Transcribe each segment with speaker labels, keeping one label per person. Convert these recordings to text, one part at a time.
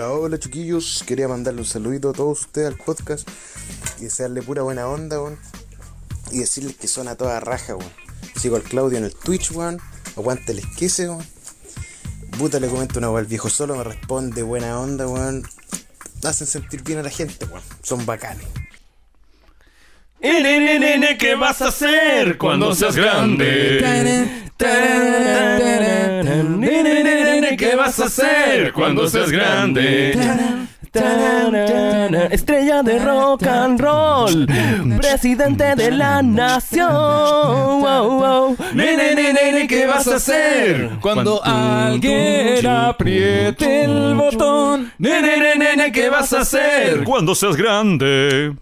Speaker 1: Hola, hola chiquillos, quería mandarle un saludito a todos ustedes al podcast y desearle pura buena onda, weón. Y decirles que son a toda raja, weón. Sigo al Claudio en el Twitch, weón. Aguante el esquece, weón. Puta le comento una weón al viejo solo, me responde buena onda, weón. Hacen sentir bien a la gente, weón. Son bacanes.
Speaker 2: Nene, nene, ¿qué vas a hacer cuando seas grande? ¿Qué vas a hacer cuando seas grande?
Speaker 3: Estrella de rock and roll, presidente de la nación.
Speaker 2: Nene, ¿qué vas a hacer
Speaker 4: Cuando alguien apriete el botón.
Speaker 2: Nene, nene, nene, ¿qué vas a hacer cuando seas grande?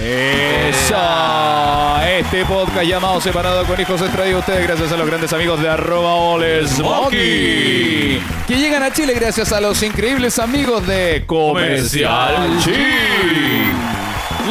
Speaker 4: Eso. Este podcast llamado Separado con Hijos es traído a ustedes gracias a los grandes amigos de arroba olesmoky. Que llegan a Chile gracias a los increíbles amigos de Comercial Chi.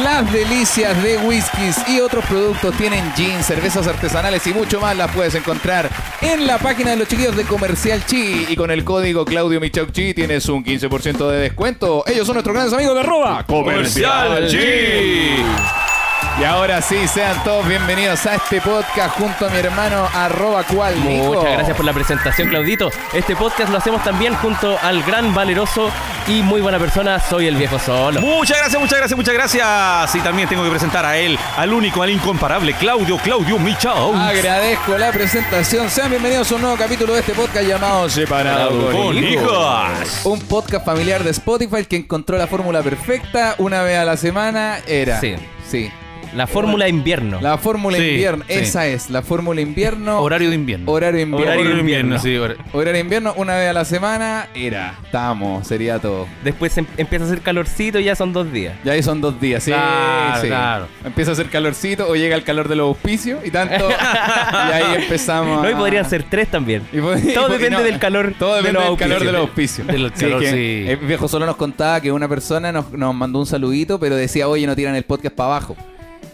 Speaker 4: Las delicias de whiskies y otros productos tienen jeans, cervezas artesanales y mucho más las puedes encontrar en la página de los chiquillos de Comercial Chi y con el código Claudio Michauchi tienes un 15% de descuento. Ellos son nuestros grandes amigos de arroba
Speaker 2: Comercial Chi.
Speaker 4: Y ahora sí, sean todos bienvenidos a este podcast junto a mi hermano arroba cual.
Speaker 3: Muchas gracias por la presentación, Claudito. Este podcast lo hacemos también junto al gran, valeroso y muy buena persona, soy el viejo solo.
Speaker 2: Muchas gracias, muchas gracias, muchas gracias. Y también tengo que presentar a él, al único, al incomparable, Claudio, Claudio Michao.
Speaker 4: Agradezco la presentación. Sean bienvenidos a un nuevo capítulo de este podcast llamado Separado
Speaker 2: Con hijos.
Speaker 4: Un podcast familiar de Spotify que encontró la fórmula perfecta una vez a la semana. Era.
Speaker 3: Sí.
Speaker 4: Sí.
Speaker 3: La fórmula invierno.
Speaker 4: La fórmula
Speaker 2: Sí,
Speaker 4: invierno.
Speaker 2: sí.
Speaker 4: Esa es. La fórmula invierno.
Speaker 2: Horario de invierno.
Speaker 4: Horario invierno.
Speaker 2: Horario de invierno, sí. hor-
Speaker 4: Horario invierno una vez a la semana. Era. Estamos. Sería todo.
Speaker 3: Después em- empieza a hacer calorcito y ya son dos días.
Speaker 4: Ya ahí son dos días, sí,
Speaker 2: Claro,
Speaker 4: sí.
Speaker 2: claro.
Speaker 4: Empieza a hacer calorcito o llega el calor de los auspicios y tanto. y ahí empezamos.
Speaker 3: No, y
Speaker 4: a-
Speaker 3: podrían ser tres también.
Speaker 4: y pod- y
Speaker 3: Todo
Speaker 4: y
Speaker 3: depende
Speaker 4: no,
Speaker 3: del calor
Speaker 4: Todo
Speaker 3: de
Speaker 4: depende
Speaker 3: los
Speaker 4: del calor
Speaker 3: auspicios.
Speaker 4: de los auspicios.
Speaker 2: Del calor,
Speaker 4: que,
Speaker 2: sí.
Speaker 4: El viejo solo nos contaba que una persona nos, nos mandó un saludito, pero decía, oye, no tiran el podcast para abajo.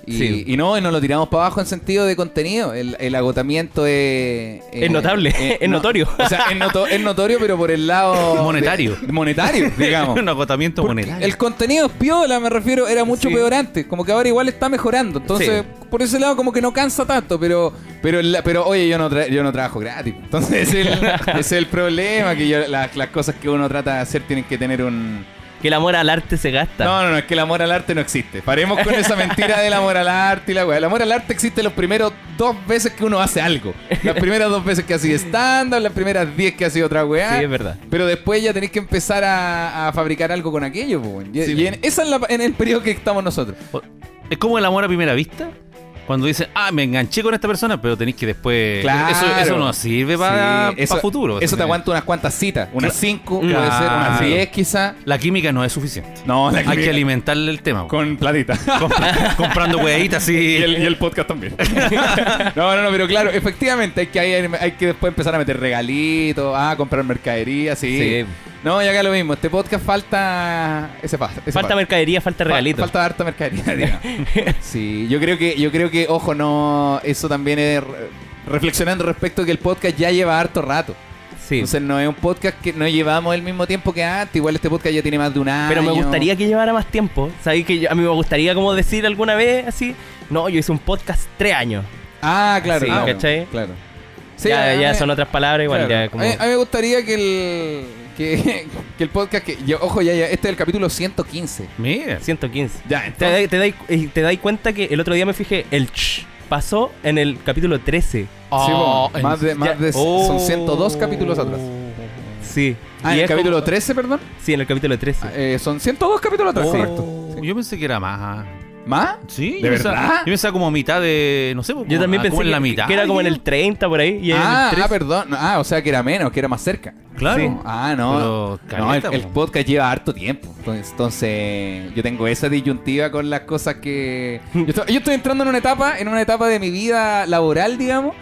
Speaker 4: Y,
Speaker 3: Sí.
Speaker 4: y no, y no lo tiramos para abajo en sentido de contenido. El, el agotamiento es.
Speaker 3: Es notable, es notorio.
Speaker 4: O sea, es, noto- es notorio, pero por el lado.
Speaker 2: Monetario.
Speaker 4: de- monetario, digamos.
Speaker 2: Un agotamiento
Speaker 4: Porque
Speaker 2: monetario.
Speaker 4: El contenido es piola, me refiero, era mucho
Speaker 3: Sí.
Speaker 4: peor antes. Como que ahora igual está mejorando. Entonces, por ese lado como que no cansa tanto, pero pero pero oye, yo no tra- yo no trabajo gratis. Entonces ese es el, es el problema, que yo- las, las cosas que uno trata de hacer tienen que tener un...
Speaker 3: Que el amor al arte se gasta.
Speaker 4: No, no, no, es que el amor al arte no existe. Paremos con esa mentira del amor al arte y la weá. El amor al arte existe los primeros dos veces que uno hace algo. Las primeras dos veces que ha sido stand-up, las primeras diez que ha sido otra weá.
Speaker 3: Sí, es verdad.
Speaker 4: Pero después ya tenéis que empezar a, a fabricar algo con aquello, weón. Y,
Speaker 2: Sí.
Speaker 4: y en, esa es la, en el periodo que estamos nosotros.
Speaker 2: Es como el amor a primera vista. Cuando dicen, ah, me enganché con esta persona, pero tenéis que después.
Speaker 4: Claro.
Speaker 2: Eso, eso no sirve para
Speaker 4: Sí, eso-
Speaker 2: futuro.
Speaker 4: Eso te aguanta unas cuantas citas. Unas cinco, puede ser, unas
Speaker 2: Claro.
Speaker 4: diez quizá.
Speaker 2: La química no es suficiente.
Speaker 4: No, la
Speaker 2: Hay que
Speaker 4: química-
Speaker 2: alimentarle el tema.
Speaker 4: Con platita.
Speaker 2: Compra- comprando huevitas
Speaker 4: y,
Speaker 2: y.
Speaker 4: el, y el podcast también. no, no, no, pero claro, efectivamente hay que, hay, hay que después empezar a meter regalitos, a comprar mercadería, sí.
Speaker 3: Sí.
Speaker 4: No, y acá lo mismo. Este podcast falta. Ese
Speaker 3: Falta mercadería, falta
Speaker 4: Fa-
Speaker 3: regalito.
Speaker 4: Falta harta mercadería. Sí, yo creo que, yo creo que, ojo, no. Eso también es re- reflexionando respecto a que el podcast ya lleva harto rato.
Speaker 3: Sí.
Speaker 4: Entonces no es un podcast que no llevamos el mismo tiempo que antes. Igual este podcast ya tiene más de un año.
Speaker 3: Pero me gustaría que llevara más tiempo. ¿Sabéis que yo- a mí me gustaría como decir alguna vez así? No, yo hice un podcast tres años.
Speaker 4: Ah, claro.
Speaker 3: Sí,
Speaker 4: claro,
Speaker 3: ¿cachai?
Speaker 4: Claro.
Speaker 3: ya
Speaker 4: a
Speaker 3: ya
Speaker 4: mí-
Speaker 3: son otras palabras igual.
Speaker 4: claro.
Speaker 3: Ya como...
Speaker 4: a, mí, a mí me gustaría que el. Que, que el podcast. Que, yo- ojo, ya, ya. Este es el capítulo 115.
Speaker 2: Mira.
Speaker 3: 115.
Speaker 4: Ya,
Speaker 3: Te,
Speaker 4: entonces.
Speaker 3: dais- te, dais, eh, te dais cuenta que el otro día me fijé, el ch pasó en el capítulo 13.
Speaker 4: Sí, po, más de, más de
Speaker 2: Oh.
Speaker 4: son 102 capítulos atrás.
Speaker 3: Sí.
Speaker 4: Ah,
Speaker 3: Y
Speaker 4: en el
Speaker 3: es
Speaker 4: capítulo
Speaker 3: como-
Speaker 4: 13, perdón.
Speaker 3: Sí, en el capítulo 13.
Speaker 4: Eh, son 102 capítulos atrás,
Speaker 2: Oh,
Speaker 4: correcto.
Speaker 2: Yo pensé que era más.
Speaker 4: ¿Más?
Speaker 2: Sí,
Speaker 4: ¿De
Speaker 2: yo pensaba-
Speaker 4: verdad?
Speaker 2: Yo pensaba como a mitad de. No sé,
Speaker 3: Yo también
Speaker 2: ah,
Speaker 3: pensé
Speaker 2: como en
Speaker 3: que,
Speaker 2: la mitad.
Speaker 3: que era como en el 30 por ahí. Y en
Speaker 4: Ah,
Speaker 3: el 13.
Speaker 4: ah, perdón. No, Ah, o sea que era menos, que era más cerca.
Speaker 2: Claro.
Speaker 3: Sí.
Speaker 4: Ah, no.
Speaker 2: Pero
Speaker 4: no, el, podcast lleva harto tiempo. Entonces, entonces, yo tengo esa disyuntiva con las cosas que. Yo estoy, yo estoy entrando en una etapa, en una etapa de mi vida laboral, digamos,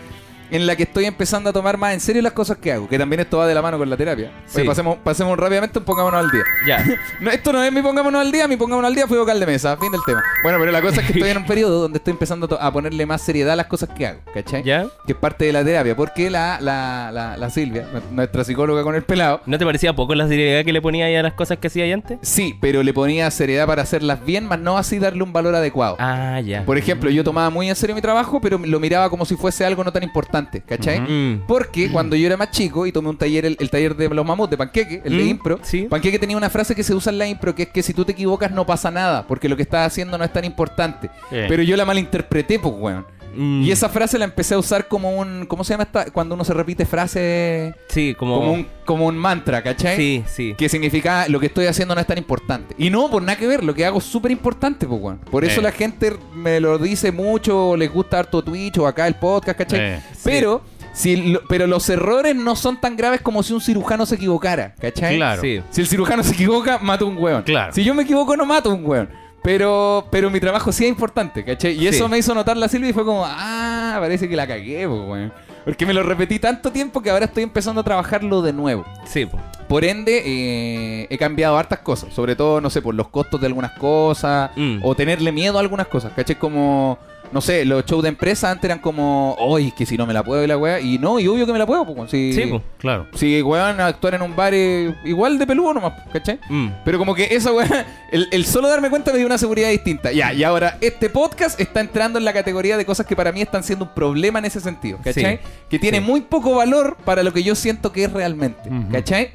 Speaker 4: en la que estoy empezando a tomar más en serio las cosas que hago, que también esto va de la mano con la terapia.
Speaker 3: Sí.
Speaker 4: Oye, pasemos, pasemos rápidamente un pongámonos al día.
Speaker 3: Ya.
Speaker 4: No, esto no es mi pongámonos al día, mi pongámonos al día fue vocal de mesa, fin del tema. Bueno, pero la cosa es que estoy en un periodo donde estoy empezando a ponerle más seriedad a las cosas que hago, ¿cachai?
Speaker 3: ¿Ya?
Speaker 4: Que es parte de la terapia, porque la, la, la, la Silvia, nuestra psicóloga con el pelado,
Speaker 3: ¿No te parecía poco la seriedad que le ponía ahí a las cosas que hacía ahí antes?
Speaker 4: sí, pero le ponía seriedad para hacerlas bien, más no así darle un valor adecuado.
Speaker 3: Ah, ya.
Speaker 4: Por ejemplo, yo tomaba muy en serio mi trabajo, pero lo miraba como si fuese algo no tan importante, ¿cachai?
Speaker 3: Mm.
Speaker 4: Porque cuando yo era más chico y tomé un taller, el, el taller de los mamuts, de Panqueque, el de
Speaker 3: Mm,
Speaker 4: impro,
Speaker 3: sí.
Speaker 4: Panqueque tenía una frase que se usa en la impro, que es que si tú te equivocas no pasa nada, porque lo que estás haciendo no es tan importante.
Speaker 2: Sí.
Speaker 4: Pero yo la malinterpreté, pues, weón.
Speaker 3: Mm.
Speaker 4: Y esa frase la empecé a usar como un... ¿Cómo se llama esta? Cuando uno se repite frases...
Speaker 3: Sí, como...
Speaker 4: Como un, como un mantra, ¿cachai?
Speaker 3: Sí, sí.
Speaker 4: Que significa lo que estoy haciendo no es tan importante. Y no, por nada que ver, lo que hago es súper importante, pues, weón. Por eso
Speaker 2: Eh.
Speaker 4: la gente me lo dice mucho, les gusta harto Twitch o acá el podcast, ¿cachai?
Speaker 2: Eh.
Speaker 4: Pero, si lo- pero los errores no son tan graves como si un cirujano se equivocara, ¿cachai?
Speaker 2: Claro.
Speaker 3: Sí.
Speaker 4: Si el cirujano se equivoca, mato a un weón.
Speaker 2: Claro.
Speaker 4: Si yo me equivoco, no mato un weón. Pero, pero mi trabajo sí es importante, ¿cachai? Y eso
Speaker 3: Sí.
Speaker 4: me hizo notar la Silvia y fue como, ah, parece que la cagué, pues, weón. Porque me lo repetí tanto tiempo que ahora estoy empezando a trabajarlo de nuevo.
Speaker 3: Sí, po.
Speaker 4: Por ende, eh, he cambiado hartas cosas. Sobre todo, no sé, por los costos de algunas cosas.
Speaker 3: Mm.
Speaker 4: O tenerle miedo a algunas cosas. ¿Cachai? Como, no sé, los shows de empresa antes eran como, oye, que si no me la puedo y la weá. Y no, y obvio que me la puedo, pues. Si,
Speaker 3: Sí, po.
Speaker 2: Claro.
Speaker 4: si weón actuar en un bar eh, igual de peludo nomás, ¿cachai?
Speaker 3: Mm.
Speaker 4: Pero como que esa weá, el, el solo darme cuenta me dio una seguridad distinta. Ya, y ahora este podcast está entrando en la categoría de cosas que para mí están siendo un problema en ese sentido, ¿cachai?
Speaker 3: Sí,
Speaker 4: Que tiene
Speaker 3: sí.
Speaker 4: muy poco valor para lo que yo siento que es realmente,
Speaker 2: Ujú.
Speaker 4: ¿cachai?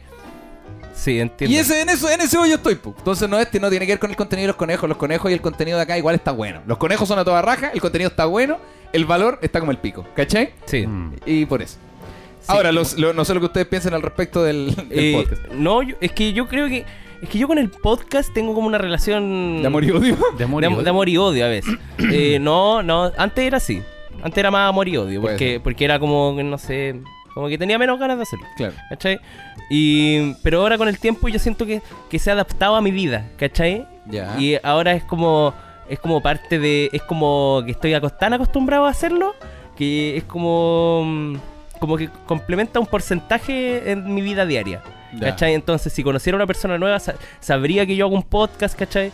Speaker 3: Sí, entiendo.
Speaker 4: Y ese, en eso, en ese hoyo estoy, po. Entonces no este no tiene que ver con el contenido de los conejos. Los conejos y el contenido de acá igual está bueno. Los conejos son a toda raja, el contenido está bueno, el valor está como el pico, ¿cachai?
Speaker 3: Sí.
Speaker 2: Mm.
Speaker 4: Y por eso. Ahora, los- lo- no sé lo que ustedes piensen al respecto del, del
Speaker 3: Eh,
Speaker 4: podcast.
Speaker 3: no, yo- es que yo creo que... Es que yo con el podcast tengo como una relación...
Speaker 4: ¿De amor y odio?
Speaker 2: De amor y odio.
Speaker 3: de amor y odio a veces. Eh, no, no, antes era así. Antes era más amor y odio, porque, porque era como, no sé, como que tenía menos ganas de hacerlo.
Speaker 4: Claro.
Speaker 3: ¿Cachai? Y, pero ahora con el tiempo yo siento que, que se ha adaptado a mi vida, ¿cachai?
Speaker 4: Ya.
Speaker 3: Y ahora es como, es como parte de, es como que estoy tan acostumbrado a hacerlo, que es como, mm, como que complementa un porcentaje en mi vida diaria. ¿Cachai? Entonces, si conociera a una persona nueva, sa- sabría que yo hago un podcast, ¿cachai?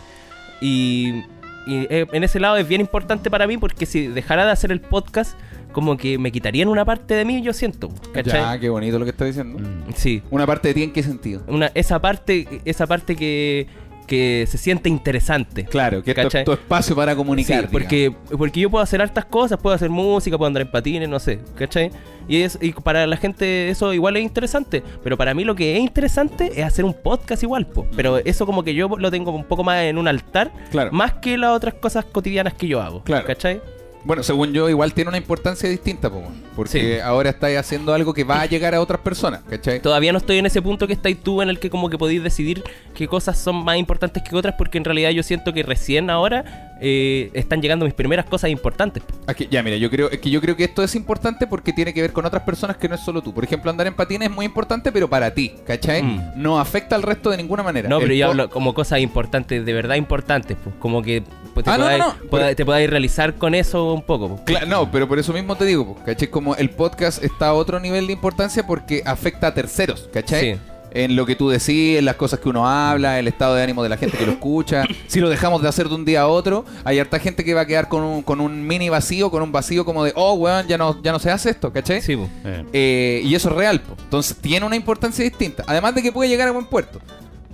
Speaker 3: Y, y, eh, en ese lado es bien importante para mí porque si dejara de hacer el podcast, como que me quitarían una parte de mí, yo siento, ¿cachai?
Speaker 4: Ya, qué bonito lo que está diciendo.
Speaker 2: Mm.
Speaker 3: Sí.
Speaker 4: Una parte de ti en qué sentido.
Speaker 3: Una, esa parte, esa parte que, que se siente interesante.
Speaker 4: Claro, que es tu espacio para comunicar.
Speaker 3: Sí, porque, porque yo puedo hacer hartas cosas, puedo hacer música, puedo andar en patines, no sé, ¿cachai? Y, es, y para la gente eso igual es interesante, pero para mí lo que es interesante es hacer un podcast igual, po. pero eso como que yo lo tengo un poco más en un altar,
Speaker 4: Claro.
Speaker 3: más que las otras cosas cotidianas que yo hago,
Speaker 4: Claro.
Speaker 3: ¿cachai?
Speaker 4: Bueno, según yo, igual tiene una importancia distinta, po, porque
Speaker 3: Sí.
Speaker 4: ahora estáis haciendo algo que va a llegar a otras personas, ¿cachai?
Speaker 3: Todavía no estoy en ese punto que estáis tú en el que como que podéis decidir qué cosas son más importantes que otras, porque en realidad yo siento que recién ahora eh, están llegando mis primeras cosas importantes. po.
Speaker 4: Aquí- ya, mira, yo creo, es que yo creo que esto es importante porque tiene que ver con otras personas que no es solo tú. Por ejemplo, andar en patines es muy importante, pero para ti, ¿cachai?
Speaker 3: Mm.
Speaker 4: No afecta al resto de ninguna manera.
Speaker 3: No,
Speaker 4: El
Speaker 3: pero yo hablo como cosas importantes, de verdad importantes, pues como que pues, te,
Speaker 4: Ah, no,
Speaker 3: podáis,
Speaker 4: no, no,
Speaker 3: poda-
Speaker 4: pero-
Speaker 3: te podáis realizar con eso un poco. pues.
Speaker 4: Cla- no, pero por eso mismo te digo, po, ¿cachai? Como el podcast está a otro nivel de importancia porque afecta a terceros, ¿cachai?
Speaker 3: Sí.
Speaker 4: En lo que tú decís, en las cosas que uno habla, el estado de ánimo de la gente que lo escucha. si lo dejamos de hacer de un día a otro, hay harta gente que va a quedar con un, con un mini vacío, con un vacío como de, oh, weón, ya no, ya no se hace esto, ¿cachai?
Speaker 3: Sí, pues.
Speaker 2: Eh.
Speaker 4: Eh, y eso es real, po. entonces tiene una importancia distinta. Además de que puede llegar a buen puerto.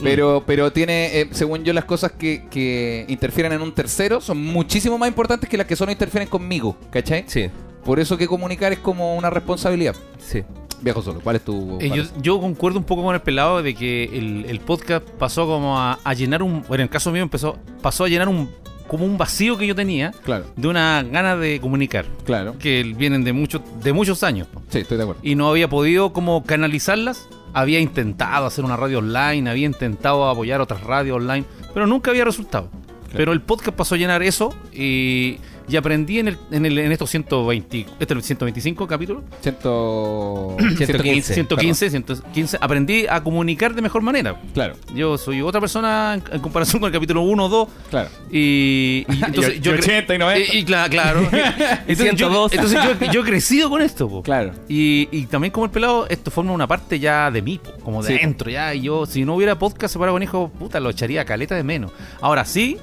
Speaker 3: Mm.
Speaker 4: Pero, pero tiene, eh, según yo, las cosas que, que interfieren en un tercero son muchísimo más importantes que las que solo interfieren conmigo, ¿cachai?
Speaker 3: Sí,
Speaker 4: Por eso que comunicar es como una responsabilidad.
Speaker 3: sí.
Speaker 4: Viajo solo, ¿cuál es tu...?
Speaker 2: Eh, yo, yo concuerdo un poco con el pelado de que el, el podcast pasó como a, a llenar un. Bueno, en el caso mío empezó, pasó a llenar un como un vacío que yo tenía
Speaker 4: Claro,
Speaker 2: de una gana de comunicar.
Speaker 4: claro.
Speaker 2: Que vienen de muchos, de muchos años.
Speaker 4: Sí, estoy de acuerdo.
Speaker 2: Y no había podido como canalizarlas. Había intentado hacer una radio online, había intentado apoyar otras radios online, pero nunca había resultado. Pero el podcast pasó a llenar eso y, y aprendí en, el, en, el, en estos 120, este es el 125 capítulos,
Speaker 4: Ciento...
Speaker 3: 115.
Speaker 2: 115, 115, aprendí a comunicar de mejor manera.
Speaker 4: Claro,
Speaker 2: Yo soy otra persona en, en comparación con el capítulo 1 o 2.
Speaker 4: claro.
Speaker 2: Y, y entonces
Speaker 4: Y
Speaker 2: yo, cre-
Speaker 4: 80 y 90.
Speaker 2: y- y cla- claro. entonces, yo,
Speaker 3: 102.
Speaker 2: entonces yo, yo he crecido con esto, po.
Speaker 4: Claro.
Speaker 2: Y, y también como el pelado, esto forma una parte ya de mí, po, como de
Speaker 4: Sí.
Speaker 2: adentro, ya. Y yo, si no hubiera podcast separado con hijo, puta, lo echaría a caleta de menos. Ahora sí,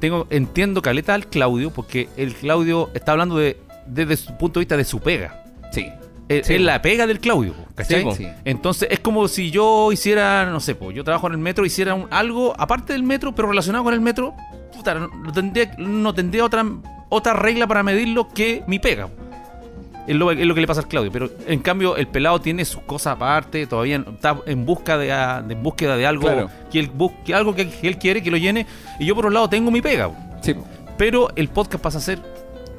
Speaker 2: tengo, entiendo caleta al Claudio, porque el Claudio está hablando de desde su punto de vista de su pega.
Speaker 4: Sí.
Speaker 2: Es,
Speaker 3: Sí,
Speaker 2: es
Speaker 3: po.
Speaker 2: la pega del Claudio, po, ¿cachai?
Speaker 3: Sí, po.
Speaker 2: Entonces es como si yo hiciera, no sé, pues yo trabajo en el metro, hiciera un- algo aparte del metro, pero relacionado con el metro, puta, no, no tendría, no tendría otra, otra regla para medirlo que mi pega. Es lo, es lo que le pasa al Claudio, pero en cambio el pelado tiene sus cosas aparte, todavía está en busca de, de- en búsqueda de algo
Speaker 4: Claro.
Speaker 2: que él bus- que algo que, que él quiere que lo llene, y yo por un lado tengo mi pega.
Speaker 4: Sí.
Speaker 2: Pero el podcast pasa a ser.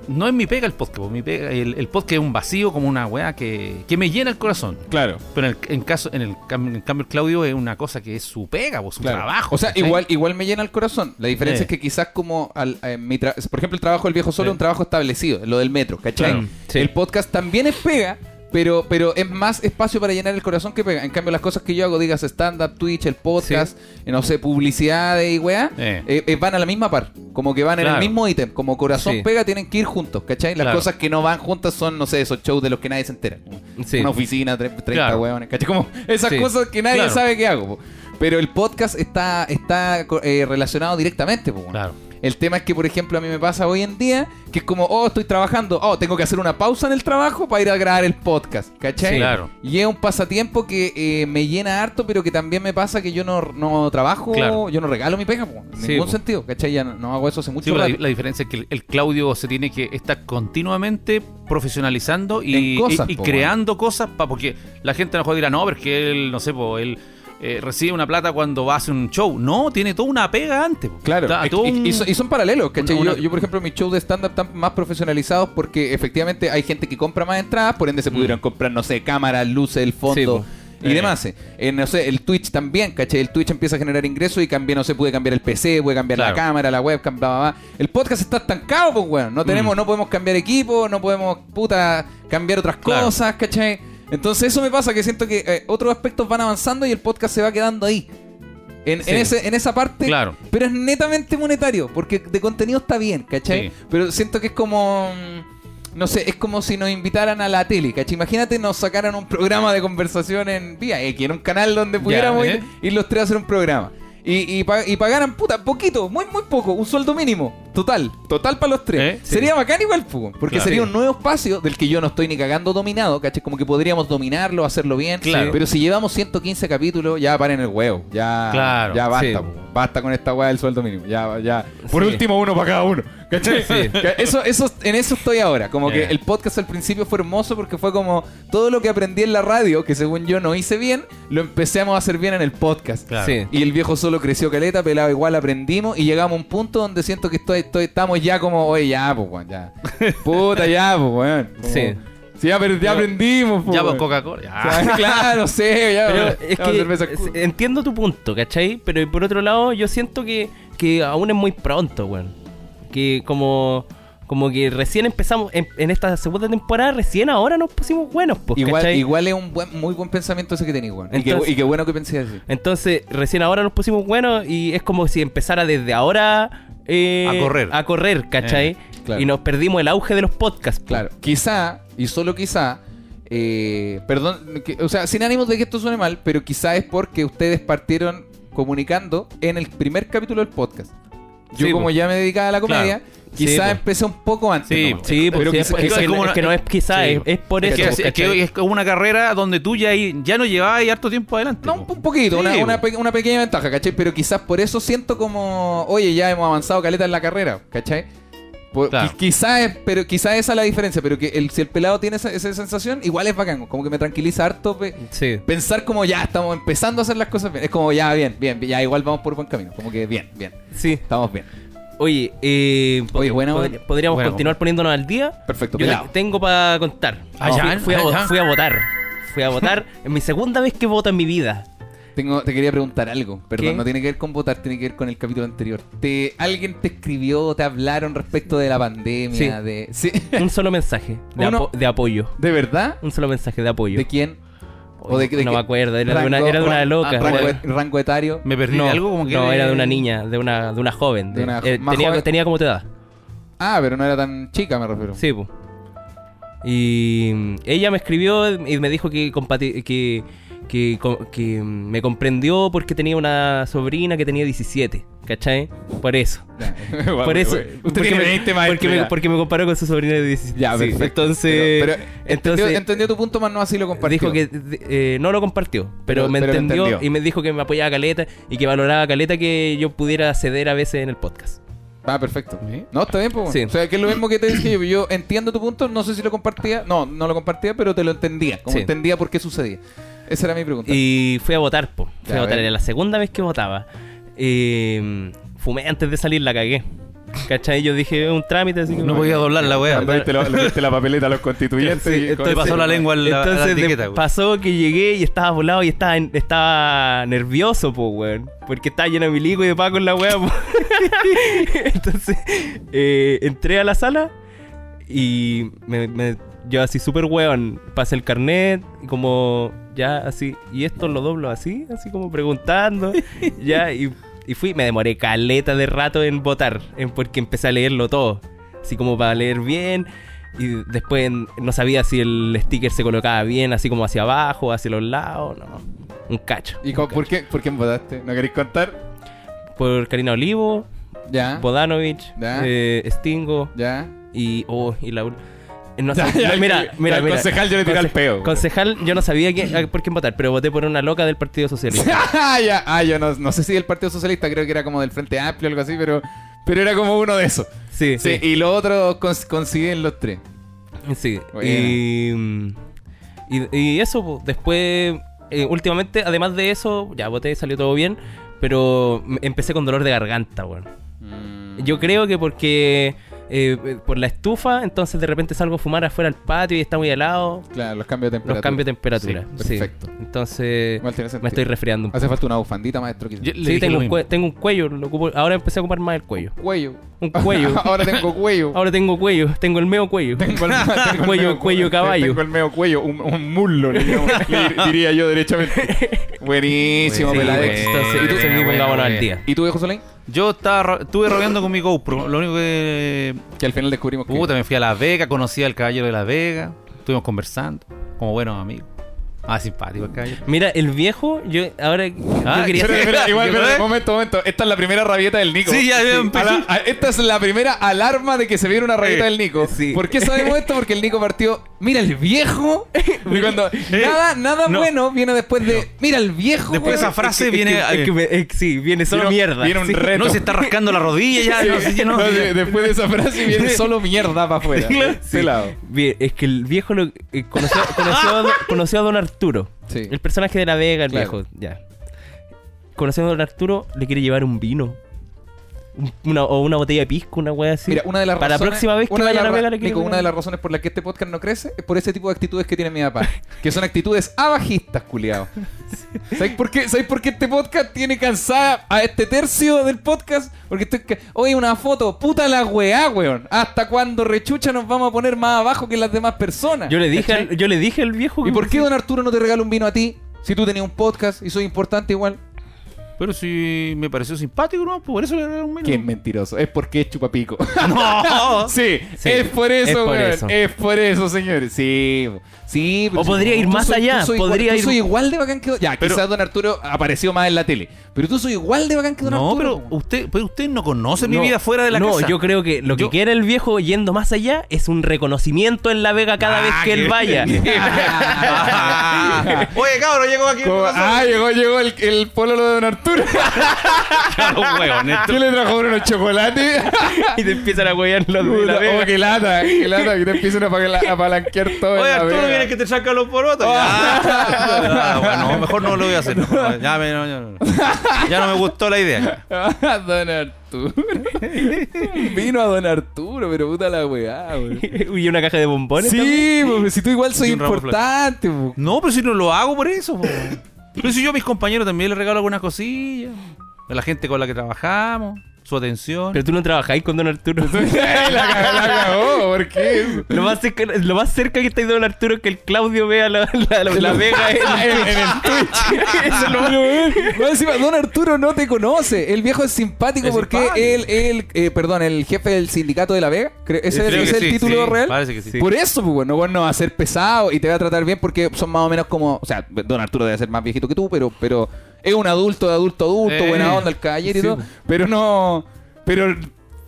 Speaker 2: No es mi pega el podcast, po, mi pega, el, el podcast es un vacío como una weá que, que me llena el corazón.
Speaker 4: Claro.
Speaker 2: Pero en, el, en caso, en, el, en cambio, el Claudio es una cosa que es su pega, po, su
Speaker 4: Claro.
Speaker 2: trabajo.
Speaker 4: O sea, igual, igual me llena el corazón. La diferencia
Speaker 2: Sí.
Speaker 4: es que quizás como al, eh, mi por ejemplo, el trabajo del viejo solo
Speaker 2: Sí.
Speaker 4: es un trabajo establecido, lo del metro, ¿cachai?
Speaker 2: Claro.
Speaker 3: Sí.
Speaker 4: El podcast también es pega, pero, pero es más espacio para llenar el corazón que pega. En cambio, las cosas que yo hago, digas stand-up, Twitch, el podcast, eh, no sé, publicidades y weá,
Speaker 2: Eh.
Speaker 4: eh, eh, van a la misma par. Como que van en el mismo ítem. Como corazón
Speaker 3: Sí.
Speaker 4: pega, tienen que ir juntos, ¿cachai? Las
Speaker 2: Claro.
Speaker 4: cosas que no van juntas son, no sé, esos shows de los que nadie se entera.
Speaker 3: Sí.
Speaker 4: Una oficina, tre- 30
Speaker 2: Claro.
Speaker 4: hueones, ¿cachai? Como esas cosas que nadie sabe qué hago. po. Pero el podcast está, está eh, relacionado directamente. po.
Speaker 2: Claro.
Speaker 4: El tema es que, por ejemplo, a mí me pasa hoy en día que es como, oh, estoy trabajando, oh, tengo que hacer una pausa en el trabajo para ir a grabar el podcast, ¿cachai?
Speaker 2: Sí, claro.
Speaker 4: Y es un pasatiempo que eh, me llena harto, pero que también me pasa que yo no, no trabajo,
Speaker 2: Claro.
Speaker 4: yo no regalo mi pega, po, en
Speaker 3: Sí,
Speaker 4: ningún
Speaker 3: po.
Speaker 4: sentido, ¿cachai? Ya no, no hago eso hace mucho
Speaker 2: Sí, la,
Speaker 4: rato.
Speaker 2: la diferencia es que el, el Claudio se tiene que estar continuamente profesionalizando y,
Speaker 4: En cosas,
Speaker 2: y- y
Speaker 4: po,
Speaker 2: creando cosas para porque la gente a lo mejor dirá, no, pero es que él, no sé, po, él eh, recibe una plata cuando va a hacer un show. No, tiene toda una pega antes.
Speaker 4: Claro,
Speaker 2: Está
Speaker 4: y,
Speaker 2: un-
Speaker 4: y son, y son paralelos, ¿cachai?
Speaker 2: una-
Speaker 4: Yo, yo, por ejemplo, mis shows de stand-up están más profesionalizados porque efectivamente hay gente que compra más entradas, por ende se pudieron comprar, no sé, cámaras, luces, el fondo y
Speaker 2: Eh.
Speaker 4: demás. Eh, no sé, el Twitch también, ¿cachai? El Twitch empieza a generar ingresos y cambia, no sé, puede cambiar el PC, puede cambiar la cámara, la webcam, bla, bla, bla. El podcast está estancado, pues, weón. No tenemos,
Speaker 2: Mm.
Speaker 4: no podemos cambiar equipo, no podemos, puta, cambiar otras
Speaker 2: Claro.
Speaker 4: cosas, ¿cachai? Entonces eso me pasa que siento que eh, otros aspectos van avanzando y el podcast se va quedando ahí. En,
Speaker 2: Sí.
Speaker 4: en ese, en esa parte
Speaker 2: Claro.
Speaker 4: pero es netamente monetario, porque de contenido está bien, ¿cachai?
Speaker 2: Sí.
Speaker 4: Pero siento que es como. No sé, es como si nos invitaran a la tele, ¿cachai? Imagínate nos sacaran un programa de conversación en Vía X, en un canal donde pudiéramos
Speaker 2: ¿eh?
Speaker 4: ir, ir los tres a hacer un programa. Y, y, pa- y pagaran, puta, poquito, muy, muy poco, un sueldo mínimo, total, total para los tres.
Speaker 2: ¿Eh?
Speaker 4: Sería bacán igual, po, porque
Speaker 2: Claro.
Speaker 4: sería un nuevo espacio del que yo no estoy ni cagando dominado, ¿cachai? Como que podríamos dominarlo, hacerlo bien.
Speaker 2: Claro.
Speaker 4: Pero si llevamos 115 capítulos, ya paren el huevo, ya,
Speaker 2: Claro.
Speaker 4: ya basta,
Speaker 3: Sí.
Speaker 4: po. Basta con esta weá del sueldo mínimo. Ya, ya. Por
Speaker 3: Sí.
Speaker 4: último, uno para cada uno. ¿Cachai?
Speaker 3: Sí.
Speaker 4: Eso, eso, en eso estoy ahora. Como
Speaker 2: Yeah.
Speaker 4: que el podcast al principio fue hermoso porque fue como todo lo que aprendí en la radio, que según yo no hice bien, lo empecemos a hacer bien en el podcast.
Speaker 2: Claro.
Speaker 3: Sí.
Speaker 4: Y el viejo solo creció caleta, pelado igual aprendimos y llegamos a un punto donde siento que estoy, estoy- estamos ya como, oye, ya, pues, weón, ya. Puta, ya, pues, weón. Como-
Speaker 3: Sí.
Speaker 4: Sí, ya, pero ya aprendimos, pues.
Speaker 2: Ya, pues. Coca-Cola.
Speaker 4: O sea, claro, sí, ya.
Speaker 3: Pero
Speaker 4: weón.
Speaker 3: es
Speaker 4: Ya,
Speaker 3: que
Speaker 4: cerveza
Speaker 3: es-
Speaker 4: cool.
Speaker 3: entiendo tu punto, ¿cachai? Pero por otro lado, yo siento que, que aún es muy pronto, weón. Que como, como que recién empezamos, en, en esta segunda temporada, recién ahora nos pusimos buenos, pues,
Speaker 4: Igual,
Speaker 3: ¿cachai?
Speaker 4: igual es un buen, muy buen pensamiento ese que tenéis, weón. Y, qué,
Speaker 3: Entonces-
Speaker 4: y qué bueno que pensé así.
Speaker 3: Entonces, recién ahora nos pusimos buenos y es como si empezara desde ahora eh,
Speaker 2: A correr.
Speaker 3: A correr, ¿cachai?
Speaker 2: Eh,
Speaker 4: claro.
Speaker 3: Y nos perdimos el auge de los podcasts. po.
Speaker 4: Claro. Quizá, y solo quizá, eh, perdón, que- o sea, sin ánimos de que esto suene mal, pero quizá es porque ustedes partieron comunicando en el primer capítulo del podcast. Yo
Speaker 2: Sí,
Speaker 4: como ya me dedicaba a la comedia,
Speaker 3: Claro.
Speaker 4: quizá
Speaker 3: Sí, po.
Speaker 4: empecé un poco antes.
Speaker 2: Sí,
Speaker 4: nomás.
Speaker 3: Sí,
Speaker 4: Pero quizá-
Speaker 3: es,
Speaker 2: como
Speaker 3: es
Speaker 2: una-
Speaker 3: que no es quizá,
Speaker 2: Sí.
Speaker 3: es, es por
Speaker 2: Es
Speaker 3: eso.
Speaker 2: que, es, es que es como una carrera donde tú ya, ya no llevabas harto tiempo adelante.
Speaker 4: No, un poquito, una, una pequeña ventaja, ¿cachai? Pero quizás por eso siento como, oye, ya hemos avanzado caleta en la carrera, ¿cachai? Por-
Speaker 2: Claro.
Speaker 4: qui- Quizás es, pero quizá esa es la diferencia, pero que el, si el pelado tiene esa, esa sensación, igual es bacán, como que me tranquiliza harto pe-
Speaker 3: Sí.
Speaker 4: pensar como ya estamos empezando a hacer las cosas bien. Es como ya, bien, bien, ya igual vamos por buen camino, como que bien, bien,
Speaker 3: Sí.
Speaker 4: estamos bien.
Speaker 3: Oye, eh,
Speaker 4: Oye, bueno,
Speaker 3: pod-
Speaker 4: bueno.
Speaker 3: podríamos
Speaker 2: Bueno.
Speaker 3: continuar poniéndonos al día.
Speaker 4: Perfecto,
Speaker 3: Yo
Speaker 4: pelado.
Speaker 3: tengo para contar.
Speaker 2: Ah, ya,
Speaker 3: fui, fui a,
Speaker 2: ah,
Speaker 3: fui a votar. Fui a votar. es mi segunda vez que voto en mi vida.
Speaker 4: Tengo, te quería preguntar algo, perdón,
Speaker 3: ¿Qué?
Speaker 4: no tiene que ver con votar, tiene que ver con el capítulo anterior. Te, ¿Alguien te escribió, te hablaron respecto de la pandemia?
Speaker 3: Sí.
Speaker 4: De, ¿Sí?
Speaker 3: Un solo mensaje de,
Speaker 4: Uno-
Speaker 3: apo- de apoyo.
Speaker 4: ¿De verdad?
Speaker 3: Un solo mensaje de apoyo.
Speaker 4: ¿De quién?
Speaker 3: no me acuerdo, era de una,
Speaker 4: rango-
Speaker 3: era de una loca.
Speaker 4: Rango,
Speaker 3: Era-
Speaker 4: et- rango etario.
Speaker 2: Me perdí
Speaker 3: no,
Speaker 2: algo como que.
Speaker 3: no, era de una niña, de una, de una joven.
Speaker 4: De
Speaker 3: de-
Speaker 4: una
Speaker 3: eh, tenía,
Speaker 4: joven.
Speaker 3: tenía como tu edad.
Speaker 4: Ah, pero no era tan chica, me refiero.
Speaker 3: Sí, pues. Y mm, ella me escribió y me dijo que, compati- que, que, que mm, me comprendió porque tenía una sobrina que tenía 17, ¿cachai? Por eso. Por eso.
Speaker 4: Usted
Speaker 3: porque, me,
Speaker 4: 20 maestro,
Speaker 3: porque, me, porque me comparó con su sobrina de 17.
Speaker 4: Ya,
Speaker 3: Sí,
Speaker 4: perfecto.
Speaker 3: Entonces,
Speaker 4: Pero, pero entendió,
Speaker 3: entonces
Speaker 4: entendió tu punto, más no así lo compartió.
Speaker 3: dijo que eh, no lo compartió, pero,
Speaker 4: Pero-
Speaker 3: me entendió,
Speaker 4: entendió.
Speaker 3: y me dijo que me apoyaba caleta y que valoraba caleta que yo pudiera ceder a veces en el podcast.
Speaker 4: Ah, perfecto.
Speaker 2: ¿Sí?
Speaker 4: No, está bien, pues.
Speaker 3: Sí.
Speaker 4: O sea, que es lo mismo que te dije yo. Yo entiendo tu punto, no sé si lo compartía. No, no lo compartía, pero te lo entendía. Como
Speaker 3: Sí.
Speaker 4: entendía por qué sucedía. Esa era mi pregunta.
Speaker 3: Y fui a votar, po. Fui
Speaker 4: Ya,
Speaker 3: a votar,
Speaker 4: a
Speaker 3: era la segunda vez que votaba. Eh, fumé antes de salir, la cagué. ¿Cachai? Yo dije, es un trámite, así que...
Speaker 2: No podía doblar la wea.
Speaker 4: Le diste la papeleta a los constituyentes.
Speaker 3: Sí,
Speaker 4: y-
Speaker 3: entonces-
Speaker 2: Te pasó la lengua en la,
Speaker 3: Entonces de- pasó que llegué y estaba volado y estaba, estaba nervioso, po, weón. Porque estaba lleno de milico y de paco en la weá, po. Entonces, eh, entré a la sala y me, me- yo así súper weón, pasé el carnet y como ya así, y esto lo doblo así, así como preguntando, ya, y, y fui, me demoré caleta de rato en votar, en, porque empecé a leerlo todo, así como para leer bien, y después no sabía si el sticker se colocaba bien, así como hacia abajo, hacia los lados, no, un cacho.
Speaker 4: ¿Y por, qué, por quién votaste? ¿No queréis contar?
Speaker 3: Por Karina Olivo,
Speaker 4: Ya.
Speaker 3: Bodanovich,
Speaker 4: Ya.
Speaker 3: eh, Stingo
Speaker 4: Ya.
Speaker 3: y, oh, y la... No mira,
Speaker 4: al concejal yo le tiré al peo.
Speaker 3: Concejal, yo no sabía quién- por quién votar, pero voté por una loca del Partido Socialista.
Speaker 4: ah, ya. Ah, yo no, no sé si del Partido Socialista, creo que era como del Frente Amplio o algo así, pero, pero era como uno de esos.
Speaker 3: Sí,
Speaker 4: Sí,
Speaker 3: sí.
Speaker 4: y los otros cons- coinciden los tres.
Speaker 3: Sí. Y, y, y eso, después, eh, últimamente, además de eso, ya voté, salió todo bien, pero empecé con dolor de garganta, weón.
Speaker 4: Mm.
Speaker 3: Yo creo que porque eh, eh, por la estufa, entonces de repente salgo a fumar afuera al patio y está muy helado.
Speaker 4: Claro, los cambios de temperatura.
Speaker 3: Los cambios de temperatura.
Speaker 4: Sí,
Speaker 3: Sí,
Speaker 4: perfecto.
Speaker 3: Entonces me estoy resfriando un
Speaker 4: Hace
Speaker 3: poco.
Speaker 4: falta una bufandita, maestro.
Speaker 2: Yo-
Speaker 3: Sí, tengo un, tengo un cuello, lo ocupo- ahora empecé a ocupar más el cuello.
Speaker 4: Cuello.
Speaker 3: Un cuello.
Speaker 4: Ahora tengo cuello.
Speaker 3: ahora tengo cuello, tengo el medio cuello.
Speaker 4: Tengo el, tengo el
Speaker 3: Cuello-
Speaker 4: medio-
Speaker 3: cuello caballo.
Speaker 4: Tengo el medio cuello, un, un muslo, le llamo- le diría yo derechamente. Buenísimo,
Speaker 3: Sí,
Speaker 4: Peladex.
Speaker 3: bueno, entonces,
Speaker 4: ¿Y tú,
Speaker 3: pongámonos
Speaker 2: bueno.
Speaker 3: al día.
Speaker 4: ¿Y tú, viejo Solín?
Speaker 2: Yo estaba, estuve rodeando con mi GoPro. Lo único que.
Speaker 4: Que al final descubrimos que...
Speaker 2: Puta, me fui a Las Vegas, conocí al caballero de Las Vegas. Estuvimos conversando, como buenos amigos. Ah, simpático el caballero.
Speaker 3: Mira, el viejo, yo ahora
Speaker 2: Ah,
Speaker 3: yo quería
Speaker 4: Espera, espera, igual,
Speaker 2: ¿Yo
Speaker 4: espera,
Speaker 2: qué?
Speaker 4: momento, momento. Esta es la primera rabieta del Nico.
Speaker 2: Sí, ya
Speaker 4: la- a- esta es la primera alarma de que se viene una rabieta
Speaker 2: Eh,
Speaker 4: del Nico.
Speaker 3: sí.
Speaker 4: ¿Por qué sabemos esto? Porque el Nico partió, mira el viejo. Y cuando nada, nada
Speaker 2: Eh, no.
Speaker 4: bueno viene después de, mira el viejo.
Speaker 2: Después de esa frase
Speaker 3: Es que-
Speaker 2: viene.
Speaker 3: es que- es que me- es que sí, viene solo mierda.
Speaker 4: viene un
Speaker 3: Sí.
Speaker 4: reto.
Speaker 2: no se está rascando la rodilla ya. no, sí, ya no.
Speaker 4: No, sí, después de esa frase viene solo mierda para afuera.
Speaker 3: Sí. Bien, es que el viejo lo, eh, conoció, conoció a, don- conoció a don Arturo.
Speaker 4: Sí.
Speaker 3: El personaje de la Vega, el
Speaker 4: Claro.
Speaker 3: viejo, ya. Conoció a don Arturo, le quiere llevar un vino. Un- Una, o una botella de pisco, una wea así.
Speaker 4: Mira, una de las
Speaker 3: Para
Speaker 4: razones,
Speaker 3: la próxima vez que
Speaker 4: una de
Speaker 3: vaya a quiere
Speaker 4: Nico, una de las razones por las que este podcast no crece es por ese tipo de actitudes que tiene mi papá. que son actitudes abajistas, culiao. ¿Sabes por qué? ¿Sabes por qué este podcast tiene cansada a este tercio del podcast? Porque estoy Oye, una foto, puta la weá, weón. ¿Hasta cuando rechucha nos vamos a poner más abajo que las demás personas?
Speaker 3: Yo le dije, al, yo le dije al viejo
Speaker 4: ¿Y
Speaker 3: que-
Speaker 4: por qué don Arturo no te regala un vino a ti? Si tú tenías un podcast y soy importante igual.
Speaker 2: Pero sí me pareció simpático, ¿no? Por eso le regalé un
Speaker 4: Qué
Speaker 2: menú.
Speaker 4: mentiroso. Es porque es chupapico.
Speaker 2: No.
Speaker 4: Sí,
Speaker 3: Sí,
Speaker 4: es por eso,
Speaker 3: es por
Speaker 4: weón.
Speaker 3: eso.
Speaker 4: Es por eso, señores. Sí, sí. pero
Speaker 3: O podría ir más
Speaker 4: soy-
Speaker 3: allá,
Speaker 4: soy
Speaker 3: podría
Speaker 4: igual,
Speaker 3: ir-
Speaker 4: Tú soy igual de bacán que... Ya,
Speaker 2: Pero-
Speaker 4: quizás Don Arturo apareció más en la tele. Pero tú soy igual de bacán que Don
Speaker 2: No,
Speaker 4: Arturo.
Speaker 2: pero
Speaker 4: weón.
Speaker 2: usted, pero usted no conoce mi
Speaker 3: No,
Speaker 2: vida fuera de la
Speaker 3: no,
Speaker 2: casa.
Speaker 3: yo creo que lo que
Speaker 2: Yo-
Speaker 3: quiere el viejo yendo más allá es un reconocimiento en la Vega cada
Speaker 2: Ah,
Speaker 3: vez que él
Speaker 2: qué-
Speaker 3: vaya.
Speaker 2: Oye, cabrón, llegó aquí.
Speaker 4: Ah, llegó, llegó el, el pololo de Don Arturo.
Speaker 2: Huevos, Néstor.
Speaker 4: ¿Qué le trajo unos chocolates?
Speaker 3: y te empiezan a huear los de la
Speaker 4: Puta,
Speaker 3: Vega.
Speaker 4: oh, qué lata, qué lata, que te empiecen a apala- a palanquear todo en
Speaker 2: Oye,
Speaker 4: la
Speaker 2: Arturo,
Speaker 4: vega.
Speaker 2: viene que te saca los porotos. Ya. Ah, bueno, mejor no lo voy a hacer. No, Ya, me, no, ya no. Ya no me gustó la idea.
Speaker 4: Don Arturo. Vino a Don Arturo, pero puta la weá, weón.
Speaker 3: y una caja de bombones.
Speaker 4: Sí, pues, si tú igual soy
Speaker 2: Y un ramo de
Speaker 4: importante, po.
Speaker 2: No, pero si no lo hago por eso. po. Pero si yo a mis compañeros también les regalo algunas cosillas. A la gente con la que trabajamos, su atención.
Speaker 3: Pero tú no trabajáis con Don Arturo.
Speaker 4: la, cagó, la cagó, ¿por qué?
Speaker 3: Lo más, cerca, lo más cerca que está Don Arturo es que el Claudio vea la, la, la- la Vega en, en- en el Twitch. Eso es lo más-
Speaker 4: Más encima, Don Arturo no te conoce. El viejo es simpático
Speaker 2: Es
Speaker 4: porque
Speaker 2: simpático.
Speaker 4: él, él eh, perdón, el jefe del sindicato de La Vega. ¿Ese
Speaker 2: Creo
Speaker 4: es
Speaker 2: que
Speaker 4: el
Speaker 2: sí,
Speaker 4: título
Speaker 2: sí,
Speaker 4: real?
Speaker 2: Parece que sí.
Speaker 4: Por eso, pues bueno, bueno, va a ser pesado y te va a tratar bien porque son más o menos como. O sea, Don Arturo debe ser más viejito que tú, pero, pero es un adulto de adulto adulto,
Speaker 2: Eh,
Speaker 4: buena onda, el caballero y
Speaker 2: sí,
Speaker 4: todo. Pero no. Pero.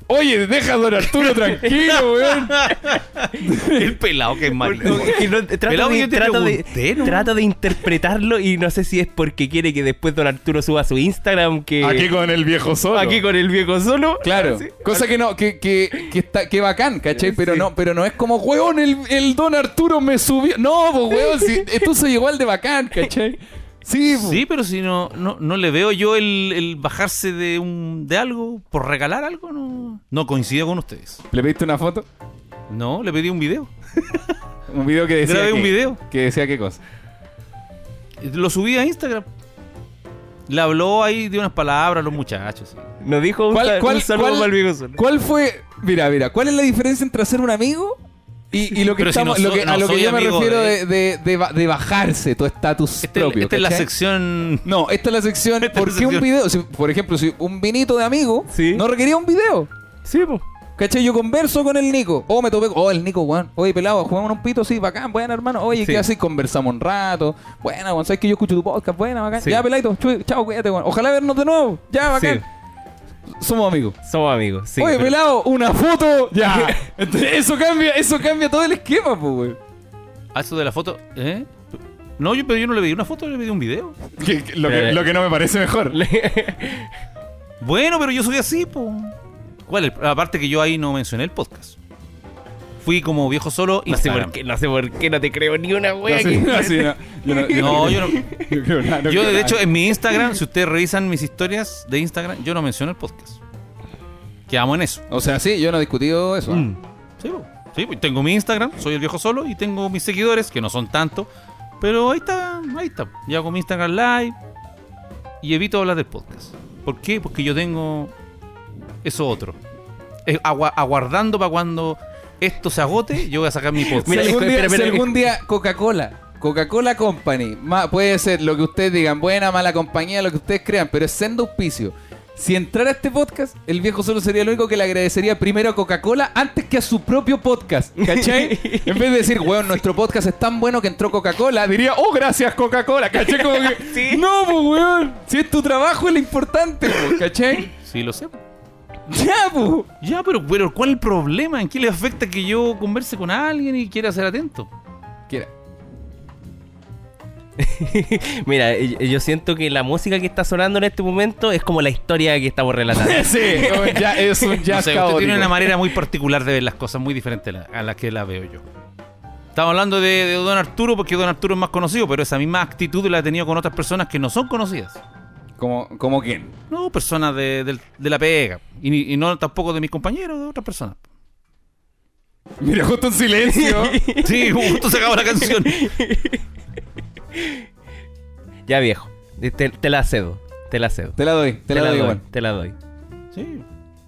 Speaker 4: Oye, deja a Don Arturo tranquilo, weón.
Speaker 2: El pelado que es malo.
Speaker 3: No,
Speaker 2: Pelado,
Speaker 3: de, trato, de, trato de interpretarlo y no sé si es porque quiere que después Don Arturo suba su Instagram que...
Speaker 4: Aquí con el viejo solo.
Speaker 3: Aquí con el viejo solo.
Speaker 4: Claro,
Speaker 3: Sí.
Speaker 4: cosa que no, que, que, que está, que bacán, ¿cachai? Pero
Speaker 3: Sí.
Speaker 4: no, pero no es como, weón, el, el don Arturo me subió. No, pues weón, si, esto soy igual de bacán, ¿cachai? Sí.
Speaker 2: Sí, pero si no, no, no le veo yo el, el bajarse de un de algo por regalar algo, no, no coincido con ustedes.
Speaker 4: ¿Le pediste una foto?
Speaker 2: No, le pedí un video.
Speaker 4: Un video que decía.
Speaker 2: Grabé
Speaker 4: qué?
Speaker 2: un video.
Speaker 4: Que decía qué cosa.
Speaker 2: Lo subí a Instagram. Le habló ahí de unas palabras a los muchachos. sí.
Speaker 3: Nos dijo un,
Speaker 4: ¿Cuál- cuál-
Speaker 3: un saludo
Speaker 4: cuál-
Speaker 3: para el viejo solo.
Speaker 4: ¿Cuál fue? Mira, mira, ¿cuál es la diferencia entre hacer un amigo y, y lo que
Speaker 2: si
Speaker 4: estamos,
Speaker 2: no
Speaker 4: lo que-
Speaker 2: soy-
Speaker 4: a lo que yo me refiero
Speaker 2: de-
Speaker 4: de, de, de ba- de bajarse tu estatus
Speaker 2: Este-
Speaker 4: propio?
Speaker 2: esta es la sección.
Speaker 4: No, esta es la sección.
Speaker 2: Esta es
Speaker 4: ¿Por
Speaker 2: la
Speaker 4: qué un video? Si, por ejemplo, si un vinito de amigo
Speaker 3: Sí.
Speaker 4: no requería un video.
Speaker 3: Sí, pues.
Speaker 4: ¿Cachai? Yo converso con el Nico. Oh, me topé. Oh, el Nico, weón. Oye, pelado, jugamos un pito, sí, bacán, bueno, hermano. Oye,
Speaker 3: Sí.
Speaker 4: ¿qué haces? Conversamos un rato. Buena, weón. Sabes que yo escucho tu podcast. Buena, bacán.
Speaker 3: Sí.
Speaker 4: Ya, peladito. Chao, cuídate, weón. Ojalá vernos de nuevo. Ya, bacán. Somos amigos.
Speaker 3: Somos amigos, sí.
Speaker 4: Oye,
Speaker 3: pero-
Speaker 4: pelado, una foto. Ya. Entonces, eso cambia, eso cambia todo el esquema, pues, weón.
Speaker 2: Ah, eso de la foto. ¿Eh? No, yo, pero yo no le pedí una foto, le pedí un video.
Speaker 4: Que- que- lo,
Speaker 3: que- lo
Speaker 4: que no me parece mejor.
Speaker 2: Bueno, pero yo soy así, po. ¿Cuál? es? Aparte que yo ahí no mencioné el podcast. Fui como viejo solo
Speaker 3: No sé,
Speaker 2: Instagram.
Speaker 3: por qué, no sé por qué no te creo ni una wea.
Speaker 4: No,
Speaker 3: que-
Speaker 4: no, sí, no. Yo no, yo
Speaker 2: No, yo no.
Speaker 4: yo creo nada, no
Speaker 2: Yo,
Speaker 4: creo
Speaker 2: de
Speaker 4: nada.
Speaker 2: hecho, en mi Instagram, si ustedes revisan mis historias de Instagram, yo no menciono el podcast. Quedamos en eso.
Speaker 4: O sea, sí, yo no he discutido eso.
Speaker 3: Mm.
Speaker 2: Sí. Sí, pues tengo mi Instagram, soy el viejo solo, y tengo mis seguidores, que no son tantos. Pero ahí está, ahí está. Ya hago mi Instagram Live y evito hablar del podcast. ¿Por qué? Porque yo tengo eso otro. Agua- aguardando para cuando esto se agote, yo voy a sacar mi podcast.
Speaker 4: Si
Speaker 3: Mira,
Speaker 4: algún,
Speaker 3: espera,
Speaker 4: día,
Speaker 3: espera,
Speaker 4: si algún día Coca-Cola, Coca-Cola Company, ma- puede ser lo que ustedes digan, buena, mala compañía, lo que ustedes crean, pero es sendo auspicio. Si entrara este podcast, el viejo solo sería el único que le agradecería primero a Coca-Cola antes que a su propio podcast. ¿Cachai? en vez de decir, weón, nuestro podcast es tan bueno que entró Coca-Cola, diría, oh, gracias Coca-Cola. ¿Cachai? Como que,
Speaker 3: Sí.
Speaker 4: no, pues, weón. Si es tu trabajo, es lo importante, pues, ¿cachai?
Speaker 2: Sí, lo sé.
Speaker 4: Ya, pues.
Speaker 2: Ya, pero, pero ¿cuál es el problema? ¿En qué le afecta que yo converse con alguien y quiera ser atento?
Speaker 4: Quiera.
Speaker 3: Mira, yo yo siento que la música que está sonando en este momento es como la historia que estamos relatando.
Speaker 4: sí, ya- es un
Speaker 2: No
Speaker 4: jazz
Speaker 2: sé, usted tiene una manera muy particular de ver las cosas, muy diferente a la, a la que la veo yo. Estamos hablando de, de Don Arturo porque Don Arturo es más conocido, pero esa misma actitud la he tenido con otras personas que no son conocidas.
Speaker 4: ¿Como, como quién?
Speaker 2: No, personas de, de la pega. Y, ni- y no tampoco de mis compañeros, de otras personas.
Speaker 4: Mira, justo un silencio.
Speaker 2: Sí, justo se acabó la canción.
Speaker 3: ya viejo, te, te la cedo, te la cedo.
Speaker 4: Te la doy, te, la, doy igual.
Speaker 3: te la doy.
Speaker 2: Sí.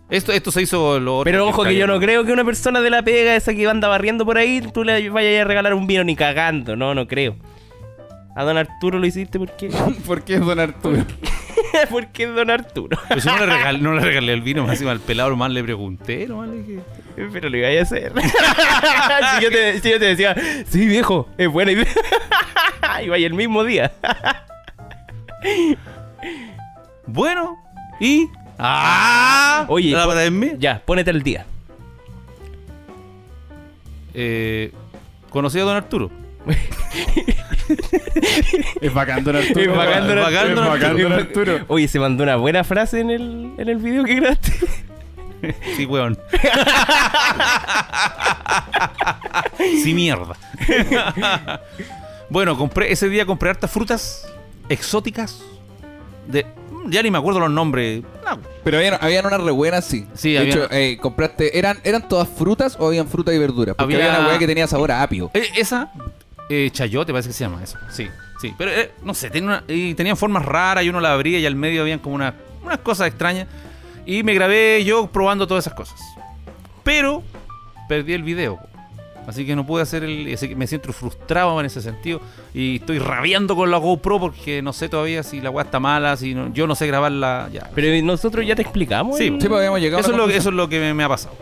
Speaker 2: Esto, esto se hizo lo otro
Speaker 3: Pero ojo
Speaker 2: está
Speaker 3: que yo no creo que una persona de la pega, esa que anda barriendo por ahí, tú le vayas a regalar un vino ni cagando. No, no creo. A don Arturo lo hiciste porque.
Speaker 4: ¿Por qué es Don Arturo?
Speaker 3: porque es don Arturo.
Speaker 2: Si no le regalé, no le regalé el vino, más encima al pelado nomás le pregunté, nomás le dije.
Speaker 3: Pero lo iba a hacer. si, yo te, si yo te decía, sí, viejo, es buena idea. y vaya el mismo día.
Speaker 2: Bueno, y. ¡Ah!
Speaker 3: Oye,
Speaker 2: ¿La
Speaker 3: po-
Speaker 2: para en mí?
Speaker 3: ya, ponete al día.
Speaker 2: Eh, conocí a Don Arturo.
Speaker 4: Es bacán Don Arturo.
Speaker 3: Es bacán Don
Speaker 2: Arturo.
Speaker 4: Arturo.
Speaker 3: Oye, se mandó una buena frase en el, en el video que grabaste.
Speaker 2: Sí, weón. sí, mierda. bueno, compré ese día compré hartas frutas exóticas. De, ya ni me acuerdo los nombres. No,
Speaker 4: Pero habían, habían unas re buenas, sí.
Speaker 2: Sí,
Speaker 4: de hecho, eh, compraste. ¿eran, ¿Eran todas frutas o habían fruta y verdura? Porque
Speaker 2: Había-
Speaker 4: había, una weá que tenía sabor a apio.
Speaker 2: eh, esa, eh, chayote parece que se llama eso. Sí. Sí, pero eh, no sé, tenía una- y tenían formas raras y uno la abría y al medio habían como una- unas cosas extrañas. Y me grabé yo probando todas esas cosas. Pero perdí el video. Así que no pude hacer el. Así que me siento frustrado en ese sentido. Y estoy rabiando con la GoPro porque no sé todavía si la weá está mala, si no- yo no sé grabarla. Ya.
Speaker 3: Pero nosotros ya te explicamos.
Speaker 2: Sí,
Speaker 3: el-
Speaker 4: Sí, pues habíamos llegado
Speaker 2: Eso
Speaker 4: a
Speaker 2: es,
Speaker 4: la
Speaker 2: lo, que-
Speaker 4: conclusión.
Speaker 2: eso es lo que me, me ha pasado.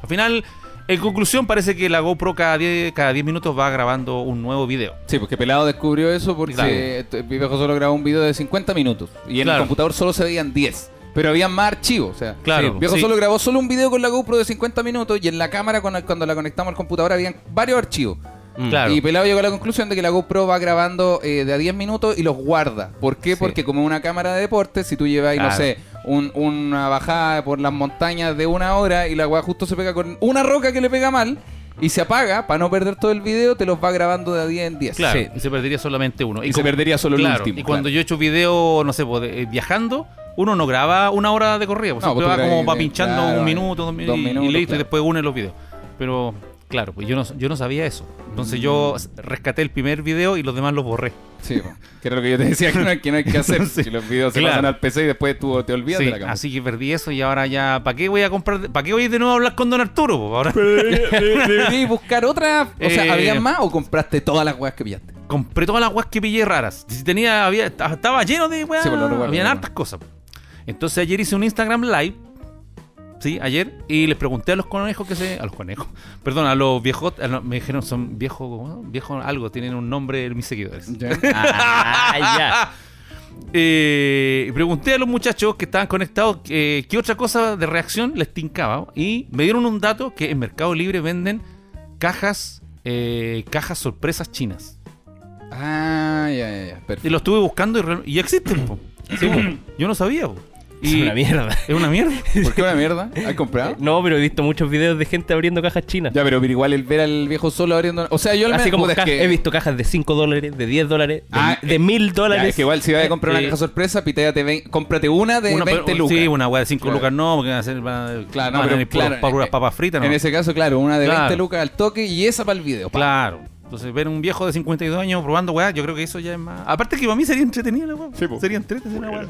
Speaker 2: Al final, en conclusión, parece que la GoPro cada 10 cada 10 minutos va grabando un nuevo video.
Speaker 4: Sí, porque Pelado descubrió eso porque
Speaker 2: Claro.
Speaker 4: t- mi viejo solo grabó un video de 50 minutos y en
Speaker 2: Claro.
Speaker 4: el computador solo se veían 10. Pero había más archivos, o sea,
Speaker 2: Claro,
Speaker 4: viejo
Speaker 2: sí.
Speaker 4: solo grabó solo un video con la GoPro de 50 minutos y en la cámara cuando, cuando la conectamos al computador habían varios archivos.
Speaker 3: Mm.
Speaker 2: Claro.
Speaker 4: Y Pelado llegó a la conclusión de que la GoPro va grabando eh, de a 10 minutos y los guarda. ¿Por qué?
Speaker 3: Sí.
Speaker 4: Porque como es una cámara de deporte, si tú llevas, no
Speaker 2: Claro.
Speaker 4: sé, un- una bajada por las montañas de una hora y la weá justo se pega con una roca que le pega mal y se apaga, para no perder todo el video, te los va grabando de a 10 en 10.
Speaker 2: Claro,
Speaker 3: Sí.
Speaker 2: y se perdería solamente uno.
Speaker 4: Y se perdería solo el último,
Speaker 2: Y cuando
Speaker 4: claro.
Speaker 2: yo he hecho video, no sé, pues, eh, viajando, uno no graba una hora de corrida. Pues
Speaker 4: No,
Speaker 2: siempre
Speaker 4: pues tú
Speaker 2: va como va pinchando
Speaker 4: claro,
Speaker 2: un minuto, dos,
Speaker 4: dos
Speaker 2: minutos, y listo,
Speaker 4: claro.
Speaker 2: y después une los videos. Pero, claro, pues yo no, yo no sabía eso. Entonces yo
Speaker 4: Mm.
Speaker 2: rescaté el primer video y los demás los borré.
Speaker 4: Sí, que era lo que yo te decía que no, hay- que no hay que hacer.
Speaker 2: Sí.
Speaker 4: Si los videos se
Speaker 2: Claro.
Speaker 4: pasan al PC y después tú te olvidas
Speaker 2: Sí,
Speaker 4: de la cámara.
Speaker 2: así que perdí eso y ahora ya, ¿para qué voy a comprar? ¿Para qué voy de nuevo a hablar con Don Arturo? Ahora
Speaker 4: Deberías buscar otra. O sea,
Speaker 2: Eh,
Speaker 4: ¿había más o compraste todas las weas que pillaste?
Speaker 2: compré todas las weas que pillé raras. Si tenía, había, estaba lleno de weas,
Speaker 4: Sí, pues
Speaker 2: habían hartas cosas. Entonces ayer hice un Instagram Live, sí, ayer, y les pregunté a los conejos que se, a los conejos, perdón, a los viejos, a los- me dijeron son viejos, ¿cómo? viejos algo, tienen un nombre mis seguidores.
Speaker 3: Ah, ya.
Speaker 2: Eh, y pregunté a los muchachos que estaban conectados eh, qué otra cosa de reacción les tincaba y me dieron un dato que en Mercado Libre venden cajas, eh, cajas sorpresas chinas.
Speaker 4: Ah, ya, ya, ya.
Speaker 2: Y lo estuve buscando y, y existen. po. Sí, po. Yo no sabía. po.
Speaker 3: Es una mierda.
Speaker 2: Es una mierda.
Speaker 4: ¿Por qué una mierda? ¿Has comprado?
Speaker 3: No, pero he visto muchos videos de gente abriendo cajas chinas.
Speaker 4: Ya, pero, pero igual el ver al viejo solo abriendo. O sea, yo al
Speaker 3: Así como
Speaker 4: es que-
Speaker 3: he visto cajas de 5 dólares, de 10 dólares, de,
Speaker 4: Ah,
Speaker 3: de 1000
Speaker 4: Ya,
Speaker 3: dólares.
Speaker 4: es que igual si vas a comprar una
Speaker 2: Eh,
Speaker 4: caja sorpresa, pitéate vein- cómprate una de
Speaker 2: Una,
Speaker 4: 20
Speaker 2: pero-
Speaker 4: lucas.
Speaker 2: Sí, una weá de 5
Speaker 4: Claro.
Speaker 2: lucas no, porque van a ser.
Speaker 4: Claro, no, pero
Speaker 2: venir puros
Speaker 4: claro,
Speaker 2: pa- puras
Speaker 4: eh,
Speaker 2: papas fritas, ¿no?
Speaker 4: En ese caso, claro, una de 20
Speaker 2: Claro.
Speaker 4: lucas al toque y esa para el video. pa.
Speaker 2: Claro. Entonces, ver un viejo de 52 años probando weá, yo creo que eso ya es más. Aparte que para mí sería entretenido la weá.
Speaker 4: Sí,
Speaker 2: sería entretenido la weá.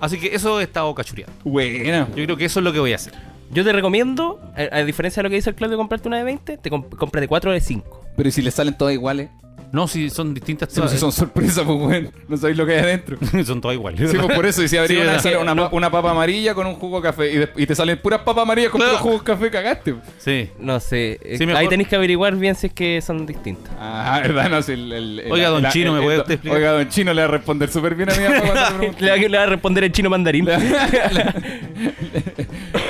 Speaker 2: Así que eso he estado cachureando.
Speaker 4: Buena.
Speaker 2: Yo creo que eso es lo que voy a hacer.
Speaker 3: Yo te recomiendo, a, a diferencia de lo que dice el Claudio, comprarte una de 20, te comp cómprate 4 de 5.
Speaker 4: Pero ¿y si le salen todas iguales?
Speaker 2: No, si son distintas
Speaker 4: Sí, pues si son sorpresas, pues bueno, no sabéis lo que hay adentro.
Speaker 2: son todas iguales.
Speaker 4: Sí, pues por eso, y si abrí
Speaker 2: Sí,
Speaker 4: una, una,
Speaker 3: No.
Speaker 4: una papa amarilla con un jugo de café y, de- y te salen puras papas amarillas con
Speaker 2: Claro.
Speaker 4: puros jugos de café, cagaste.
Speaker 2: Sí.
Speaker 3: No sé, eh,
Speaker 2: Sí, mejor-
Speaker 3: ahí tenéis que averiguar bien si es que son distintas.
Speaker 4: Ah, verdad, no sé. El, el- el-
Speaker 2: Oiga, don Chino, ¿me
Speaker 4: el-
Speaker 2: puede usted explicar?
Speaker 4: Oiga, don Chino le va a responder súper bien a mi
Speaker 3: va, le va a responder en chino mandarín.
Speaker 4: Le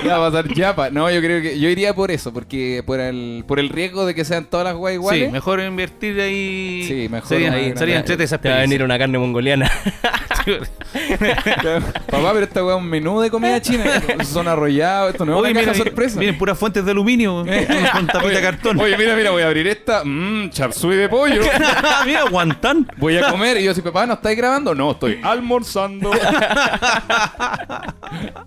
Speaker 4: va a pasar chapa. No, yo creo que yo iría por eso, porque por el, por el riesgo de que sean todas las guay iguales.
Speaker 2: Sí, mejor invertir ahí.
Speaker 4: Sí, mejor
Speaker 2: Sería,
Speaker 4: ahí,
Speaker 2: sería
Speaker 4: no,
Speaker 2: entrete esa
Speaker 3: Te va a venir una carne mongoliana.
Speaker 4: Papá, pero esta weá es un menú de comida china. Son arrollados, esto no es
Speaker 2: Oye,
Speaker 4: una caja
Speaker 2: mira,
Speaker 4: sorpresa.
Speaker 2: Miren, puras fuentes de aluminio con tapita de cartón.
Speaker 4: Oye, mira, mira, voy a abrir esta. Mmm, chapsui de pollo.
Speaker 2: mira, guantán.
Speaker 4: Voy a comer. Y yo, si papá, ¿no estáis grabando? No, estoy almorzando.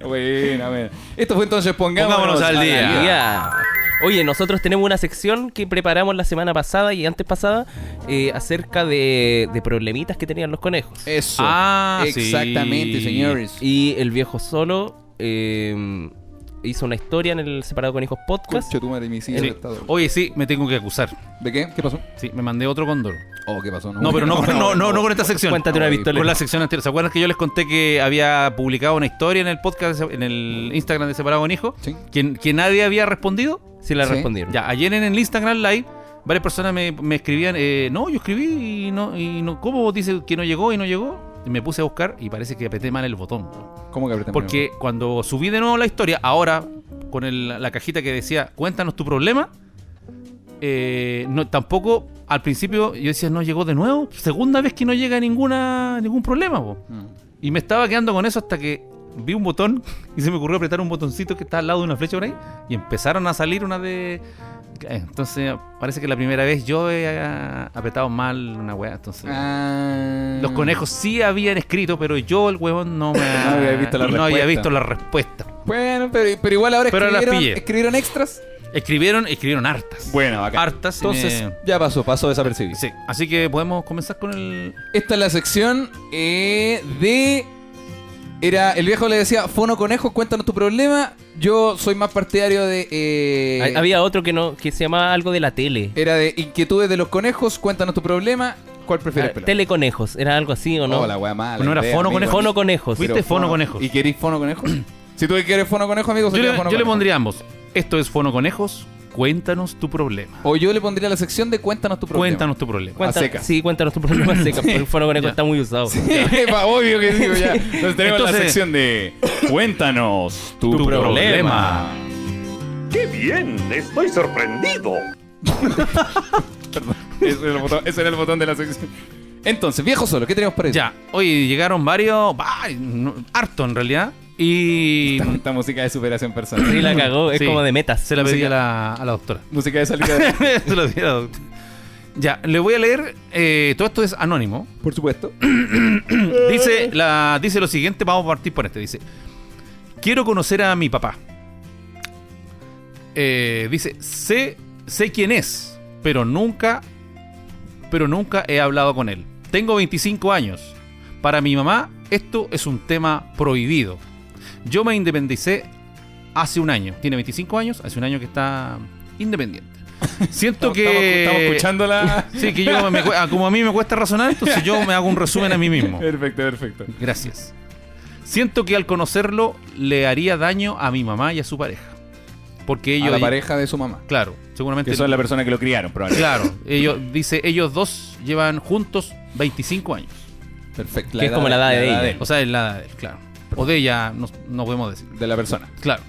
Speaker 4: buena, buena. Esto fue entonces Pongámonos,
Speaker 2: Pongámonos al día.
Speaker 3: Oye, nosotros tenemos una sección que preparamos la semana pasada y antes pasada eh, acerca de, de problemitas que tenían los conejos.
Speaker 4: Eso.
Speaker 2: Ah, sí.
Speaker 4: Exactamente, señores.
Speaker 3: Y el viejo solo eh, hizo una historia en el Separado con Hijos podcast.
Speaker 4: Concha tu madre, mi hija
Speaker 2: Sí.
Speaker 4: está dormida.
Speaker 2: Oye, sí, me tengo que acusar.
Speaker 4: ¿De qué? ¿Qué pasó?
Speaker 2: Sí, me mandé otro cóndor.
Speaker 4: Oh, ¿qué pasó?
Speaker 2: No, pero no, no, no, no con esta sección.
Speaker 3: Cuéntate una
Speaker 4: No,
Speaker 3: pistola.
Speaker 2: Con la sección anterior. ¿Se acuerdan que yo les conté que había publicado una historia en el podcast, en el Instagram de Separado con Hijo?
Speaker 4: Sí.
Speaker 2: Que, que nadie había respondido.
Speaker 3: Sí la
Speaker 4: Sí.
Speaker 3: respondieron.
Speaker 2: Ya, ayer en el Instagram Live, varias personas me, me escribían, eh, no, yo escribí y no, y no, ¿cómo dice que no llegó y no llegó? Y me puse a buscar y parece que apreté mal el botón.
Speaker 4: ¿Cómo que apreté
Speaker 2: Porque cuando subí de nuevo la historia, ahora, con el- la cajita que decía, cuéntanos tu problema, eh, no, tampoco, al principio yo decía, no llegó de nuevo, segunda vez que no llega ninguna ningún problema.
Speaker 4: Mm.
Speaker 2: Y me estaba quedando con eso hasta que vi un botón y se me ocurrió apretar un botoncito que está al lado de una flecha por ahí y empezaron a salir una de... eh, Entonces parece que la primera vez yo he eh, apretado mal una weá. Entonces
Speaker 4: Ah.
Speaker 2: los conejos sí habían escrito, pero yo el huevón no me
Speaker 4: No había visto la
Speaker 2: no había
Speaker 4: respuesta.
Speaker 2: visto la respuesta.
Speaker 4: Bueno, pero, pero igual ahora
Speaker 2: Pero
Speaker 4: escribieron, extras.
Speaker 2: Escribieron, escribieron hartas.
Speaker 4: Bueno, acá.
Speaker 2: Hartas.
Speaker 4: Entonces,
Speaker 2: me-
Speaker 4: ya pasó, pasó desapercibido.
Speaker 2: Sí, así que podemos comenzar con el.
Speaker 4: Esta es la sección eh, de. Era. El viejo le decía, Fono Conejo, cuéntanos tu problema. Yo soy más partidario de. eh,
Speaker 3: Había otro que no que se llamaba algo de la tele.
Speaker 4: Era de inquietudes de los conejos, cuéntanos tu problema. ¿Cuál prefieres,
Speaker 3: Ah? Teleconejos, era algo así o no?
Speaker 4: Oh, la wea mala.
Speaker 2: ¿No era
Speaker 4: idea,
Speaker 2: Fono
Speaker 4: amigo.
Speaker 2: Conejo?
Speaker 3: Fono Conejos.
Speaker 2: Fuiste Fono Conejos.
Speaker 4: ¿Y querés Fono Conejo? si tú quieres Fono Conejo, amigo,
Speaker 2: Yo le,
Speaker 4: Fono
Speaker 2: yo le pondría ambos. Esto es Fono Conejos. Cuéntanos tu problema.
Speaker 4: O yo le pondría la sección de cuéntanos tu problema.
Speaker 2: Cuéntanos tu problema.
Speaker 3: Cuenta-
Speaker 4: a seca.
Speaker 3: Sí, cuéntanos tu problema seca, porque el Fono Conejo
Speaker 2: Ya.
Speaker 3: está muy usado.
Speaker 4: Pa, Obvio que digo ya. Entonces tenemos la sección de Cuéntanos tu,
Speaker 2: Tu
Speaker 4: problema.
Speaker 2: problema.
Speaker 5: ¡Qué bien! Estoy sorprendido.
Speaker 4: Ese era, el botón, ese era el botón de la sección. Entonces, viejo solo, ¿qué tenemos para eso?
Speaker 2: Ya, hoy llegaron varios, vari- no, harto en realidad, y
Speaker 4: Esta, esta música de superación personal.
Speaker 3: Sí, la cagó, es
Speaker 2: Sí.
Speaker 3: como de metas.
Speaker 2: se la pedí a la, a la doctora.
Speaker 4: música de salida de...
Speaker 2: se la pedí a la doctora. Ya, le voy a leer, eh, todo esto es anónimo.
Speaker 4: Por supuesto.
Speaker 2: Dice, la, dice lo siguiente, vamos a partir por este. Dice, quiero conocer a mi papá. Eh, dice, sé, sé quién es, pero nunca, pero nunca he hablado con él. Tengo 25 años. Para mi mamá, esto es un tema prohibido. Yo me independicé hace un año. Tiene 25 años, hace un año que está independiente. Siento
Speaker 4: Estamos-
Speaker 2: que...
Speaker 4: Estamos escuchando la...
Speaker 2: Sí, que yo me ah, como a mí me cuesta razonar, entonces yo me hago un resumen a mí mismo.
Speaker 4: Perfecto, perfecto.
Speaker 2: Gracias. Siento que al conocerlo le haría daño a mi mamá y a su pareja. Porque ellos
Speaker 4: a la pareja de su mamá.
Speaker 2: claro, seguramente
Speaker 4: Que son la persona que lo criaron, probablemente.
Speaker 2: Claro, ellos dice ellos dos llevan juntos 25 años.
Speaker 4: Perfecto.
Speaker 3: Que es como la edad de ella.
Speaker 4: él,
Speaker 2: O sea, es la edad de él, claro. O de ella, no, no podemos decir.
Speaker 4: de la persona.
Speaker 2: Claro.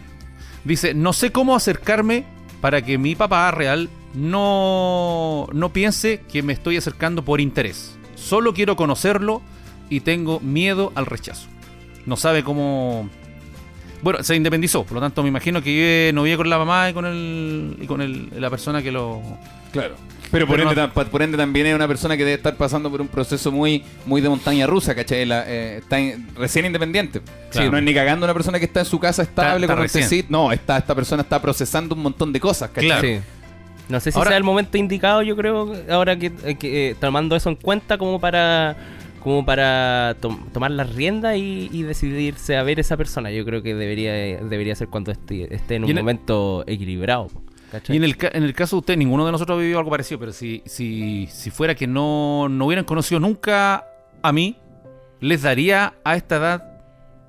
Speaker 2: Dice, no sé cómo acercarme para que mi papá real no, no piense que me estoy acercando por interés. Solo quiero conocerlo y tengo miedo al rechazo. No sabe cómo... Bueno, se independizó, por lo tanto me imagino que vive, no vive con la mamá y con, el, y con el- la persona que lo...
Speaker 4: Claro. Pero por,
Speaker 2: Pero
Speaker 4: ende,
Speaker 2: no-
Speaker 4: tam- pa- por ende también es una persona que debe estar pasando por un proceso muy, muy de montaña rusa, ¿cachai? La, eh, está in- recién independiente.
Speaker 2: Claro.
Speaker 4: Sí, no es ni cagando una persona que está en su casa estable
Speaker 2: está
Speaker 4: con un
Speaker 2: recién.
Speaker 4: tecito. No, está, esta persona está procesando un montón de cosas, ¿cachai?
Speaker 2: Claro.
Speaker 3: Sí. No sé si
Speaker 2: Ahora-
Speaker 3: sea el momento indicado, yo creo, ahora que, eh, que, eh, tomando eso en cuenta como para como para tom- tomar las riendas y, y decidirse a ver esa persona. Yo creo que debería debería ser cuando esté, esté en un
Speaker 2: en el-
Speaker 3: momento equilibrado. ¿cachai?
Speaker 2: Y en el, ca- en el caso de usted, ninguno de nosotros ha vivido algo parecido, pero si, si, si fuera que no, no hubieran conocido nunca a mí, ¿les daría a esta edad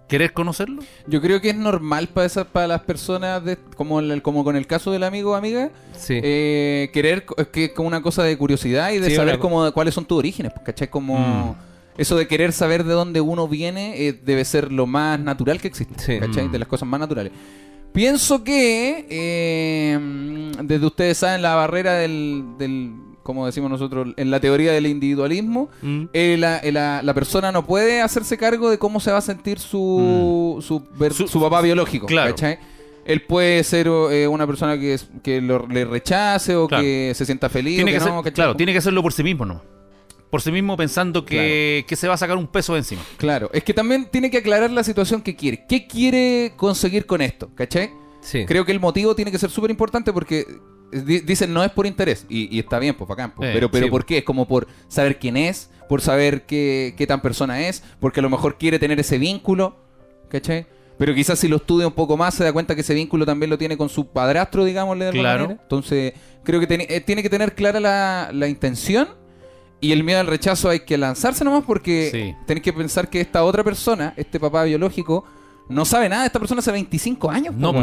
Speaker 2: querer conocerlo?
Speaker 4: Yo creo que es normal para esas, para las personas, de, como, el- como con el caso del amigo o amiga,
Speaker 3: Sí.
Speaker 4: eh, querer, que es como una cosa de curiosidad y de
Speaker 3: Sí,
Speaker 4: saber cómo, cuáles son tus orígenes, pues, ¿cachai? Como... Eso de querer saber de dónde uno viene eh, debe ser lo más natural que existe,
Speaker 3: Sí.
Speaker 4: ¿cachai?
Speaker 2: Mm.
Speaker 4: De las cosas más naturales. Pienso que eh, desde ustedes saben la barrera del, del, como decimos nosotros, en la teoría del individualismo,
Speaker 3: Mm.
Speaker 4: eh, la, la- la persona no puede hacerse cargo de cómo se va a sentir su, su, ver-
Speaker 2: Su-
Speaker 4: su papá biológico.
Speaker 2: claro.
Speaker 4: ¿cachai? Él puede ser eh, una persona que, que lo- le rechace o
Speaker 2: Claro.
Speaker 4: que se sienta feliz.
Speaker 2: Tiene
Speaker 4: o
Speaker 2: que,
Speaker 4: que
Speaker 2: ser-
Speaker 4: no,
Speaker 2: claro, tiene que hacerlo por sí mismo, ¿no? Por sí mismo pensando que, que se va a sacar un peso de encima.
Speaker 4: Claro, es que también tiene que aclarar la situación que quiere. ¿Qué quiere conseguir con esto? ¿Cachai?
Speaker 3: Sí.
Speaker 4: Creo que el motivo tiene que ser súper importante porque di- dicen no es por interés. Y, y está bien, pues bacán. pues.
Speaker 2: Eh,
Speaker 4: pero pero
Speaker 3: sí.
Speaker 4: ¿por qué? Es como por saber quién es, por saber qué, qué tan persona es, porque a lo mejor quiere tener ese vínculo. ¿Cachai? Pero quizás si lo estudia un poco más se da cuenta que ese vínculo también lo tiene con su padrastro, digámosle de alguna
Speaker 2: Claro.
Speaker 4: manera. Entonces, creo que tiene- eh, tiene que tener clara la, la intención y el miedo al rechazo hay que lanzarse nomás porque
Speaker 2: Sí.
Speaker 4: tenés que pensar que esta otra persona, este papá biológico, no sabe nada de esta persona hace 25 años.
Speaker 2: No.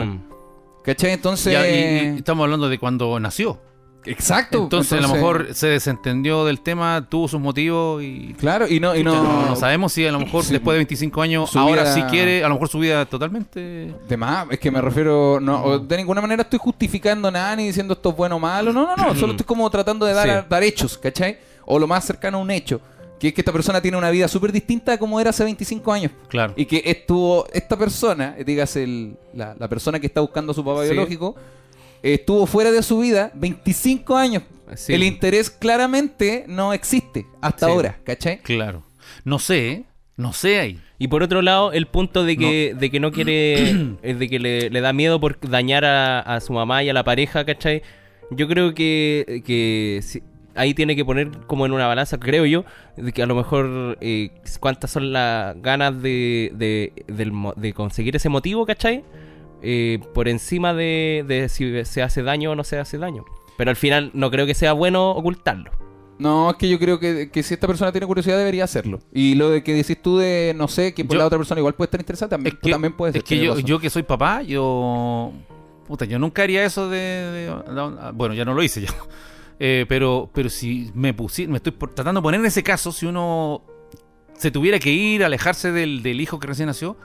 Speaker 4: ¿Cachai? Entonces...
Speaker 2: Ya, y- y estamos hablando de cuando nació.
Speaker 4: Exacto.
Speaker 2: Entonces, a lo mejor se desentendió del tema, tuvo sus motivos y...
Speaker 4: Claro, y no... Y no,
Speaker 2: no, no sabemos si a lo mejor
Speaker 4: Sí.
Speaker 2: después de 25 años ahora
Speaker 4: vida-
Speaker 2: sí quiere, a lo mejor su vida totalmente...
Speaker 4: De más, es que me refiero, no, o de ninguna manera estoy justificando nada ni diciendo esto es bueno o malo, no, no, no, solo estoy como tratando de dar,
Speaker 3: Sí.
Speaker 4: dar hechos, ¿cachai? O lo más cercano a un hecho, que es que esta persona tiene una vida súper distinta a como era hace 25 años.
Speaker 2: Claro.
Speaker 4: Y que estuvo, esta persona, eh, dígase el- la, la persona que está buscando a su papá
Speaker 3: Sí.
Speaker 4: biológico, estuvo fuera de su vida 25 años.
Speaker 3: Sí.
Speaker 4: El interés claramente no existe hasta
Speaker 3: Sí.
Speaker 4: ahora, ¿cachai?
Speaker 2: Claro. No sé, ¿eh? No sé ahí.
Speaker 3: Y por otro lado, el punto de que, de que no quiere, de que le, le da miedo por dañar a, a su mamá y a la pareja, ¿cachai? Yo creo que, que si- ahí tiene que poner como en una balanza, creo yo, de que a lo mejor eh, cuántas son las ganas de, de, de conseguir ese motivo, ¿cachai? Eh, por encima de, de si se hace daño o no se hace daño. Pero al final no creo que sea bueno ocultarlo.
Speaker 4: No, es que yo creo que, que si esta persona tiene curiosidad debería hacerlo. Y lo de que decís tú de, no sé, que por
Speaker 2: Yo-
Speaker 4: la otra persona igual puede estar interesante, también,
Speaker 2: Es que,
Speaker 4: también puede ser.
Speaker 2: es que yo, yo que soy papá, yo. Puta, yo nunca haría eso de. de- bueno, ya no lo hice ya. Eh, pero, pero si me puse, me estoy por- tratando de poner en ese caso, si uno se tuviera que ir, alejarse del, del hijo que recién nació,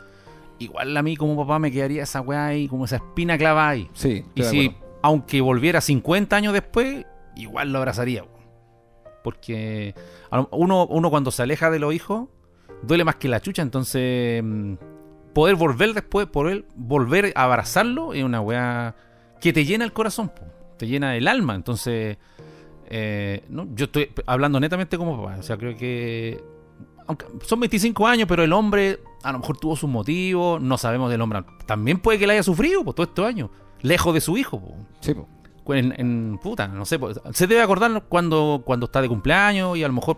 Speaker 2: igual a mí como papá me quedaría esa weá ahí, como esa espina clavada ahí.
Speaker 4: Sí,
Speaker 2: Y si, aunque volviera 50 años después, igual lo abrazaría. Porque uno, uno cuando se aleja de los hijos, duele más que la chucha. Entonces, mm, poder volver después, poder volver a abrazarlo, es una weá que te llena el corazón, po, te llena el alma. Entonces, eh, no, yo estoy hablando netamente como papá. O sea, creo que. Aunque son 25 años, pero el hombre a lo mejor tuvo sus motivos, no sabemos del hombre. También puede que le haya sufrido por todos estos años, lejos de su hijo. po.
Speaker 4: Sí, po.
Speaker 2: En, en- puta, no sé, pues, se debe acordar cuando, cuando está de cumpleaños y a lo mejor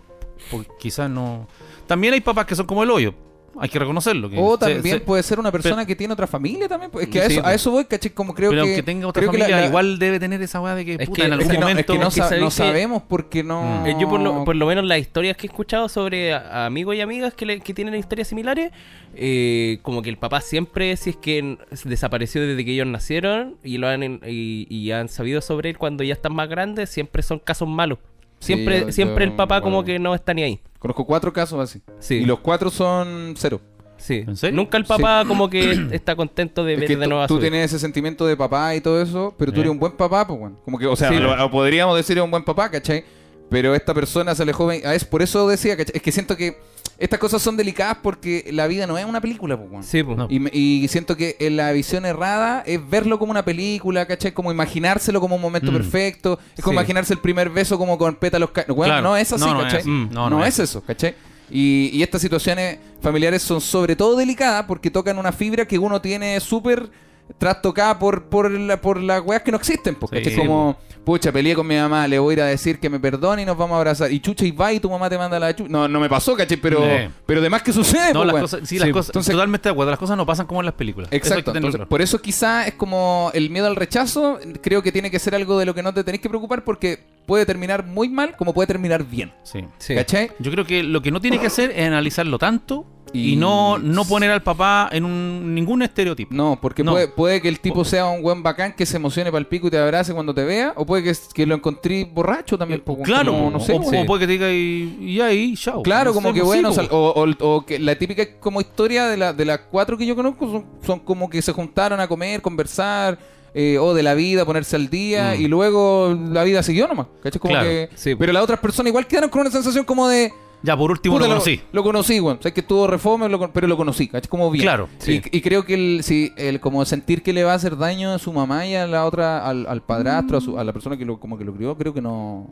Speaker 2: pues, quizás no. También hay papás que son como el hoyo, hay que reconocerlo. que
Speaker 4: O
Speaker 2: se-
Speaker 4: también
Speaker 2: se-
Speaker 4: puede ser una persona que tiene otra familia también. pues, Es que a
Speaker 2: Sí,
Speaker 4: eso,
Speaker 2: pues.
Speaker 4: a eso voy, caché, como creo
Speaker 2: pero
Speaker 4: que...
Speaker 2: aunque tenga otra familia,
Speaker 4: la- la-
Speaker 2: igual debe tener esa weá de que,
Speaker 3: Es
Speaker 2: puta,
Speaker 3: que-
Speaker 2: en algún
Speaker 4: Es que no, es
Speaker 2: momento.
Speaker 4: que no,
Speaker 3: es que
Speaker 4: sa- no
Speaker 3: que-
Speaker 4: sabemos porque no...
Speaker 2: Mm.
Speaker 3: Eh, yo por lo, por lo menos las historias que he escuchado sobre a- amigos y amigas que, le- que tienen historias similares, eh, como que el papá siempre, si es que desapareció desde que ellos nacieron y lo han en- y, y han sabido sobre él cuando ya están más grandes, siempre son casos malos.
Speaker 4: Sí,
Speaker 3: Siempre,
Speaker 4: yo-
Speaker 3: siempre
Speaker 4: yo
Speaker 3: el papá como que no está ni ahí.
Speaker 4: Conozco cuatro casos así.
Speaker 3: Sí.
Speaker 4: Y los cuatro son cero.
Speaker 3: Sí.
Speaker 2: ¿En serio?
Speaker 3: Nunca el papá como que está contento de
Speaker 4: Es
Speaker 3: ver
Speaker 4: que
Speaker 3: de nuevo a
Speaker 4: tú tienes ese sentimiento de papá y todo eso, pero tú
Speaker 2: Eh.
Speaker 4: eres un buen papá, pues, bueno. Como que, o sea,
Speaker 3: Sí,
Speaker 4: lo-
Speaker 3: lo-
Speaker 4: podríamos decir es un buen papá, ¿cachai? Pero esta persona se alejó. ah, Es por eso decía, ¿cachai? Es que siento que estas cosas son delicadas porque la vida no es una película, pues, bueno.
Speaker 3: Sí, pues.
Speaker 2: No.
Speaker 4: Y, y siento que en la visión errada es verlo como una película, ¿cachai? Como imaginárselo como un momento
Speaker 2: Mm.
Speaker 4: perfecto. Es como
Speaker 3: Sí.
Speaker 4: imaginarse el primer beso como con pétalos. Bueno,
Speaker 2: Claro.
Speaker 4: no es así,
Speaker 2: No, no es
Speaker 4: ¿cachai?
Speaker 2: así.
Speaker 4: No,
Speaker 2: No, no
Speaker 4: es,
Speaker 2: es
Speaker 4: eso, ¿cachai? Y, y estas situaciones familiares son sobre todo delicadas porque tocan una fibra que uno tiene súper trastocada por, por, la, por las weas que no existen. Porque
Speaker 2: Sí,
Speaker 4: es como, pucha, peleé con mi mamá, le voy a ir a decir que me perdone y nos vamos a abrazar. Y chucha y va y tu mamá te manda la chucha. No, no me pasó, ¿cachai? Pero,
Speaker 2: Sí.
Speaker 4: pero además que sucede,
Speaker 2: No,
Speaker 4: pues,
Speaker 2: las cosas, sí, las cosas,
Speaker 4: entonces-
Speaker 2: totalmente de acuerdo. Las cosas no pasan como en las películas.
Speaker 4: Exacto, entonces,
Speaker 2: claro.
Speaker 4: por eso quizá es como el miedo al rechazo, creo que tiene que ser algo de lo que no te tenés que preocupar porque puede terminar muy mal como puede terminar bien.
Speaker 2: Sí.
Speaker 3: Sí.
Speaker 4: ¿Cachai?
Speaker 2: Yo creo que lo que no tiene que hacer es analizarlo tanto y,
Speaker 4: Y-
Speaker 2: no, no poner al papá en un, ningún estereotipo.
Speaker 4: No, porque
Speaker 2: No.
Speaker 4: Puede, puede que el tipo sea un buen bacán que se emocione para el pico y te abrace cuando te vea, o puede que, que lo encontré borracho también. po,
Speaker 2: claro,
Speaker 4: como, no sé.
Speaker 2: o, como puede que te diga y, y ahí, chao.
Speaker 4: Claro,
Speaker 2: No
Speaker 4: como que
Speaker 2: pues
Speaker 4: bueno,
Speaker 2: sí,
Speaker 4: o, o- o que la típica como historia de, la, de las cuatro que yo conozco son, son como que se juntaron a comer, conversar, eh, o de la vida, ponerse al día,
Speaker 2: Mm.
Speaker 4: y luego la vida siguió nomás. Como
Speaker 2: Claro,
Speaker 4: que,
Speaker 3: sí.
Speaker 4: Pero las otras personas igual quedaron con una sensación como de...
Speaker 2: Ya, por último
Speaker 4: Puta,
Speaker 2: lo conocí.
Speaker 4: Lo, conocí, weón. Sabes que estuvo lo con- pero lo conocí, ¿cachai? Como bien.
Speaker 2: Claro, sí.
Speaker 4: Y, creo que el, sí, el como sentir que le va a hacer daño a su mamá y a la otra, al, al padrastro, a, su- a la persona que lo, como que lo crió, creo que no.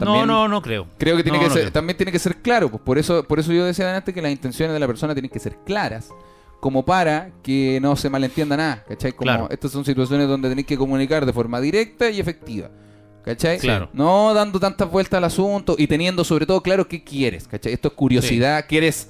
Speaker 2: No, no, no creo.
Speaker 4: Creo que tiene
Speaker 2: No,
Speaker 4: que
Speaker 2: no
Speaker 4: ser,
Speaker 2: creo.
Speaker 4: también tiene que ser claro, pues por eso, por eso yo decía antes que las intenciones de la persona tienen que ser claras, como para que no se malentienda nada, ¿cachai? Como
Speaker 2: Claro.
Speaker 4: estas son situaciones donde tenéis que comunicar de forma directa y efectiva. ¿Cachai?
Speaker 2: Claro.
Speaker 4: No dando tantas vueltas al asunto y teniendo sobre todo claro qué quieres, ¿cachai? Esto es curiosidad, quieres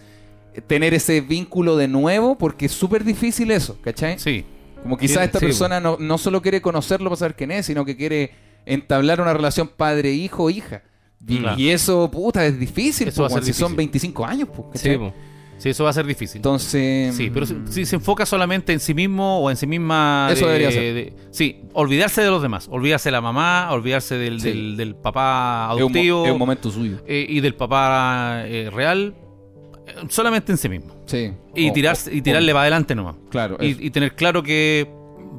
Speaker 4: tener ese vínculo de nuevo porque es súper difícil eso, ¿cachai?
Speaker 2: Sí.
Speaker 4: Como quizás esta
Speaker 3: Sí,
Speaker 4: persona no, no solo quiere conocerlo para saber quién es, sino que quiere entablar una relación padre-hijo, hija. Y,
Speaker 2: Claro.
Speaker 4: y eso, puta, es difícil.
Speaker 2: Eso
Speaker 4: po,
Speaker 2: va a ser
Speaker 4: weón, si son
Speaker 2: difícil.
Speaker 4: 25 años, po,
Speaker 3: Sí,
Speaker 4: ¿cachai?
Speaker 3: po.
Speaker 2: Sí, eso va a ser difícil.
Speaker 4: Entonces.
Speaker 2: Sí, pero si, si se enfoca solamente en sí mismo o en sí misma.
Speaker 4: Eso
Speaker 2: de-
Speaker 4: debería ser.
Speaker 2: de- sí, olvidarse de los demás. Olvidarse de la mamá, olvidarse del,
Speaker 4: Sí.
Speaker 2: del, del papá
Speaker 4: es un, mo-
Speaker 2: adoptivo
Speaker 4: es un momento suyo.
Speaker 2: eh, y del papá eh, real. Solamente en sí mismo.
Speaker 4: Sí.
Speaker 2: Y,
Speaker 4: O-
Speaker 2: tirarse,
Speaker 4: o-
Speaker 2: y tirarle para adelante nomás.
Speaker 4: Claro.
Speaker 2: Y, y tener claro que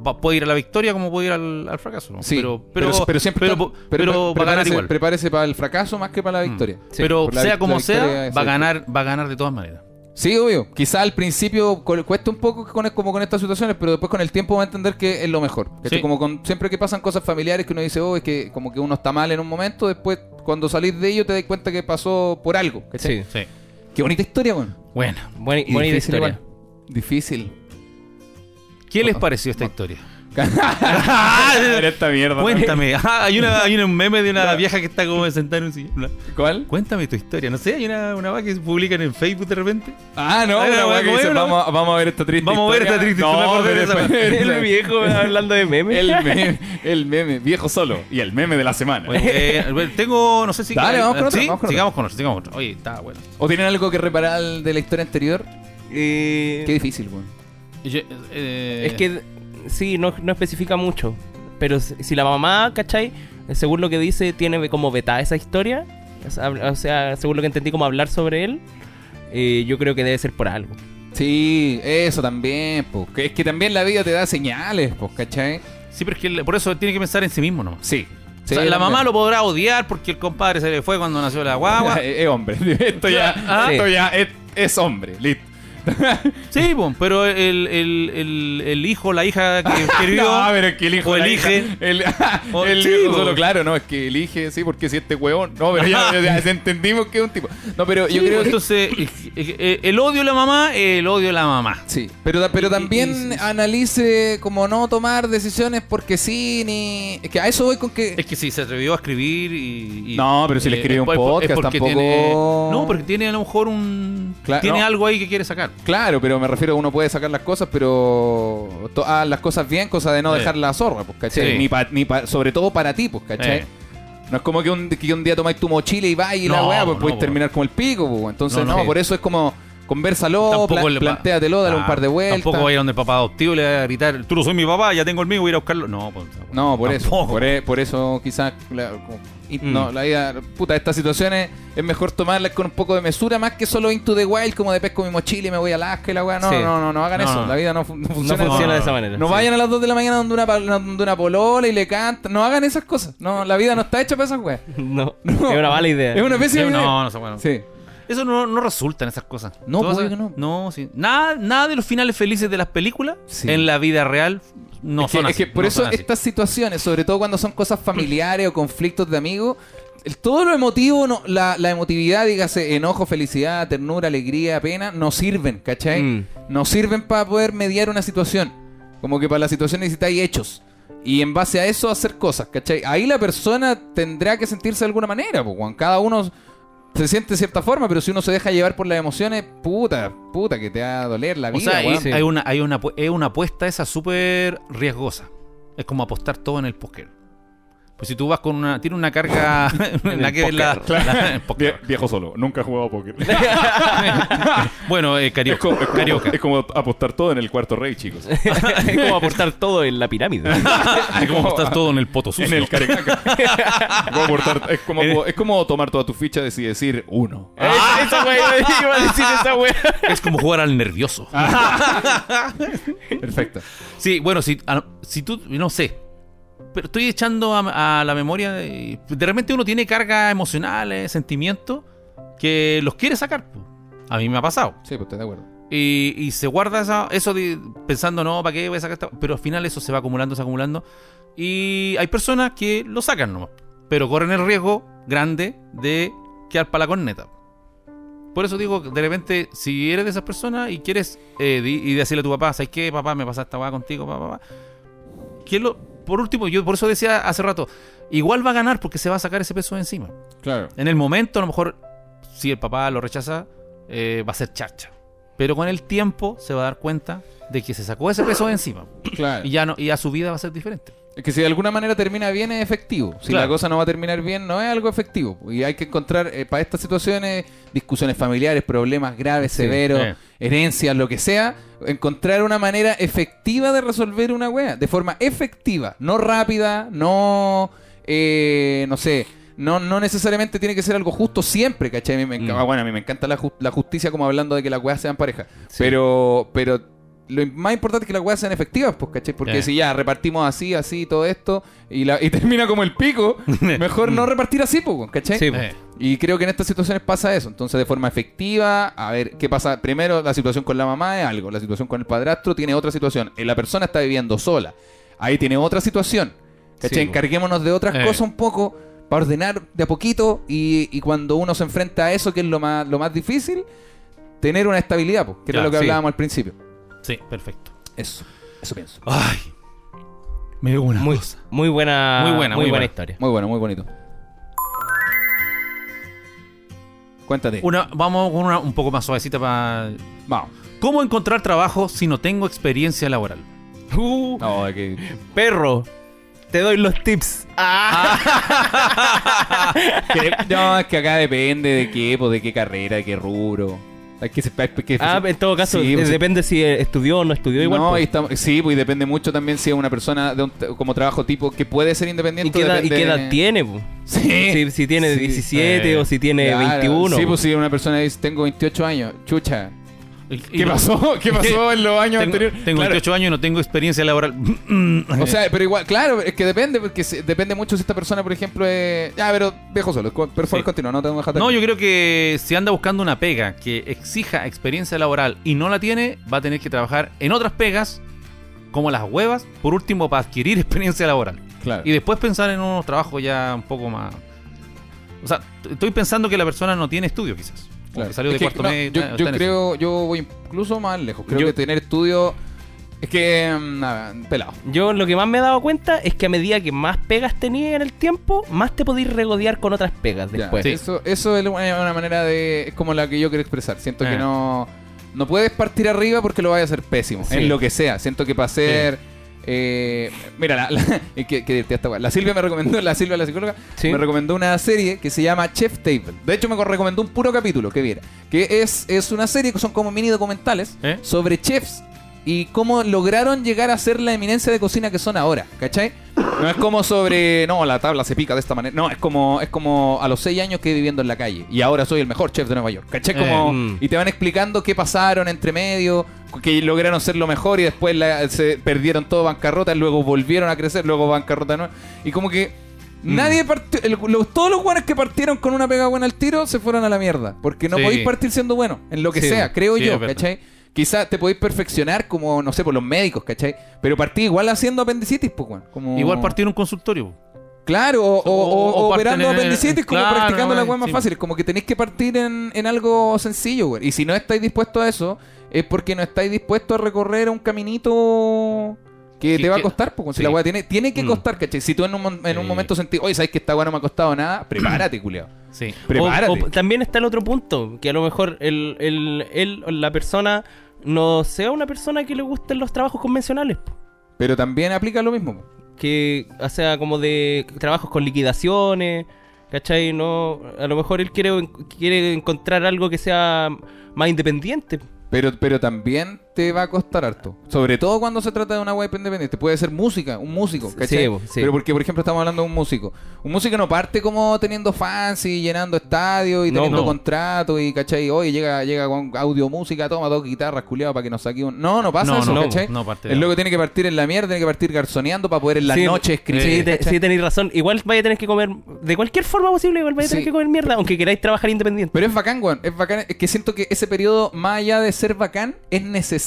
Speaker 2: va- puede ir a la victoria como puede ir al, al fracaso. ¿no?
Speaker 4: Sí,
Speaker 2: pero, pero,
Speaker 4: pero siempre.
Speaker 2: pero, pero va a ganar igual.
Speaker 4: prepárese para el fracaso más que para la
Speaker 2: Mm.
Speaker 4: victoria.
Speaker 2: pero
Speaker 4: por la
Speaker 2: sea como sea, va a ganar, va a ganar de todas maneras.
Speaker 4: Sí, obvio. Quizá al principio cu- cuesta un poco con, como con estas situaciones, pero después con el tiempo va a entender que es lo mejor.
Speaker 2: Sí.
Speaker 4: Como con, siempre que pasan cosas familiares que uno dice, oh, es que como que uno está mal en un momento, después cuando salís de ello te das cuenta que pasó por algo. ¿cachai?
Speaker 3: Sí.
Speaker 2: Sí.
Speaker 4: Qué bonita historia, weón.
Speaker 2: Bueno,
Speaker 3: Buena, buena
Speaker 4: difícil
Speaker 3: historia.
Speaker 4: igual. Difícil.
Speaker 2: ¿qué les pareció esta historia?
Speaker 4: Era esta mierda.
Speaker 2: Cuéntame. Ah, hay, una, hay un meme de una vieja que está como sentada en un sillón.
Speaker 4: ¿Cuál?
Speaker 2: Cuéntame tu historia. No sé, hay una, una vaca que se publican en Facebook de repente.
Speaker 4: Ah, no, una
Speaker 2: la
Speaker 4: weá que dice, vamos, a- vamos a ver esta triste
Speaker 2: Vamos a ver
Speaker 4: historia.
Speaker 2: esta triste
Speaker 4: no,
Speaker 2: historia, me acordé de esa
Speaker 4: pero después-
Speaker 3: El viejo hablando de memes.
Speaker 4: El meme, el meme, viejo solo. Y el meme de la semana.
Speaker 2: Bueno, eh, bueno, tengo, no sé si...
Speaker 4: Dale, vamos con otra,
Speaker 2: ¿Sí?
Speaker 4: vamos con otra.
Speaker 2: sigamos con otro, sigamos con otro. Oye, está bueno.
Speaker 4: ¿O tienen algo que reparar de la historia anterior?
Speaker 3: Eh,
Speaker 4: Qué difícil, weón.
Speaker 2: Yo, eh,
Speaker 3: Es que sí, no, no especifica mucho. Pero si si la mamá, ¿cachai? Según lo que dice, tiene como vetada esa historia. O sea, según lo que entendí, como hablar sobre él. eh, yo creo que debe ser por algo.
Speaker 4: Sí, eso también, pues. Es que también la vida te da señales, pues, ¿cachai?
Speaker 2: Sí, pero es que por eso tiene que pensar en sí mismo nomás.
Speaker 4: Sí.
Speaker 2: O sea, la mamá lo podrá odiar porque el compadre se le fue cuando nació la guagua.
Speaker 4: es hombre. Esto ya,
Speaker 2: Ah.
Speaker 4: esto ya es, es hombre. Listo.
Speaker 2: Sí, pues, pero el, el, el, el hijo, la hija que escribió.
Speaker 4: No, pero es que el hijo
Speaker 2: o elige.
Speaker 4: hija- El,
Speaker 2: O-
Speaker 4: el
Speaker 2: sí, po.
Speaker 4: solo, claro, no, es que elige, sí, porque si este huevón. No, pero ya, ya- ya entendimos que es un tipo. No, pero yo
Speaker 2: Sí,
Speaker 4: creo
Speaker 2: entonces, eh, eh, el odio de la mamá, el odio de la mamá.
Speaker 4: Sí, pero, pero también
Speaker 2: y- y-
Speaker 4: analice como no tomar decisiones porque sí, ni. Es que a eso voy con que.
Speaker 2: Es que si se atrevió a escribir y. y-
Speaker 4: No, pero si le escribió
Speaker 2: es
Speaker 4: un
Speaker 2: es
Speaker 4: podcast,
Speaker 2: porque
Speaker 4: tampoco-
Speaker 2: Tiene, no, porque tiene a lo mejor un.
Speaker 4: Claro,
Speaker 2: tiene
Speaker 4: no.
Speaker 2: algo ahí que quiere sacar.
Speaker 4: Claro, pero me refiero, uno puede sacar las cosas, pero haz las cosas bien, cosa de no
Speaker 2: Sí.
Speaker 4: dejar la zorra, pues, ¿cachai?
Speaker 2: Sí.
Speaker 4: Ni pa- ni pa- sobre todo para ti, pues, ¿cachai? No es como que un, que un día tomáis tu mochila y vais y la weá, pues
Speaker 2: no, po.
Speaker 4: terminar como el pico, pues. Entonces,
Speaker 2: No,
Speaker 4: por eso es como conversalo, pla-
Speaker 2: le-
Speaker 4: plantéatelo, dale un
Speaker 2: Ah,
Speaker 4: par de vueltas.
Speaker 2: Tampoco vaya donde el papá adoptivo le va a gritar, tú no soy mi papá, ya tengo el mío, voy a ir a buscarlo. No, pues,
Speaker 4: No, por eso. Por, e- por eso quizás como- y-
Speaker 3: Mm.
Speaker 4: no, la vida, puta, estas situaciones es mejor tomarlas con un poco de mesura, más que solo into the wild, como de pesco mi mochila y me voy a Alaska y la weá. No,
Speaker 3: Sí.
Speaker 4: no, no, no hagan
Speaker 2: No,
Speaker 4: eso.
Speaker 2: no.
Speaker 4: La vida no, fu- no
Speaker 3: No
Speaker 4: funciona.
Speaker 3: funciona
Speaker 2: no,
Speaker 3: de
Speaker 2: no.
Speaker 3: esa manera.
Speaker 4: No
Speaker 3: sí.
Speaker 4: vayan a las 2 de la mañana donde una, donde una polola y le cantan. No hagan esas cosas. No, la vida no está hecha para esas weas.
Speaker 3: No,
Speaker 4: No.
Speaker 3: es una mala idea.
Speaker 4: Es una pésima
Speaker 2: Eh,
Speaker 4: idea.
Speaker 2: no, no sé, bueno.
Speaker 4: Sí.
Speaker 2: Eso no, no resulta en esas cosas.
Speaker 4: No, pues, que
Speaker 2: No, sí. Nada, nada de los finales felices de las películas
Speaker 4: Sí.
Speaker 2: en la vida real no
Speaker 4: es, que,
Speaker 2: son
Speaker 4: es
Speaker 2: así.
Speaker 4: que por
Speaker 2: no
Speaker 4: eso estas situaciones, sobre todo cuando son cosas familiares o conflictos de amigos, todo lo emotivo, no, la, la emotividad, dígase enojo, felicidad, ternura, alegría, pena, no sirven, ¿cachai?
Speaker 3: Mm.
Speaker 4: No sirven para poder mediar una situación. Como que para la situación necesitáis hechos. Y en base a eso hacer cosas, ¿cachai? Ahí la persona tendrá que sentirse de alguna manera, pues. Cada uno se siente de cierta forma, pero si uno se deja llevar por las emociones, puta, puta, que te va a doler la
Speaker 2: O
Speaker 4: vida,
Speaker 2: sea, hay,
Speaker 3: sí.
Speaker 2: hay una, hay una, es una apuesta esa súper riesgosa. Es como apostar todo en el póker. Pues si tú vas con una. Tiene una carga. la que la, la- póker.
Speaker 6: viejo solo, nunca he jugado póker.
Speaker 2: Bueno, eh,
Speaker 6: es,
Speaker 2: carioca.
Speaker 6: como, es como-
Speaker 2: carioca.
Speaker 6: es como apostar todo en el cuarto rey, chicos.
Speaker 3: es como aportar todo en la pirámide.
Speaker 2: Es como apostar todo en el poto sucio.
Speaker 6: en el carecaca. Es como es, como, tomar toda tu ficha y decir uno.
Speaker 3: esa wea iba a decir esa wea.
Speaker 2: Es como jugar al nervioso.
Speaker 4: Perfecto.
Speaker 2: Sí, bueno, si, a- si tú, no sé, pero estoy echando a, a la memoria, de, de repente uno tiene cargas emocionales, sentimientos, que los quiere sacar. A mí me ha pasado.
Speaker 4: Sí, pues estoy de acuerdo.
Speaker 2: Y, y se guarda esa- eso de, pensando, no, ¿para qué voy a sacar esta? Pero al final eso se va acumulando, se va acumulando. Y hay personas que lo sacan nomás. Pero corren el riesgo grande de quedar para la corneta. Por eso digo, de repente, si eres de esas personas y quieres eh, y decirle a tu papá, ¿sabes qué, papá? Me pasa esta weá contigo, papá, papá. Que lo, por último, yo por eso decía hace rato, igual va a ganar porque se va a sacar ese peso de encima.
Speaker 4: Claro.
Speaker 2: En el momento, a lo mejor, si el papá lo rechaza, eh, va a ser charcha. Pero con el tiempo se va a dar cuenta de que se sacó ese peso de encima.
Speaker 4: Claro.
Speaker 2: Y ya no, y ya su vida va a ser diferente.
Speaker 4: Es que si de alguna manera termina bien es efectivo. Si
Speaker 2: Claro.
Speaker 4: la cosa no va a terminar bien, no es algo efectivo. Y hay que encontrar eh, para estas situaciones, discusiones familiares, problemas graves, severos,
Speaker 2: eh.
Speaker 4: herencias, lo que sea, encontrar una manera efectiva de resolver una wea. De forma efectiva, no rápida, no, eh, no sé. No, no necesariamente tiene que ser algo justo siempre, ¿cachai? A mí me, enca-
Speaker 2: Mm.
Speaker 4: ah, bueno, a mí me encanta la, ju- la justicia como hablando de que las weas sean pareja. Pero, pero lo más importante es que las weas sean efectivas, pues, ¿cachai? Porque
Speaker 2: Eh.
Speaker 4: si ya repartimos así, así, todo esto, y, la, y termina como el pico, mejor no repartir así, pues, ¿cachai?
Speaker 3: Sí,
Speaker 2: Eh,
Speaker 4: Y creo que en estas situaciones pasa eso. Entonces, de forma efectiva, a ver qué pasa. Primero, la situación con la mamá es algo. La situación con el padrastro tiene otra situación. Eh, La persona está viviendo sola. Ahí tiene otra situación. ¿Cachai?
Speaker 2: Sí, po.
Speaker 4: Encarguémonos de otras
Speaker 2: Eh.
Speaker 4: cosas un poco para ordenar de a poquito y, y cuando uno se enfrenta a eso, que es lo más, lo más difícil, tener una estabilidad, po, que
Speaker 2: Ya,
Speaker 4: era lo que
Speaker 2: sí.
Speaker 4: hablábamos al principio.
Speaker 2: Sí, perfecto.
Speaker 4: Eso, eso pienso.
Speaker 2: Ay. Me dio una
Speaker 3: Muy,
Speaker 2: cosa.
Speaker 3: muy buena,
Speaker 2: Muy buena, muy buena.
Speaker 3: historia.
Speaker 4: Muy bueno, muy bonito. Cuéntate.
Speaker 2: Una, vamos con una un poco más suavecita para.
Speaker 4: Vamos.
Speaker 2: ¿Cómo encontrar trabajo si no tengo experiencia laboral?
Speaker 3: Uh,
Speaker 4: No, es que...
Speaker 3: perro, te doy los tips.
Speaker 4: que- no, es que acá depende de qué, pues, de qué carrera, de qué rubro. Hay que, hay que-
Speaker 3: Ah, en todo caso,
Speaker 4: Sí, pues,
Speaker 3: depende si estudió o no estudió igual.
Speaker 4: no,
Speaker 3: pues.
Speaker 4: y está- sí, pues y depende mucho también si es una persona de un como trabajo tipo que puede ser
Speaker 3: ¿Y
Speaker 4: independiente.
Speaker 3: qué, edad, y qué edad tiene? po?
Speaker 4: Sí.
Speaker 3: Si, si tiene
Speaker 4: Sí.
Speaker 3: 17
Speaker 2: Eh,
Speaker 3: o si tiene
Speaker 4: Claro,
Speaker 3: 21.
Speaker 4: Sí,
Speaker 3: po.
Speaker 4: pues si una persona dice, tengo 28 años, chucha. ¿Qué
Speaker 2: no-
Speaker 4: pasó? ¿Qué pasó en los años
Speaker 2: Tengo,
Speaker 4: anteriores?
Speaker 2: tengo
Speaker 4: Claro.
Speaker 2: 28 años y no tengo experiencia laboral.
Speaker 4: O sea, pero igual, claro, es que depende, porque se- depende mucho si esta persona, por ejemplo, es... Ya, pero dejo solo, por favor
Speaker 2: Sí.
Speaker 4: continúa, no tengo que dejarte
Speaker 2: No,
Speaker 4: aquí.
Speaker 2: yo creo que si anda buscando una pega que exija experiencia laboral y no la tiene, va a tener que trabajar en otras pegas, como las huevas, por último, para adquirir experiencia laboral.
Speaker 4: Claro.
Speaker 2: Y después pensar en unos trabajos ya un poco más. O sea, estoy pensando que la persona no tiene estudio, quizás.
Speaker 4: Claro.
Speaker 2: salió de cuarto
Speaker 4: no,
Speaker 2: medio.
Speaker 4: Yo,
Speaker 2: eso.
Speaker 4: creo, yo voy incluso más lejos. Creo
Speaker 3: Yo-
Speaker 4: que tener estudio es que mm, nada, pelado.
Speaker 3: Yo lo que más me he dado cuenta es que a medida que más pegas tenías en el tiempo, más te podís regodear con otras pegas
Speaker 4: Ya,
Speaker 3: después.
Speaker 2: Sí.
Speaker 4: Eso, eso es una, manera de. Es como la que yo quiero expresar. Siento que
Speaker 2: Eh.
Speaker 4: no. No puedes partir arriba porque lo vayas a hacer pésimo.
Speaker 3: Sí.
Speaker 4: En lo que sea. Siento que para ser. Eh, mira, la, la- que, que- la Silvia me recomendó, la Silvia, la psicóloga,
Speaker 3: Sí.
Speaker 4: me recomendó una serie que se llama Chef Table. De hecho, me recomendó un puro capítulo que viera. Que es, es una serie que son como mini documentales
Speaker 2: ¿Eh?
Speaker 4: sobre chefs y cómo lograron llegar a ser la eminencia de cocina que son ahora, ¿cachai? No es como sobre, no, la tabla se pica de esta manera. No, es como es como a los seis años que viviendo en la calle y ahora soy el mejor chef de Nueva York, ¿cachai? Como,
Speaker 3: Eh, mm.
Speaker 4: Y te van explicando qué pasaron entre medio, que lograron ser lo mejor y después la- se perdieron todo bancarrota, luego volvieron a crecer, luego bancarrota no. Y como que
Speaker 2: Mm.
Speaker 4: nadie partió, el- los- todos los buenos que partieron con una pega buena al tiro se fueron a la mierda, porque no
Speaker 2: Sí.
Speaker 4: podéis partir siendo bueno en lo que
Speaker 3: Sí,
Speaker 4: sea, creo
Speaker 2: sí,
Speaker 4: yo. ¿cachai? Quizás te podéis perfeccionar como, no sé, por los médicos, ¿cachai? Pero partí igual haciendo apendicitis, pues. Como...
Speaker 2: Igual partir en un consultorio.
Speaker 4: Claro, o, o-
Speaker 2: O-
Speaker 4: o-
Speaker 2: o
Speaker 4: o
Speaker 2: parten
Speaker 4: operando
Speaker 2: en-
Speaker 4: apendicitis como
Speaker 2: claro,
Speaker 4: practicando las
Speaker 2: güey,
Speaker 4: weas más
Speaker 2: sí.
Speaker 4: fáciles. Como que tenéis que partir en, en algo sencillo, güey. Y si no estáis dispuestos a eso, es porque no estáis dispuestos a recorrer un caminito que te va a costar, pues. Si
Speaker 2: sí.
Speaker 4: la wea tiene, tiene que
Speaker 3: Mm.
Speaker 4: costar, ¿cachai? Si tú en un, mon- en un
Speaker 2: Sí.
Speaker 4: momento sentís, oye, sabes que esta wea no me ha costado nada, prepárate, culiao.
Speaker 2: Sí.
Speaker 4: Prepárate.
Speaker 3: O, o también está el otro punto, que a lo mejor el, el, él la persona no sea una persona que le gusten los trabajos convencionales.
Speaker 4: Pero también aplica lo mismo.
Speaker 3: Que, o sea, como de trabajos con liquidaciones, ¿cachai? No, a lo mejor él quiere, quiere encontrar algo que sea más independiente.
Speaker 4: Pero, pero también te va a costar harto. Sobre todo cuando se trata de una web independiente. Puede ser música, un músico, ¿cachai?
Speaker 3: Sí.
Speaker 4: Pero porque, por ejemplo, estamos hablando de un músico. Un músico no parte como teniendo fans y llenando estadios y
Speaker 3: No,
Speaker 4: teniendo
Speaker 2: no.
Speaker 4: contratos y, ¿cachai? Oye, llega, llega con audio música, toma dos guitarras, culiado, para que nos saque un... No, no pasa
Speaker 2: No,
Speaker 4: eso,
Speaker 2: no,
Speaker 4: ¿cachai?
Speaker 2: no parte
Speaker 4: El loco tiene que partir en la mierda, tiene que partir garzoneando para poder en la
Speaker 3: Sí,
Speaker 4: noche escribir.
Speaker 3: Sí, te- sí, tenéis razón. Igual vaya a tener que comer, de cualquier forma posible, igual vaya a tener
Speaker 4: Sí.
Speaker 3: que comer mierda, aunque queráis trabajar independiente.
Speaker 4: Pero es bacán, weón. Es bacán. Es que siento que ese periodo, más allá de ser bacán, es necesario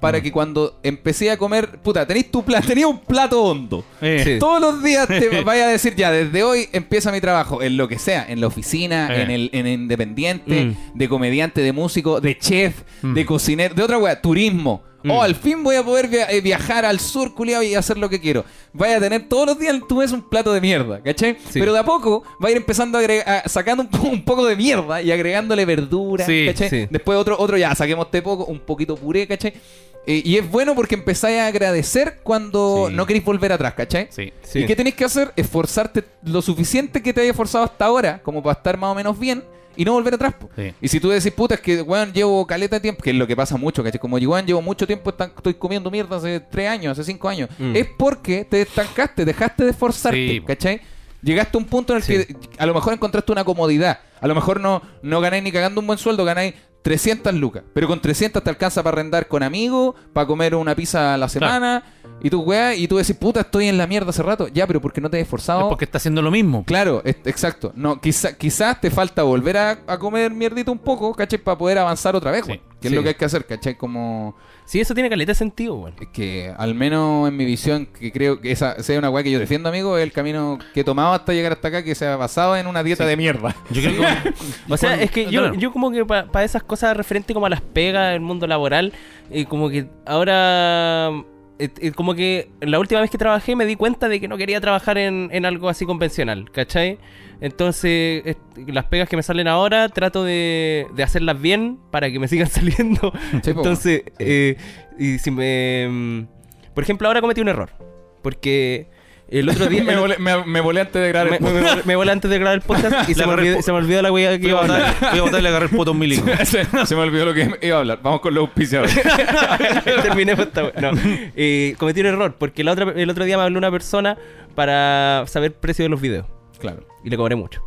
Speaker 4: para
Speaker 2: Mm.
Speaker 4: que cuando empecé a comer. Puta, tenéis tu plato. Tenía un plato hondo.
Speaker 2: Eh,
Speaker 3: Sí.
Speaker 4: Todos los días te vaya a decir, ya, desde hoy empieza mi trabajo. En lo que sea. En la oficina,
Speaker 2: Eh.
Speaker 4: en el en independiente,
Speaker 3: Mm.
Speaker 4: de comediante, de músico, de chef,
Speaker 2: Mm.
Speaker 4: de cocinero, de otra weá, turismo.
Speaker 3: Mm.
Speaker 4: Oh, al fin voy a poder via- eh, viajar al sur, culiado, y hacer lo que quiero. Vaya a tener todos los días tú ves un plato de mierda, ¿cachai?
Speaker 3: Sí.
Speaker 4: Pero de a poco va a ir empezando a a- sacando un, po- un poco de mierda y agregándole verdura,
Speaker 2: Sí,
Speaker 4: ¿cachai?
Speaker 3: sí.
Speaker 4: Después otro, otro ya, saquemos este poco, un poquito puré, ¿cachai? Eh, y es bueno porque empezáis a agradecer cuando
Speaker 2: Sí.
Speaker 4: no queréis volver atrás, ¿cachai?
Speaker 2: sí.
Speaker 3: Sí.
Speaker 4: ¿Y qué tenéis que hacer? Esforzarte lo suficiente que te hayas esforzado hasta ahora, como para estar más o menos bien, y no volver atrás.
Speaker 2: Sí.
Speaker 4: Y si tú decís, puta, es que, weón, llevo caleta de tiempo, que es lo que pasa mucho, ¿cachai? Como, weón, llevo mucho tiempo, estoy comiendo mierda hace tres años, hace cinco años.
Speaker 3: Mm.
Speaker 4: Es porque te estancaste, dejaste de esforzarte. ¿cachai? Llegaste a un punto en el
Speaker 3: Sí.
Speaker 4: que a lo mejor encontraste una comodidad. A lo mejor no, no ganáis ni cagando un buen sueldo, ganáis 300 lucas. Pero con 300 te alcanza para arrendar con amigos, para comer una pizza a la semana Y tu weá, y tú decís, puta, estoy en la mierda hace rato. Ya, pero porque no te has esforzado.
Speaker 2: Es porque está haciendo lo mismo.
Speaker 4: Claro, es- exacto. No, quizá, quizás te falta volver a, a comer mierdito un poco, ¿cachai? Para poder avanzar otra vez,
Speaker 2: Sí.
Speaker 4: Que
Speaker 3: Sí.
Speaker 4: es lo que hay que hacer, ¿cachai? Como
Speaker 3: Sí, eso tiene caleta de sentido, weón.
Speaker 4: es que al menos en mi visión, que creo que esa sea una weá que yo defiendo, amigo, es el camino que he tomado hasta llegar hasta acá, que sea basado en una dieta de mierda.
Speaker 2: Yo creo que.
Speaker 3: O sea, es que yo, yo como que para esas cosas referente como a las pegas, el mundo laboral, eh, como que ahora, como que la última vez que trabajé me di cuenta de que no quería trabajar en, en algo así convencional, ¿cachai? Entonces, las pegas que me salen ahora trato de, de hacerlas bien para que me sigan saliendo.
Speaker 4: Sí.
Speaker 3: Entonces, eh, y si me... mm, Por ejemplo, ahora cometí un error. Porque el otro día...
Speaker 4: me, volé, me, me volé antes de grabar el podcast.
Speaker 3: me- me volé antes de grabar el podcast y se me, olvidó,
Speaker 2: po-
Speaker 3: se me olvidó la wea que iba
Speaker 2: a
Speaker 3: hablar.
Speaker 2: botar- voy a botar y le agarré el un milico.
Speaker 4: se, se me olvidó lo que iba a hablar. Vamos con los auspiciadores.
Speaker 3: Terminé con esta. No. Eh, cometí un error porque la otra, el otro día me habló una persona para saber el precio de los videos
Speaker 4: claro.
Speaker 3: y le cobré mucho.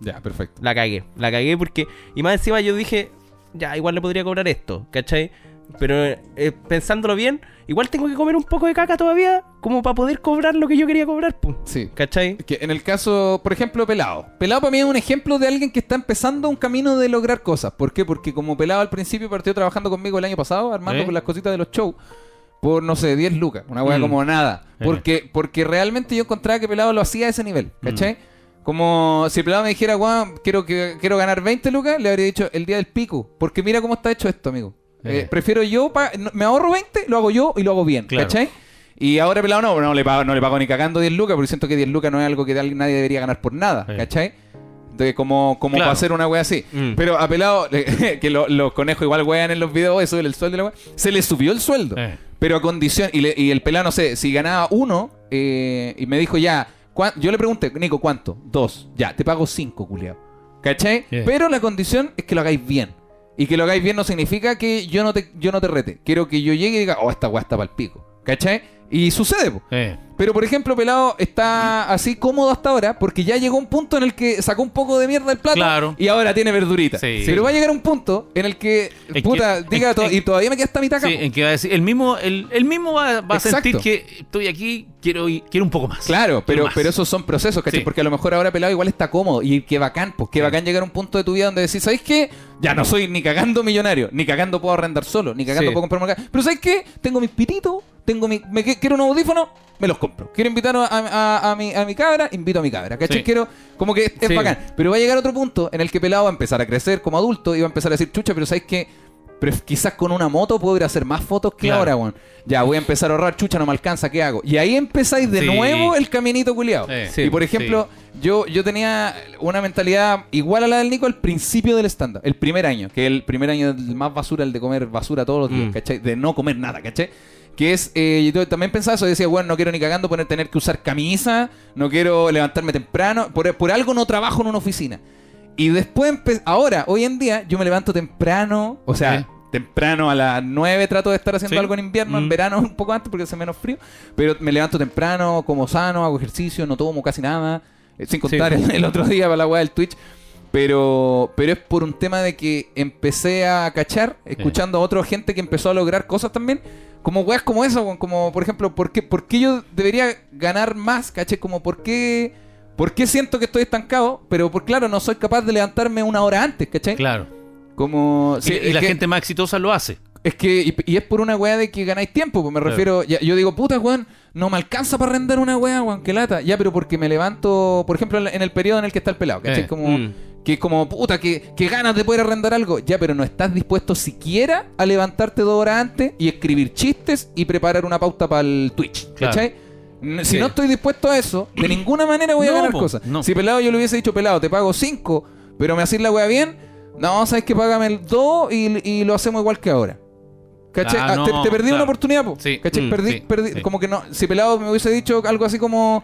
Speaker 4: Ya, perfecto.
Speaker 3: La cagué. La cagué porque. Y más encima yo dije, ya, igual le podría cobrar esto, ¿cachai? Pero eh, pensándolo bien, igual tengo que comer un poco de caca todavía, como para poder cobrar lo que yo quería cobrar, pues.
Speaker 4: Sí.
Speaker 3: ¿Cachai?
Speaker 4: Que en el caso, por ejemplo, Pelado. Pelado para mí es un ejemplo de alguien que está empezando un camino de lograr cosas. ¿Por qué? Porque como Pelado al principio partió trabajando conmigo el año pasado, armando
Speaker 2: ¿Eh?
Speaker 4: con las cositas de los shows, por, no sé, 10 lucas. Una weá
Speaker 2: Mm.
Speaker 4: como nada.
Speaker 2: Eh.
Speaker 4: Porque, porque realmente yo encontraba que Pelado lo hacía a ese nivel. ¿Cachai? Como si Pelado me dijera, weón, quiero, que, quiero ganar 20 lucas, le habría dicho el día del pico. Porque mira cómo está hecho esto, amigo. Eh,
Speaker 2: Eh.
Speaker 4: prefiero yo, no- me ahorro 20, lo hago yo y lo hago bien.
Speaker 2: Claro.
Speaker 4: ¿Cachai? Y ahora pelado no, no le pago, no le pago ni cagando 10 lucas, porque siento que 10 lucas no es algo que nadie debería ganar por nada,
Speaker 2: Sí.
Speaker 4: ¿cachai? De como, como
Speaker 2: Claro.
Speaker 4: para hacer una wea así.
Speaker 3: Mm.
Speaker 4: Pero a pelado, que lo- los conejos igual wean en los videos, eso el sueldo de la wea, se le subió el sueldo.
Speaker 2: Eh.
Speaker 4: Pero a condición, y, le- y el pelado, no sé, si ganaba uno, eh, y me dijo ya, ¿cuán- yo le pregunté, Nico, ¿cuánto? Dos, ya, te pago cinco, culiao. ¿Cachai?
Speaker 2: Yeah.
Speaker 4: Pero la condición es que lo hagáis bien. Y que lo hagáis bien no significa que yo no te, yo no te rete. Quiero que yo llegue y diga, oh, esta weá está pa'l pico. ¿Cachai? Y sucede, po.
Speaker 2: Eh.
Speaker 4: Pero por ejemplo, Pelado está así cómodo hasta ahora porque ya llegó un punto en el que sacó un poco de mierda del plato
Speaker 2: Claro.
Speaker 4: y ahora tiene verdurita.
Speaker 2: Sí.
Speaker 4: Pero va a llegar un punto en el que, puta,
Speaker 2: que-
Speaker 4: diga to-
Speaker 2: es-
Speaker 4: y todavía me queda hasta mi taca.
Speaker 2: Sí, en que va a decir, el mismo, el, el mismo va, va a sentir que estoy aquí, quiero, quiero un poco más.
Speaker 4: Claro, pero,
Speaker 2: más.
Speaker 4: pero esos son procesos, ¿cachai? Porque a lo mejor ahora pelado igual está cómodo y qué bacán, pues qué bacán llegar a un punto de tu vida donde decís, ¿sabes qué? Ya no soy ni cagando millonario, ni cagando puedo arrendar solo, ni cagando puedo comprarme acá. Pero ¿sabes qué? Tengo mis pititos, tengo mi, me, quiero un audífono, me los compro. Quiero invitar a, a- a mi, a mi cabra, invito a mi cabra, ¿cachai?
Speaker 2: Sí.
Speaker 4: Quiero, como que es, es
Speaker 3: Sí.
Speaker 4: bacán. Pero va a llegar otro punto en el que pelado va a empezar a crecer como adulto y va a empezar a decir, chucha, pero ¿sabes qué? Pero quizás con una moto puedo ir a hacer más fotos que
Speaker 2: Claro.
Speaker 4: ahora, weón. Ya, voy a empezar a ahorrar, chucha, no me alcanza, ¿qué hago? Y ahí empezáis de
Speaker 2: Sí.
Speaker 4: nuevo el caminito culiado. Y por ejemplo, yo, yo tenía una mentalidad igual a la del Nico al principio del stand-up, el primer año, que el primer año más basura, el de comer basura todos los días,
Speaker 3: Mm.
Speaker 4: ¿cachai? De no comer nada, ¿cachai? Que es, eh, yo también pensaba eso, decía, bueno, no quiero ni cagando poner tener que usar camisa, no quiero levantarme temprano, por, por algo no trabajo en una oficina. Y después, ahora, hoy en día, yo me levanto temprano, o sea, temprano a las 9 trato de estar haciendo
Speaker 2: Sí.
Speaker 4: algo en invierno, en
Speaker 3: Mm.
Speaker 4: verano un poco antes porque hace menos frío, pero me levanto temprano, como sano, hago ejercicio, no tomo casi nada, eh, sin contar el, el otro día para la weá del Twitch. Pero, pero es por un tema de que empecé a cachar, escuchando a otra gente que empezó a lograr cosas también, como weas como eso, como por ejemplo, ¿por qué, por qué yo debería ganar más? ¿Caché? Como por qué, por qué siento que estoy estancado, pero por claro, no soy capaz de levantarme una hora antes, ¿cachai?
Speaker 2: Claro.
Speaker 4: Como...
Speaker 2: Y-
Speaker 4: sí,
Speaker 2: y
Speaker 4: es
Speaker 2: la
Speaker 4: que-
Speaker 2: gente más exitosa lo hace.
Speaker 4: es que, y, y es por una weá de que ganáis tiempo, pues me
Speaker 2: Claro.
Speaker 4: refiero, ya- yo digo, puta weón, no me alcanza para arrendar una weá, weón, que lata. Ya, pero porque me levanto, por ejemplo, en el periodo en el que está el pelado, ¿cachai?
Speaker 2: Eh,
Speaker 4: Como,
Speaker 3: mm.
Speaker 4: Que es como, puta, que, que ganas de poder arrendar algo. Ya, pero no estás dispuesto siquiera a levantarte dos horas antes y escribir chistes y preparar una pauta para el Twitch,
Speaker 2: Claro.
Speaker 4: ¿cachai? Si
Speaker 3: Sí.
Speaker 4: no estoy dispuesto a eso, de ninguna manera voy a
Speaker 2: No,
Speaker 4: ganar
Speaker 2: po,
Speaker 4: cosas.
Speaker 2: no.
Speaker 4: Si pelado yo le hubiese dicho, pelado, te pago cinco, pero me hacís la weá bien, no, sabes que págame el dos y, y lo hacemos igual que ahora. ¿Cachai?
Speaker 2: Ah,
Speaker 4: Ah, te, te perdí
Speaker 2: claro.
Speaker 4: una oportunidad, po.
Speaker 2: Sí.
Speaker 4: ¿Cachai?
Speaker 3: Mm,
Speaker 4: perdí,
Speaker 2: sí,
Speaker 4: perdí- como que no. Si pelado me hubiese dicho algo así como,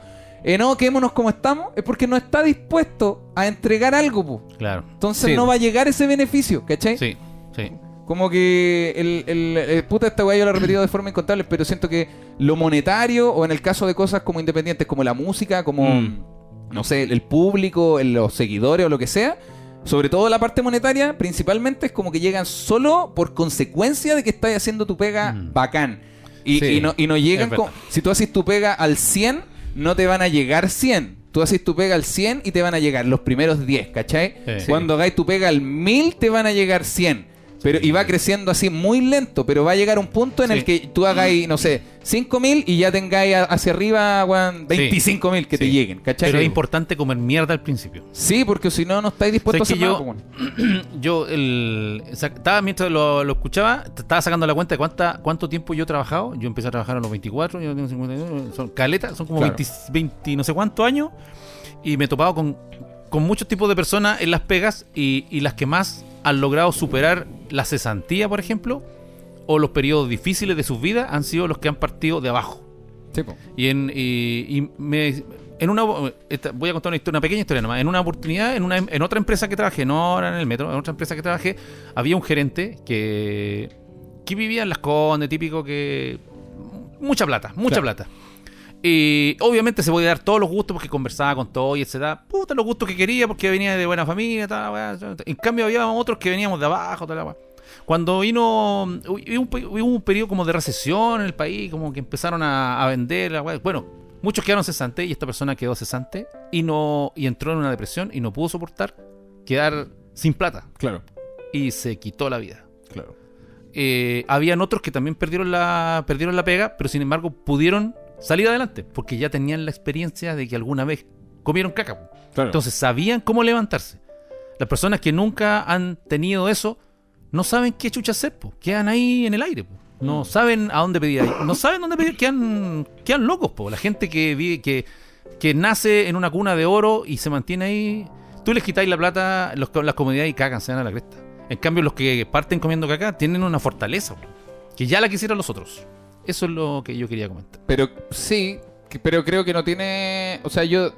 Speaker 4: eh, no, quedémonos como estamos, es porque no está dispuesto a entregar algo, po.
Speaker 2: Claro.
Speaker 4: Entonces
Speaker 3: Sí.
Speaker 4: no va a llegar ese beneficio, ¿cachai?
Speaker 2: Sí, sí.
Speaker 4: Como que el, el- el- puta esta weá yo lo he repetido de forma incontable, pero siento que lo monetario, o en el caso de cosas como independientes, como la música, como
Speaker 3: Mm.
Speaker 4: no sé, el público, el- los seguidores o lo que sea, sobre todo la parte monetaria, principalmente es como que llegan solo por consecuencia de que estás haciendo tu pega
Speaker 2: Mm.
Speaker 4: bacán. Y,
Speaker 3: Sí,
Speaker 4: y no, y no llegan con... Si tú haces tu pega al 100, no te van a llegar 100. Tú haces tu pega al 100 y te van a llegar los primeros 10, ¿cachai?
Speaker 2: Sí.
Speaker 4: Cuando hagáis tu pega al 1000 te van a llegar 100. Pero, y va creciendo así muy lento, pero va a llegar un punto en
Speaker 2: Sí.
Speaker 4: el que tú hagáis, no sé, 5000 y ya tengáis hacia arriba, weón, 25000 que te lleguen, ¿cachai?
Speaker 2: Pero es importante comer mierda al principio.
Speaker 4: Sí, porque si no, no estáis dispuestos a
Speaker 2: ¿Sabes
Speaker 4: hacer nada,
Speaker 2: yo- el, estaba mientras lo, lo escuchaba, estaba sacando la cuenta de cuánta, cuánto tiempo yo he trabajado. Yo empecé a trabajar a los 24, yo tengo 52, son caletas, son como
Speaker 4: Claro.
Speaker 2: 20, 20 no sé cuántos años. Y me he topado con, con muchos tipos de personas en las pegas y, y las que más han logrado superar la cesantía, por ejemplo, o los periodos difíciles de sus vidas han sido los que han partido de abajo.
Speaker 4: Sí.
Speaker 2: Y en, y, y me, en una esta- voy a contar una, historia, una pequeña historia nomás. En una oportunidad, en una en otra empresa que trabajé, no ahora en el metro, en otra empresa que trabajé, había un gerente que, que vivía en las condes, típico que mucha plata, mucha
Speaker 4: Claro.
Speaker 2: plata. Y obviamente se podía dar todos los gustos porque conversaba con todo y etcétera. Puta, los gustos que quería porque venía de buena familia, tal, weá. En cambio, había otros que veníamos de abajo, tal. Cuando vino, hubo un, periodo como de recesión en el país, como que empezaron a, a vender, bueno, muchos quedaron cesantes y esta persona quedó cesante y no y entró en una depresión y no pudo soportar quedar sin plata
Speaker 4: Claro,
Speaker 2: y se quitó la vida.
Speaker 4: claro.
Speaker 2: Eh, habían otros que también perdieron la, perdieron la pega, pero sin embargo pudieron salir adelante porque ya tenían la experiencia de que alguna vez comieron caca.
Speaker 4: claro.
Speaker 2: Entonces sabían cómo levantarse. Las personas que nunca han tenido eso no saben qué chucha hacer, po. quedan ahí en el aire. po. No saben a dónde pedir, no saben dónde pedir, quedan, quedan locos. Po. La gente que, vive, que, que nace en una cuna de oro y se mantiene ahí, tú les quitáis la plata, los, las comodidades y cagan, se dan a la cresta. En cambio, los que parten comiendo caca tienen una fortaleza, po, que ya la quisieran los otros. Eso es lo que yo quería comentar.
Speaker 4: Pero sí, pero creo que no tiene. O sea, yo.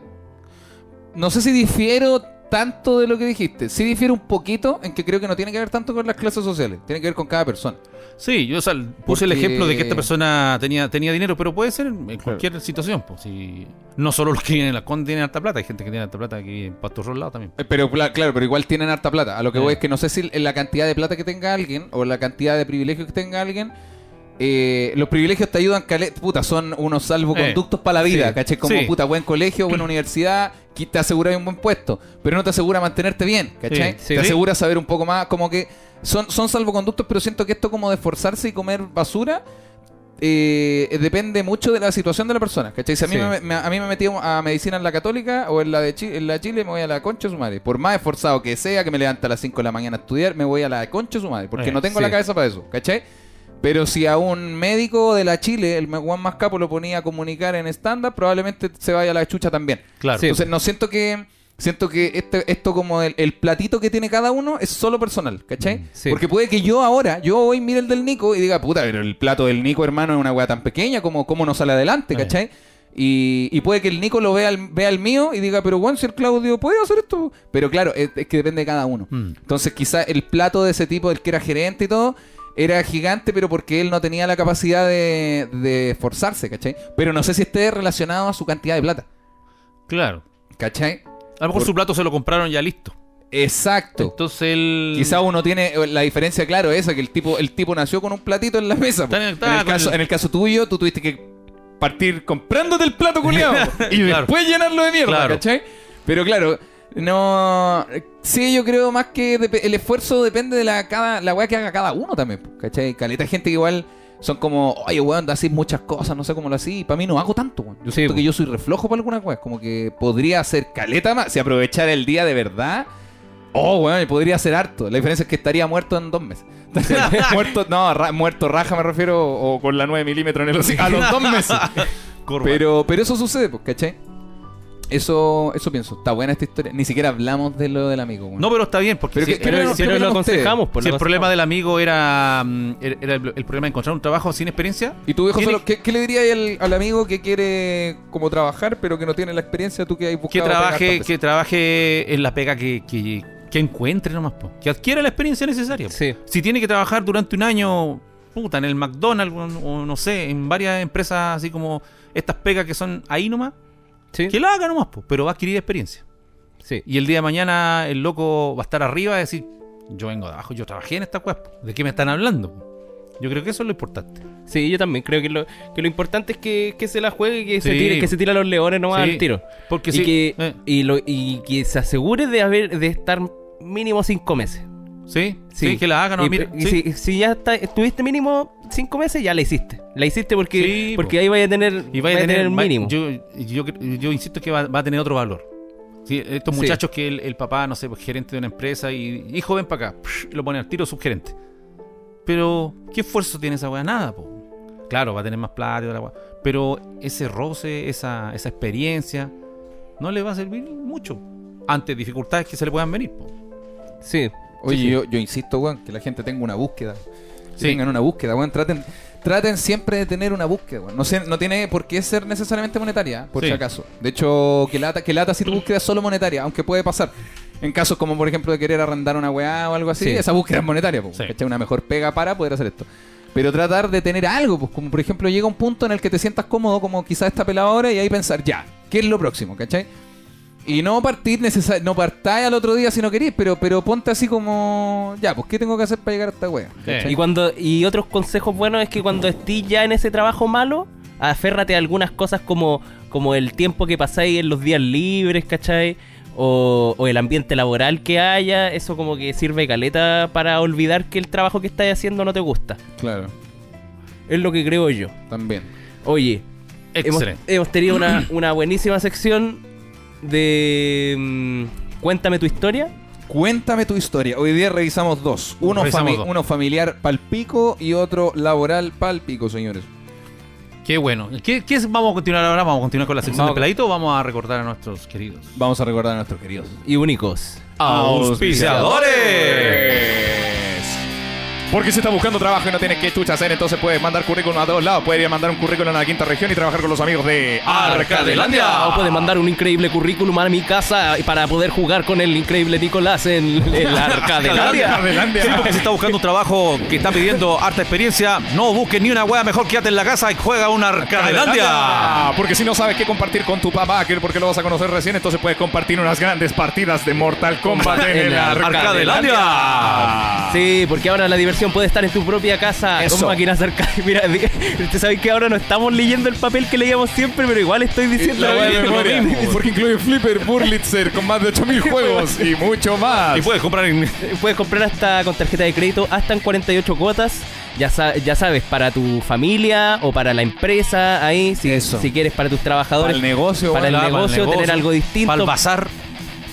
Speaker 4: No sé si difiero tanto de lo que dijiste. Sí difiero un poquito en que creo que no tiene que ver tanto con las clases sociales. Tiene que ver con cada persona.
Speaker 2: Sí, yo o sea, puse el ejemplo de que esta persona tenía, tenía dinero, pero puede ser en cualquier situación. Pues, si, no solo los que viven en la Conde tienen alta plata, hay gente que tiene alta plata que vive en Pastos Rolados también.
Speaker 4: Eh, Pero cla- claro, pero igual tienen harta plata. A lo que
Speaker 2: Sí.
Speaker 4: voy es que no sé si en la cantidad de plata que tenga alguien o la cantidad de privilegios que tenga alguien. Eh, los privilegios te ayudan, puta, son unos salvoconductos para la vida,
Speaker 2: sí,
Speaker 4: ¿cachai? Como
Speaker 2: sí.
Speaker 4: puta, buen colegio, buena universidad, que te asegura un buen puesto, pero no te asegura mantenerte bien,
Speaker 3: sí.
Speaker 4: te asegura saber un poco más, como que son, son salvoconductos, pero siento que esto como de esforzarse y comer basura eh, depende mucho de la situación de la persona, ¿cachai? Si a mí, me, me- a mí me metí a medicina en la católica o en la de Chi- en la Chile, me voy a la concha de su madre. Por más esforzado que sea, que me levanta a las 5 de la mañana a estudiar, me voy a la concha de su madre, porque
Speaker 2: Eh,
Speaker 4: no tengo la cabeza para eso, ¿cachai? Pero si a un médico de la Chile, el Juan más capo, lo ponía a comunicar en estándar, probablemente se vaya a la chucha también.
Speaker 2: Claro.
Speaker 3: Sí.
Speaker 4: Entonces no siento que siento que este, esto como el, el platito que tiene cada uno es solo personal, ¿cachai?
Speaker 3: Sí.
Speaker 4: Porque puede que yo ahora, yo hoy mire el del Nico y diga, puta, pero el plato del Nico, hermano, es una weá tan pequeña, como cómo no sale adelante, ¿cachai? Y, y puede que el Nico lo vea el, vea el mío y diga, pero bueno, si el Claudio puede hacer esto. Pero claro, es, es que depende de cada uno.
Speaker 2: Mm.
Speaker 4: Entonces quizá el plato de ese tipo, el que era gerente y todo, era gigante, pero porque él no tenía la capacidad de, de esforzarse, ¿cachai? Pero no sé si esté relacionado a su cantidad de plata,
Speaker 2: Claro.
Speaker 4: ¿cachai?
Speaker 2: A lo mejor
Speaker 4: Por-
Speaker 2: su plato se lo compraron ya listo.
Speaker 4: Exacto.
Speaker 2: Entonces él.
Speaker 4: Quizá uno tiene eh, la diferencia, claro, esa, que el tipo, el tipo nació con un platito en la mesa.
Speaker 2: Está en el-
Speaker 4: en,
Speaker 2: está
Speaker 4: el
Speaker 2: con
Speaker 4: caso,
Speaker 2: el-
Speaker 4: en el caso tuyo, tú tuviste que partir comprándote el plato culiado y
Speaker 2: Claro.
Speaker 4: después llenarlo de mierda,
Speaker 2: Claro.
Speaker 4: ¿cachai? Pero claro, no. Sí, yo creo más que el esfuerzo depende de la cada la weá que haga cada uno también, ¿cachai? Caleta gente que igual son como, oye, weón, así muchas cosas, no sé cómo lo así. Para mí no hago tanto, weón. Yo
Speaker 3: Sí,
Speaker 4: siento que yo soy reflojo para algunas weas. Como que podría hacer caleta más. Si aprovechar el día de verdad. Oh, weón, podría hacer harto. La diferencia es que estaría muerto en dos meses. muerto, no, ra- muerto raja me refiero, o con la 9 milímetros en el hocico. A los dos meses. Pero, pero eso sucede, ¿cachai? Eso, eso pienso. Está buena esta historia. Ni siquiera hablamos de lo del amigo.
Speaker 2: No, pero está bien, porque
Speaker 4: Pero
Speaker 2: si,
Speaker 4: que- pero-
Speaker 2: si
Speaker 3: lo aconsejamos, pues,
Speaker 2: el
Speaker 3: lo
Speaker 2: problema del amigo era, mm, era el, el problema de encontrar un trabajo sin experiencia.
Speaker 4: ¿Y tú, viejo, solo, ¿qué, qué le dirías al, al amigo que quiere como trabajar, pero que no tiene la experiencia tú que hay buscado?
Speaker 2: que trabaje, que trabaje en la pega que, que, que encuentre nomás, po. que adquiera la experiencia necesaria.
Speaker 3: Sí.
Speaker 2: Si tiene que trabajar durante un año, puta, en el McDonald's o no sé, en varias empresas así como estas pegas que son ahí nomás,
Speaker 3: Sí.
Speaker 2: que lo haga nomás, po, pero va a adquirir experiencia.
Speaker 3: Sí.
Speaker 2: Y el día de mañana el loco va a estar arriba y decir, yo vengo de abajo, yo trabajé en esta web, ¿de qué me están hablando? po?". Yo creo que eso es lo importante.
Speaker 3: Sí, yo también creo que lo, que lo importante es que, que se la juegue y que se tire, que se tire a los leones nomás
Speaker 2: Sí,
Speaker 3: al tiro.
Speaker 2: porque
Speaker 3: y
Speaker 2: sí,
Speaker 3: que,
Speaker 2: eh.
Speaker 3: y, lo, y que se asegure de haber de estar mínimo cinco meses.
Speaker 2: Sí, sí, que la hagan. No,
Speaker 3: Y-
Speaker 2: mira,
Speaker 3: y
Speaker 2: sí.
Speaker 3: si, si ya está, estuviste mínimo cinco meses, ya la hiciste. La hiciste porque,
Speaker 2: Sí,
Speaker 3: porque
Speaker 2: po.
Speaker 3: ahí vaya a tener,
Speaker 2: Y vaya a tener,
Speaker 3: el mínimo.
Speaker 2: Yo, yo, yo insisto que va, va a tener otro valor. Sí, estos
Speaker 3: Sí.
Speaker 2: muchachos que el, el papá, no sé, pues, gerente de una empresa y hijo, ven para acá, psh, lo pone al tiro subgerente. Pero, ¿qué esfuerzo tiene esa weá? Nada, po. Claro, va a tener más plata y. Pero ese roce, esa, esa experiencia, no le va a servir mucho ante dificultades que se le puedan venir. po.
Speaker 3: Sí.
Speaker 4: Oye,
Speaker 3: Sí.
Speaker 4: Yo, yo insisto, weón, que la gente tenga una búsqueda. Que
Speaker 2: Sí.
Speaker 4: tengan una búsqueda, weón. Traten, traten siempre de tener una búsqueda, weón. No, sé, no tiene por qué ser necesariamente monetaria, por
Speaker 2: Sí.
Speaker 4: si acaso. De hecho, que lata, que lata si tu búsqueda es solo monetaria, aunque puede pasar. En casos como, por ejemplo, de querer arrendar una weá o algo así,
Speaker 3: Sí.
Speaker 4: esa búsqueda es monetaria. ¿cachai? Una mejor pega para poder hacer esto. Pero tratar de tener algo, pues como por ejemplo llega un punto en el que te sientas cómodo, como quizás esta pelada ahora, y ahí pensar, ya, ¿qué es lo próximo? ¿Cachai? Y no partir necesar no partáis al otro día si no querís, pero, pero ponte así como, ya, pues ¿qué tengo que hacer para llegar a esta wea?
Speaker 3: Y cuando y otros consejos buenos es que cuando estés ya en ese trabajo malo, aférrate a algunas cosas como, como el tiempo que pasáis en los días libres, ¿cachai? O, o el ambiente laboral que haya, eso como que sirve caleta para olvidar que el trabajo que estás haciendo no te gusta.
Speaker 4: Claro,
Speaker 3: Es lo que creo yo.
Speaker 4: también.
Speaker 3: Oye, hemos,
Speaker 2: Excelente.
Speaker 3: hemos tenido una, una buenísima sección de mm, Cuéntame tu historia.
Speaker 4: Cuéntame tu historia. Hoy día revisamos dos. Uno,
Speaker 2: Revisamos
Speaker 4: fami-
Speaker 2: dos.
Speaker 4: uno familiar palpico y otro laboral palpico, señores.
Speaker 2: Qué bueno. ¿Qué, qué es- vamos a continuar ahora? ¿Vamos a continuar con la sección
Speaker 3: Vamos.
Speaker 2: de peladito o vamos a recordar a nuestros queridos?
Speaker 4: Vamos a recordar a nuestros queridos.
Speaker 3: y únicos.
Speaker 4: Porque si estás buscando trabajo y no tienes que chucha hacer, entonces puedes mandar currículum a todos lados. Puedes ir a mandar un currículum a la quinta región y trabajar con los amigos de
Speaker 3: O puedes mandar un increíble currículum a mi casa para poder jugar con el increíble Nicolás en el Arcadelandia.
Speaker 4: Arcadelandia.
Speaker 2: Sí, porque si está buscando un trabajo que está pidiendo harta experiencia, no busques ni una wea, mejor quédate en la casa y juega una Arcadelandia.
Speaker 4: Porque si no sabes qué compartir con tu papá, que porque lo vas a conocer recién, entonces puedes compartir unas grandes partidas de Mortal Kombat en,
Speaker 3: En
Speaker 4: el
Speaker 3: la
Speaker 2: Arcadelandia.
Speaker 3: Sí, porque ahora la diversión puede estar en tu propia casa
Speaker 4: Eso.
Speaker 3: con máquinas arcade. Mira, di- usted sabe que ahora no estamos leyendo el papel que leíamos siempre, pero igual estoy diciendo
Speaker 4: La
Speaker 3: mismo.
Speaker 4: Porque incluye Flipper, Burlitzer con más de 8000 juegos y mucho más.
Speaker 2: Y puedes comprar en...
Speaker 3: Puedes comprar hasta con tarjeta de crédito hasta en 48 cuotas. Ya, sa- ya sabes, para tu familia o para la empresa, ahí, si,
Speaker 4: Eso.
Speaker 3: si quieres para tus trabajadores.
Speaker 4: Para el negocio,
Speaker 3: para el negocio, tener algo distinto.
Speaker 2: Para el bazar.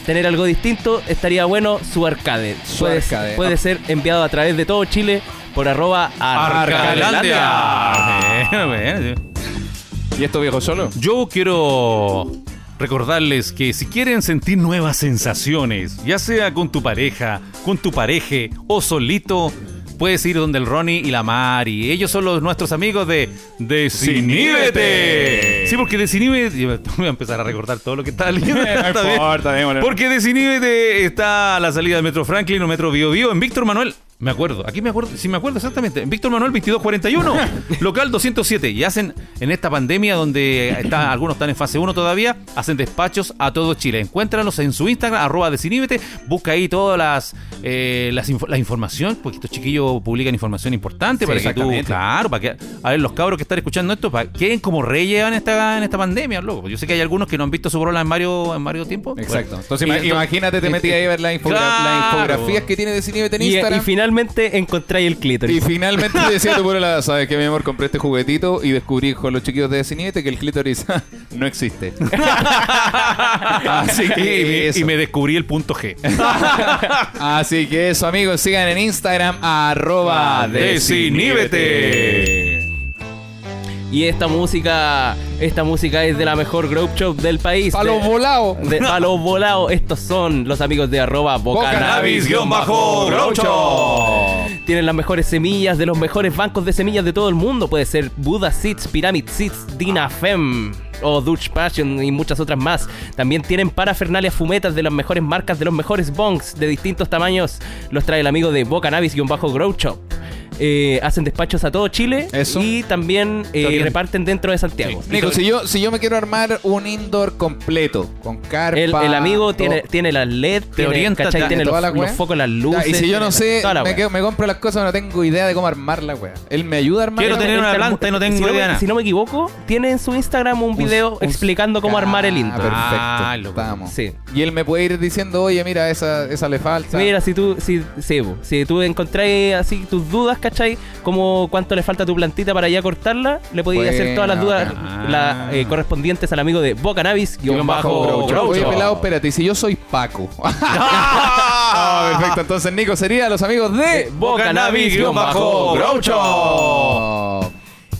Speaker 3: Tener algo distinto, estaría bueno su arcade.
Speaker 4: Su
Speaker 3: puede,
Speaker 4: arcade.
Speaker 3: puede ser enviado a través de todo Chile por arroba arcadelandia.
Speaker 4: ¿Y esto viejo solo?
Speaker 2: Yo quiero recordarles que si quieren sentir nuevas sensaciones, ya sea con tu pareja, con tu pareje o solito, puedes ir donde el Ronnie y la Mari. Ellos son los nuestros amigos de Desiníbete. Sí, porque Desiníbete. Voy a empezar a recordar todo lo que está leyendo.
Speaker 4: No importa.
Speaker 2: Porque Desiníbete está a la salida del Metro Franklin o Metro Bio Bio en Víctor Manuel. Me acuerdo, aquí me acuerdo, sí me acuerdo exactamente. En Víctor Manuel 2241, local 207. Y hacen en esta pandemia donde está, algunos están en fase 1 todavía, hacen despachos a todo Chile. Encuéntralos en su Instagram, arroba desiníbete. Busca ahí todas las, eh, las info- la información, porque estos chiquillos publican información importante
Speaker 4: Sí,
Speaker 2: para que tú,
Speaker 4: exactamente.
Speaker 2: claro, para que, a ver, los cabros que están escuchando esto, para que queden como reyes en esta, en esta pandemia, loco. Yo sé que hay algunos que no han visto su brola en varios, en varios tiempos.
Speaker 4: Exacto.
Speaker 2: Bueno,
Speaker 4: Entonces, imagínate, te metí ahí a ver la infogra-
Speaker 2: Claro.
Speaker 4: las infografías que tiene de Ciníbete en
Speaker 3: Y,
Speaker 4: Instagram.
Speaker 3: y finalmente encontráis el clítoris.
Speaker 4: Y finalmente decía tu polola, sabes que mi amor, compré este juguetito y descubrí con los chiquillos de Ciníbete que el clítoris no existe. Así
Speaker 2: y,
Speaker 4: que eso.
Speaker 2: y me descubrí el punto G.
Speaker 4: Así que eso, amigos, sigan en Instagram arroba
Speaker 2: Desiníbete.
Speaker 3: Y esta música, esta música es de la mejor group shop del país.
Speaker 4: A los
Speaker 3: de,
Speaker 4: volados.
Speaker 3: de- a los volados. Estos son los amigos de arroba Bocanabis.
Speaker 2: Bocanabis-Groucho.
Speaker 3: Tienen las mejores semillas de los mejores bancos de semillas de todo el mundo. Puede ser Buddha Seeds, Pyramid Seeds, Dinafem o Dutch Passion y muchas otras más. También tienen parafernalias fumetas de las mejores marcas, de los mejores bongs de distintos tamaños. Los trae el amigo de Bocanabis-Grow Shop. Eh, hacen despachos a todo Chile
Speaker 4: Eso.
Speaker 3: y también eh, reparten dentro de Santiago.
Speaker 4: Nico, si yo, si yo me quiero armar un indoor completo, con carpa...
Speaker 3: El, el amigo tiene,
Speaker 4: todo-
Speaker 3: tiene las LED, tiene,
Speaker 2: orienta,
Speaker 3: ¿cachai?
Speaker 2: te-
Speaker 3: tiene los,
Speaker 4: la
Speaker 3: los focos, las luces.
Speaker 4: Ya, y si yo no sé, me, quedo- me compro las cosas, no tengo idea de cómo armar la wea. Él me ayuda a armar
Speaker 2: Quiero tener una planta y no tengo
Speaker 3: si
Speaker 2: idea nada.
Speaker 3: Si no me equivoco, tiene en su Instagram un video
Speaker 4: un-
Speaker 3: explicando cómo armar el
Speaker 4: Ah,
Speaker 3: indoor.
Speaker 4: perfecto.
Speaker 2: Ah.
Speaker 4: Estamos.
Speaker 3: Sí.
Speaker 4: Y él me puede ir diciendo, oye, mira, esa, esa le falta.
Speaker 3: Mira, si tú, si, po. si tú encontráis así tus dudas, ¿cachai? Como cuánto le falta a tu plantita para ya cortarla, le podéis hacer todas las dudas la, eh, correspondientes al amigo de Bocanabis, guion bajo
Speaker 4: Groucho.
Speaker 3: Groucho.
Speaker 4: Oye, pelado, espérate, y si yo soy Paco. Ah, perfecto. Entonces, Nico sería los amigos de
Speaker 3: Bocanabis, guion bajo
Speaker 4: Groucho.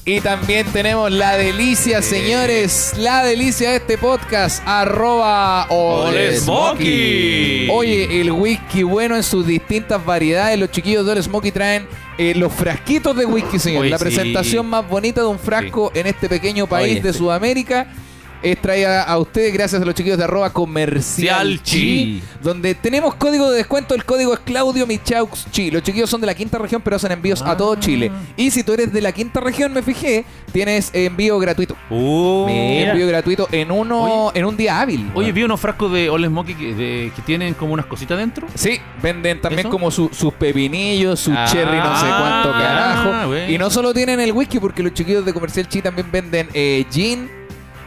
Speaker 4: Y también tenemos la delicia, señores, la delicia de este podcast, arroba
Speaker 2: Ole Smoky.
Speaker 4: Oye, el whisky bueno en sus distintas variedades. Los chiquillos de Ole Smoky traen eh, los frasquitos de whisky, señor.
Speaker 2: Oye,
Speaker 4: la
Speaker 2: sí.
Speaker 4: presentación más bonita de un frasco en este pequeño país
Speaker 3: Oye,
Speaker 4: de
Speaker 3: sí.
Speaker 4: Sudamérica. Es traída a ustedes gracias a los chiquillos de arroba comercial
Speaker 2: Chi.
Speaker 4: donde tenemos código de descuento. El código es Claudio Michaux Chi. Los chiquillos son de la quinta región, pero hacen envíos a todo Chile. Y si tú eres de la quinta región, me fijé, tienes envío gratuito.
Speaker 2: Uh.
Speaker 4: Envío gratuito en uno en un día hábil.
Speaker 2: Oye, vi unos frascos de Ole Smoky que, de- que tienen como unas cositas dentro.
Speaker 4: Sí, venden también
Speaker 2: ¿Eso?
Speaker 4: como su- sus pepinillos, su
Speaker 3: Ah,
Speaker 4: cherry, no sé cuánto carajo.
Speaker 2: bueno.
Speaker 4: Y no solo tienen el whisky, porque los chiquillos de Comercial Chi también venden eh, gin.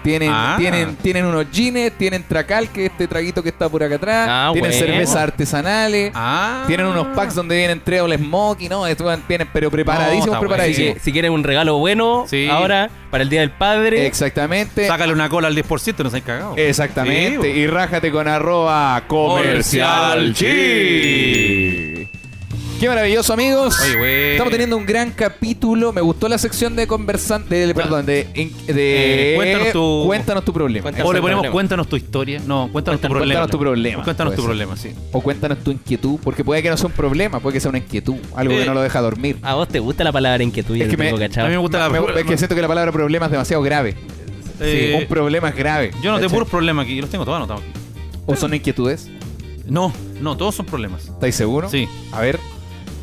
Speaker 4: Tienen,
Speaker 2: Ah.
Speaker 4: tienen, tienen unos gines, tienen tracal, que es este traguito que está por acá atrás.
Speaker 3: Ah,
Speaker 4: tienen
Speaker 3: bueno.
Speaker 4: cervezas artesanales.
Speaker 2: Ah.
Speaker 4: Tienen unos packs donde vienen tres Ole Smoky, ¿no? Esto vienen, pero preparadísimos,
Speaker 2: No,
Speaker 4: preparadísimos.
Speaker 3: que si quieren un regalo bueno,
Speaker 2: Sí.
Speaker 3: ahora, para el Día del Padre,
Speaker 4: Exactamente.
Speaker 2: Sácale una cola al 10%, no se han cagado.
Speaker 4: Exactamente.
Speaker 2: Sí,
Speaker 4: y rájate con arroba comercial
Speaker 2: Comercial.
Speaker 4: Qué maravilloso, amigos.
Speaker 2: Oye, güey.
Speaker 4: Estamos teniendo un gran capítulo. Me gustó la sección de conversante. De, perdón, de. de-
Speaker 2: Eh, cuéntanos tu-
Speaker 4: cuéntanos tu problema.
Speaker 3: Cuéntanos
Speaker 2: O le ponemos cuéntanos tu historia. No, cuéntanos tu
Speaker 3: Cuéntanos-
Speaker 2: problema.
Speaker 4: cuéntanos tu problema,
Speaker 2: Cuéntanos
Speaker 4: puede
Speaker 2: tu
Speaker 4: ser.
Speaker 2: problema, sí.
Speaker 4: O cuéntanos tu inquietud. Porque puede que no sea un problema, puede que sea una inquietud. Algo que
Speaker 2: Eh.
Speaker 4: no lo deja dormir.
Speaker 3: a vos te gusta la palabra inquietud,
Speaker 4: Es que me-
Speaker 3: tengo cachado.
Speaker 2: A mí me gusta la.
Speaker 4: Me- es que siento que la palabra problema es demasiado grave.
Speaker 2: Eh,
Speaker 4: un problema es grave.
Speaker 2: yo no tengo
Speaker 4: ¿cachai?
Speaker 2: puros problemas aquí, yo los tengo todos anotados aquí.
Speaker 4: ¿O son inquietudes?
Speaker 2: No, no, todos son problemas.
Speaker 4: ¿Estáis seguros?
Speaker 2: Sí.
Speaker 4: A ver.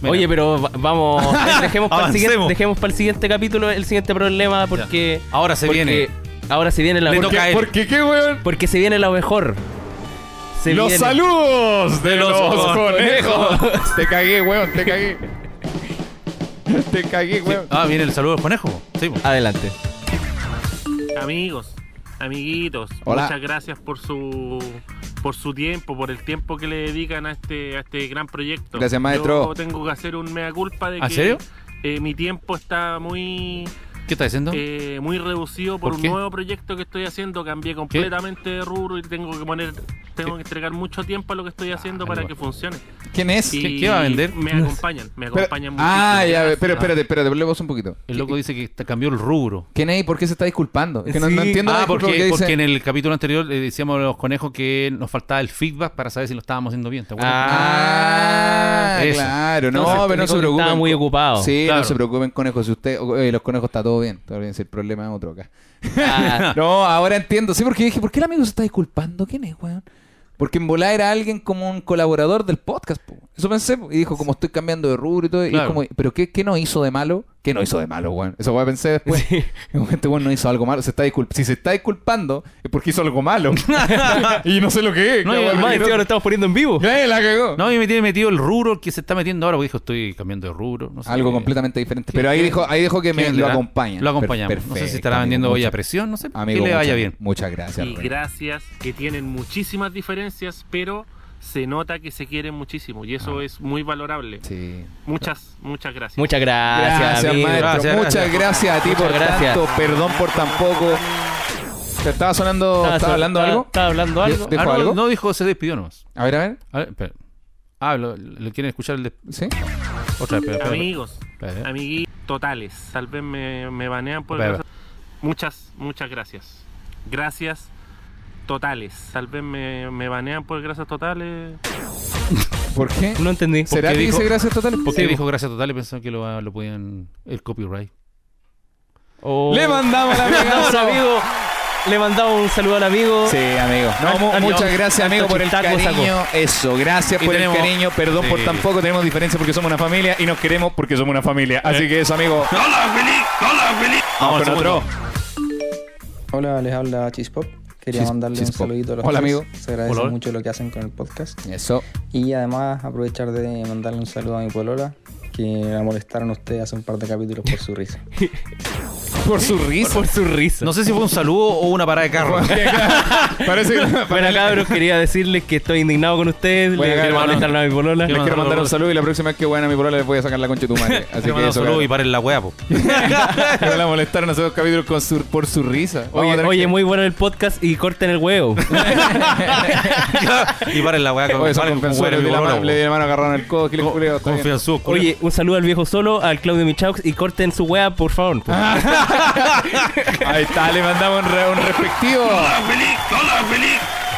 Speaker 2: Mira.
Speaker 3: Oye, pero va- vamos, dejemos para, el siguiente,
Speaker 2: Avancemos.
Speaker 3: dejemos para el siguiente capítulo el siguiente problema porque
Speaker 2: Ahora se
Speaker 3: porque
Speaker 2: viene.
Speaker 3: Ahora se viene la
Speaker 2: Le
Speaker 3: mejor.
Speaker 2: toca a él.
Speaker 4: Porque qué, weón.
Speaker 3: Porque se viene lo mejor. Se
Speaker 4: Los
Speaker 3: viene-
Speaker 4: saludos de
Speaker 2: los
Speaker 4: los
Speaker 2: conejos.
Speaker 4: conejos. te cagué, weón, te cagué. te cagué, weón.
Speaker 2: Ah, viene el saludo del conejo. Sí, po.
Speaker 3: Adelante.
Speaker 7: Amigos, amiguitos,
Speaker 4: Hola.
Speaker 7: muchas gracias por su por su tiempo, por el tiempo que le dedican a este a este gran proyecto.
Speaker 4: Gracias, maestro.
Speaker 7: Yo tengo que hacer un mea culpa de
Speaker 2: ¿Ah,
Speaker 7: que
Speaker 2: serio?
Speaker 7: eh, mi tiempo está muy
Speaker 2: ¿Qué está diciendo?
Speaker 7: eh, muy reducido por,
Speaker 2: ¿Por
Speaker 7: un
Speaker 2: qué?
Speaker 7: nuevo proyecto que estoy haciendo. Cambié completamente de rubro y tengo que poner tengo que entregar mucho tiempo a lo que estoy haciendo para que funcione.
Speaker 4: ¿Quién es?
Speaker 7: Y
Speaker 2: ¿Qué- qué va a vender?
Speaker 7: Me acompañan, me
Speaker 4: Pero-
Speaker 7: acompañan mucho.
Speaker 4: ah, ya, pero espérate, espérate, hablemos un poquito.
Speaker 2: El loco dice que te cambió el rubro.
Speaker 4: ¿Quién es y por qué se está disculpando? Es que no, entiendo
Speaker 2: Ah, porque,
Speaker 4: porque
Speaker 2: en el capítulo anterior le decíamos a los conejos que nos faltaba el feedback para saber si lo estábamos haciendo bien. ¿te acuerdas?
Speaker 4: Ah,
Speaker 2: Eso.
Speaker 4: claro, no,
Speaker 3: Entonces,
Speaker 4: pero no se preocupen.
Speaker 3: estaba muy ocupado.
Speaker 4: Sí,
Speaker 2: Claro.
Speaker 4: no se preocupen, conejos. Si usted, eh, los conejos está todo bien. Todo bien, si el problema es otro acá.
Speaker 3: Ah,
Speaker 4: No, ahora entiendo. Sí, porque dije, ¿por qué el amigo se está disculpando? ¿Quién es, weón? Porque en volá era alguien como un colaborador del podcast, po. Eso pensé, po. y dijo, como estoy cambiando de rubro y todo. Y
Speaker 2: Claro.
Speaker 4: como, ¿pero qué, qué no hizo de malo? ¿Qué no hizo de malo, weón? Eso weón pensé después. Este weón no hizo algo malo. Se está si se está disculpando, es porque hizo algo malo. y no sé lo que es.
Speaker 2: No,
Speaker 4: qué
Speaker 2: y
Speaker 3: Además, encima lo estamos poniendo en vivo.
Speaker 4: Eh, la cagó.
Speaker 2: No, y me tiene metido el rubro el que se está metiendo ahora, porque dijo, estoy cambiando de rubro. No sé
Speaker 4: Algo
Speaker 2: qué.
Speaker 4: completamente diferente.
Speaker 2: ¿Qué-
Speaker 4: Pero ahí
Speaker 2: qué-
Speaker 4: dijo, ahí dijo que
Speaker 2: ¿qué
Speaker 4: me lo acompaña.
Speaker 2: Lo acompañamos.
Speaker 4: Per-
Speaker 2: no sé si estará
Speaker 4: amigo,
Speaker 2: vendiendo olla a presión, no sé.
Speaker 4: Amigo,
Speaker 2: que le vaya
Speaker 4: muchas-
Speaker 2: bien.
Speaker 4: Muchas gracias.
Speaker 7: y gracias que tienen muchísimas diferencias, pero se nota que se quieren muchísimo y eso es muy valorable.
Speaker 4: Sí.
Speaker 7: Muchas, muchas gracias.
Speaker 3: Muchas gracias,
Speaker 4: Gracias,
Speaker 3: amigo.
Speaker 4: maestro.
Speaker 2: Gracias,
Speaker 4: Muchas
Speaker 2: gracias.
Speaker 4: gracias a ti
Speaker 3: Muchas
Speaker 4: por
Speaker 3: gracias.
Speaker 4: tanto. Perdón por tan poco. ¿Te estaba sonando? ¿Estaba,
Speaker 3: Estaba-
Speaker 4: hablando
Speaker 3: estaba-
Speaker 4: algo?
Speaker 3: Estaba hablando algo.
Speaker 4: ¿Dijo
Speaker 2: Ah, no,
Speaker 4: algo?
Speaker 2: no dijo, se despidió nomás.
Speaker 4: A ver, a ver.
Speaker 2: A ver, espera. Ah, lo, ¿le quieren escuchar el de...
Speaker 4: ¿Sí?
Speaker 2: Otra vez, espera, espera.
Speaker 7: Amigos,
Speaker 2: Espera,
Speaker 7: amiguitos totales, tal vez me, me banean por. Muchas, muchas gracias. Gracias totales. Tal vez me, me banean por gracias totales.
Speaker 4: ¿Por qué?
Speaker 3: No entendí.
Speaker 4: ¿Será que
Speaker 2: dijo-
Speaker 4: dice gracias totales?
Speaker 2: ¿Por qué
Speaker 4: Sí.
Speaker 2: dijo gracias total y pensó que lo, lo podían... el copyright?
Speaker 3: Oh.
Speaker 4: Le mandamos la
Speaker 3: Le mandamos,
Speaker 4: amigazo.
Speaker 3: amigo. le mandamos un saludo al amigo.
Speaker 4: Sí, amigo. No, mu- muchas gracias, amigo, por el cariño. Eso, gracias
Speaker 2: Y
Speaker 4: por
Speaker 2: tenemos-
Speaker 4: el cariño. Perdón por
Speaker 2: Sí.
Speaker 4: tan poco. Tenemos diferencias porque somos una familia y nos queremos porque somos una familia. Así que eso, amigo. Vamos con otro.
Speaker 8: Hola, les habla Chispop. Quería
Speaker 4: Chis-
Speaker 8: mandarle un saludito a los
Speaker 4: Hola,
Speaker 8: tres.
Speaker 4: amigo.
Speaker 8: Se agradece
Speaker 2: Hola.
Speaker 8: mucho lo que hacen con el podcast.
Speaker 4: Eso.
Speaker 8: Y además aprovechar de mandarle un saludo a mi polola, que la molestaron ustedes hace un par de capítulos por su risa.
Speaker 4: Por su risa.
Speaker 3: Por su risa.
Speaker 2: No sé si fue un saludo o una parada de carro.
Speaker 4: Parece que.
Speaker 3: Bueno, cabros, quería decirles que estoy indignado con ustedes.
Speaker 4: Bueno,
Speaker 3: Le quiero mandarle a mi polola.
Speaker 4: Les quiero mandar un saludo y la próxima vez que vayan a mi polola les voy a sacar la concha de tu madre. Así que
Speaker 2: mandar
Speaker 4: eso,
Speaker 2: saludo y paren la weá, po.
Speaker 4: Que la molestaron hace dos capítulos con su- por su risa. A
Speaker 3: Oye, oye,
Speaker 4: que-
Speaker 3: muy bueno el podcast y corten el huevo.
Speaker 2: y paren la weá con
Speaker 4: Oye, son
Speaker 2: paren weá,
Speaker 4: le di la mano- agarraron el codo.
Speaker 2: Confianzudo.
Speaker 3: Oye, un saludo al viejo solo, al Claudio Michaux y corten su wea, por favor.
Speaker 4: Ahí está, le mandamos un, re- un respectivo.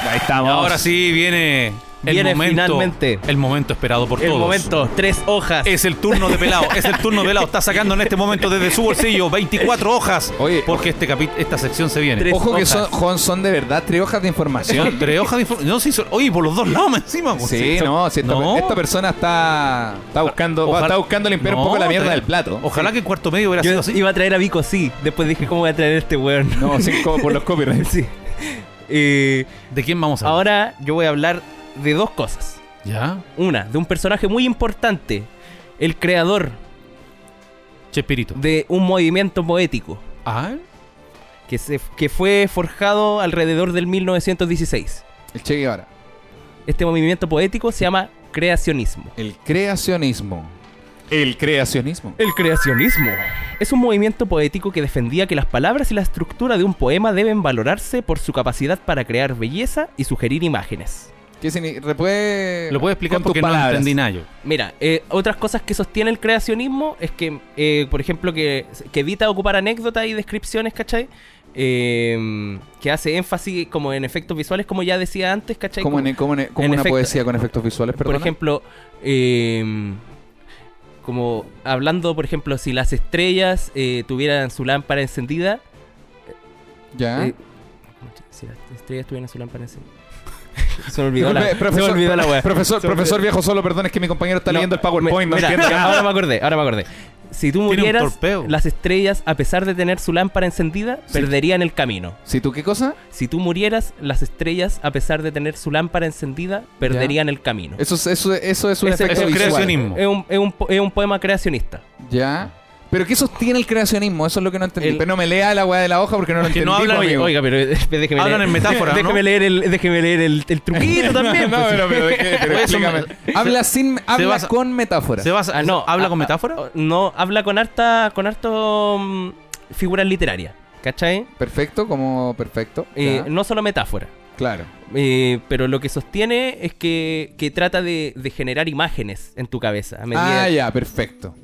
Speaker 4: Ahí estamos.
Speaker 2: Ahora sí viene el
Speaker 3: Viene
Speaker 2: momento,
Speaker 3: finalmente.
Speaker 2: el momento esperado por
Speaker 3: el
Speaker 2: todos.
Speaker 3: momento, tres hojas.
Speaker 2: Es el turno de pelado, es el turno de pelado. Está sacando en este momento desde su bolsillo 24 hojas.
Speaker 4: Oye.
Speaker 2: porque este capi- esta sección se viene.
Speaker 3: Tres
Speaker 4: Ojo que son, Juan, son de verdad tres hojas de información.
Speaker 2: Tres hojas de información. No, sí, son- oye, por los dos lados encima. po.
Speaker 4: Sí,
Speaker 2: son-
Speaker 4: no, si esta,
Speaker 2: No.
Speaker 4: esta persona está, está buscando
Speaker 2: Ojalá-
Speaker 4: está buscando limpiar un
Speaker 2: No,
Speaker 4: poco la mierda del plato.
Speaker 2: Ojalá que en cuarto medio hubiera sido así.
Speaker 3: iba a traer a Vico, sí. Después dije, ¿cómo voy a traer a este weón?
Speaker 4: No, sin como por los copyrights.
Speaker 3: sí. Eh,
Speaker 2: ¿De quién vamos a hablar?
Speaker 3: ahora yo voy a hablar de dos cosas.
Speaker 2: ¿Ya?
Speaker 3: Una, de un personaje muy importante. El creador
Speaker 2: Chespirito.
Speaker 3: de un movimiento poético
Speaker 2: Ah,
Speaker 3: que, se, que fue forjado alrededor del 1916.
Speaker 4: El Che Guevara.
Speaker 3: Este movimiento poético se llama creacionismo.
Speaker 4: El creacionismo. El creacionismo.
Speaker 3: El creacionismo es un movimiento poético que defendía que las palabras y la estructura de un poema deben valorarse por su capacidad para crear belleza y sugerir imágenes.
Speaker 4: ¿Qué significa? Repuede-
Speaker 2: lo puedo explicar porque no
Speaker 4: palabras.
Speaker 2: entendí nada yo.
Speaker 3: Mira, eh, otras cosas que sostiene el creacionismo es que, eh, por ejemplo, que, que evita ocupar anécdotas y descripciones, ¿cachai? Eh, que hace énfasis como en efectos visuales, como ya decía antes, ¿cachai?
Speaker 4: Como,
Speaker 3: Como-
Speaker 4: en, como en- como
Speaker 3: en
Speaker 4: una
Speaker 3: efecto-
Speaker 4: poesía con efectos visuales,
Speaker 3: por
Speaker 4: perdón.
Speaker 3: ejemplo, eh, como hablando, por ejemplo, si las estrellas eh, tuvieran su lámpara encendida,
Speaker 4: ya.
Speaker 3: Eh, si las estrellas tuvieran su lámpara encendida. se me olvidó la,
Speaker 4: Profe-
Speaker 3: se me olvidó la wea.
Speaker 4: Profesor, profesor viejo solo, perdón, es que mi compañero está
Speaker 3: No,
Speaker 4: leyendo el PowerPoint.
Speaker 3: me-
Speaker 4: no
Speaker 3: mira, ahora me acordé, ahora me acordé. Si tú murieras, las estrellas, a pesar de tener su lámpara encendida, perderían el camino.
Speaker 4: ¿Si tú qué cosa?
Speaker 3: Si tú murieras, las estrellas, a pesar de tener su lámpara encendida, perderían el camino.
Speaker 4: Eso, es- eso, eso es un
Speaker 3: Ese-
Speaker 4: efecto
Speaker 2: eso es
Speaker 4: visual.
Speaker 2: creacionismo.
Speaker 3: Es un, es un po- es un poema creacionista.
Speaker 4: Ya. Pero ¿qué sostiene el creacionismo? Eso es lo que no entendí.
Speaker 3: El-
Speaker 4: Pero no me lea la weá de la hoja porque no lo
Speaker 2: Que
Speaker 4: entendí.
Speaker 2: no hablan-
Speaker 4: amigo.
Speaker 3: oiga, pero eh, déjeme
Speaker 2: Hablan
Speaker 3: leer.
Speaker 2: en metáfora, ¿no?
Speaker 3: déjeme leer el, déjeme leer el, el truquito también.
Speaker 4: no,
Speaker 3: pues,
Speaker 4: pero, pero, pero, pero
Speaker 2: Eso
Speaker 4: explícame.
Speaker 2: me-
Speaker 4: Habla sin, habla
Speaker 2: basa-
Speaker 4: con metáfora.
Speaker 2: ¿Se basa-
Speaker 3: Ah, no,
Speaker 2: ¿Habla
Speaker 3: ah,
Speaker 2: con
Speaker 3: ah,
Speaker 2: metáfora?
Speaker 3: no, habla con harta, con harto mm, figuras literarias. ¿Cachai?
Speaker 4: Perfecto, como perfecto.
Speaker 3: Eh, no solo metáfora.
Speaker 4: Claro.
Speaker 3: Eh, pero lo que sostiene es que, que trata de, de generar imágenes en tu cabeza. A medida,
Speaker 4: Ah, ya, perfecto.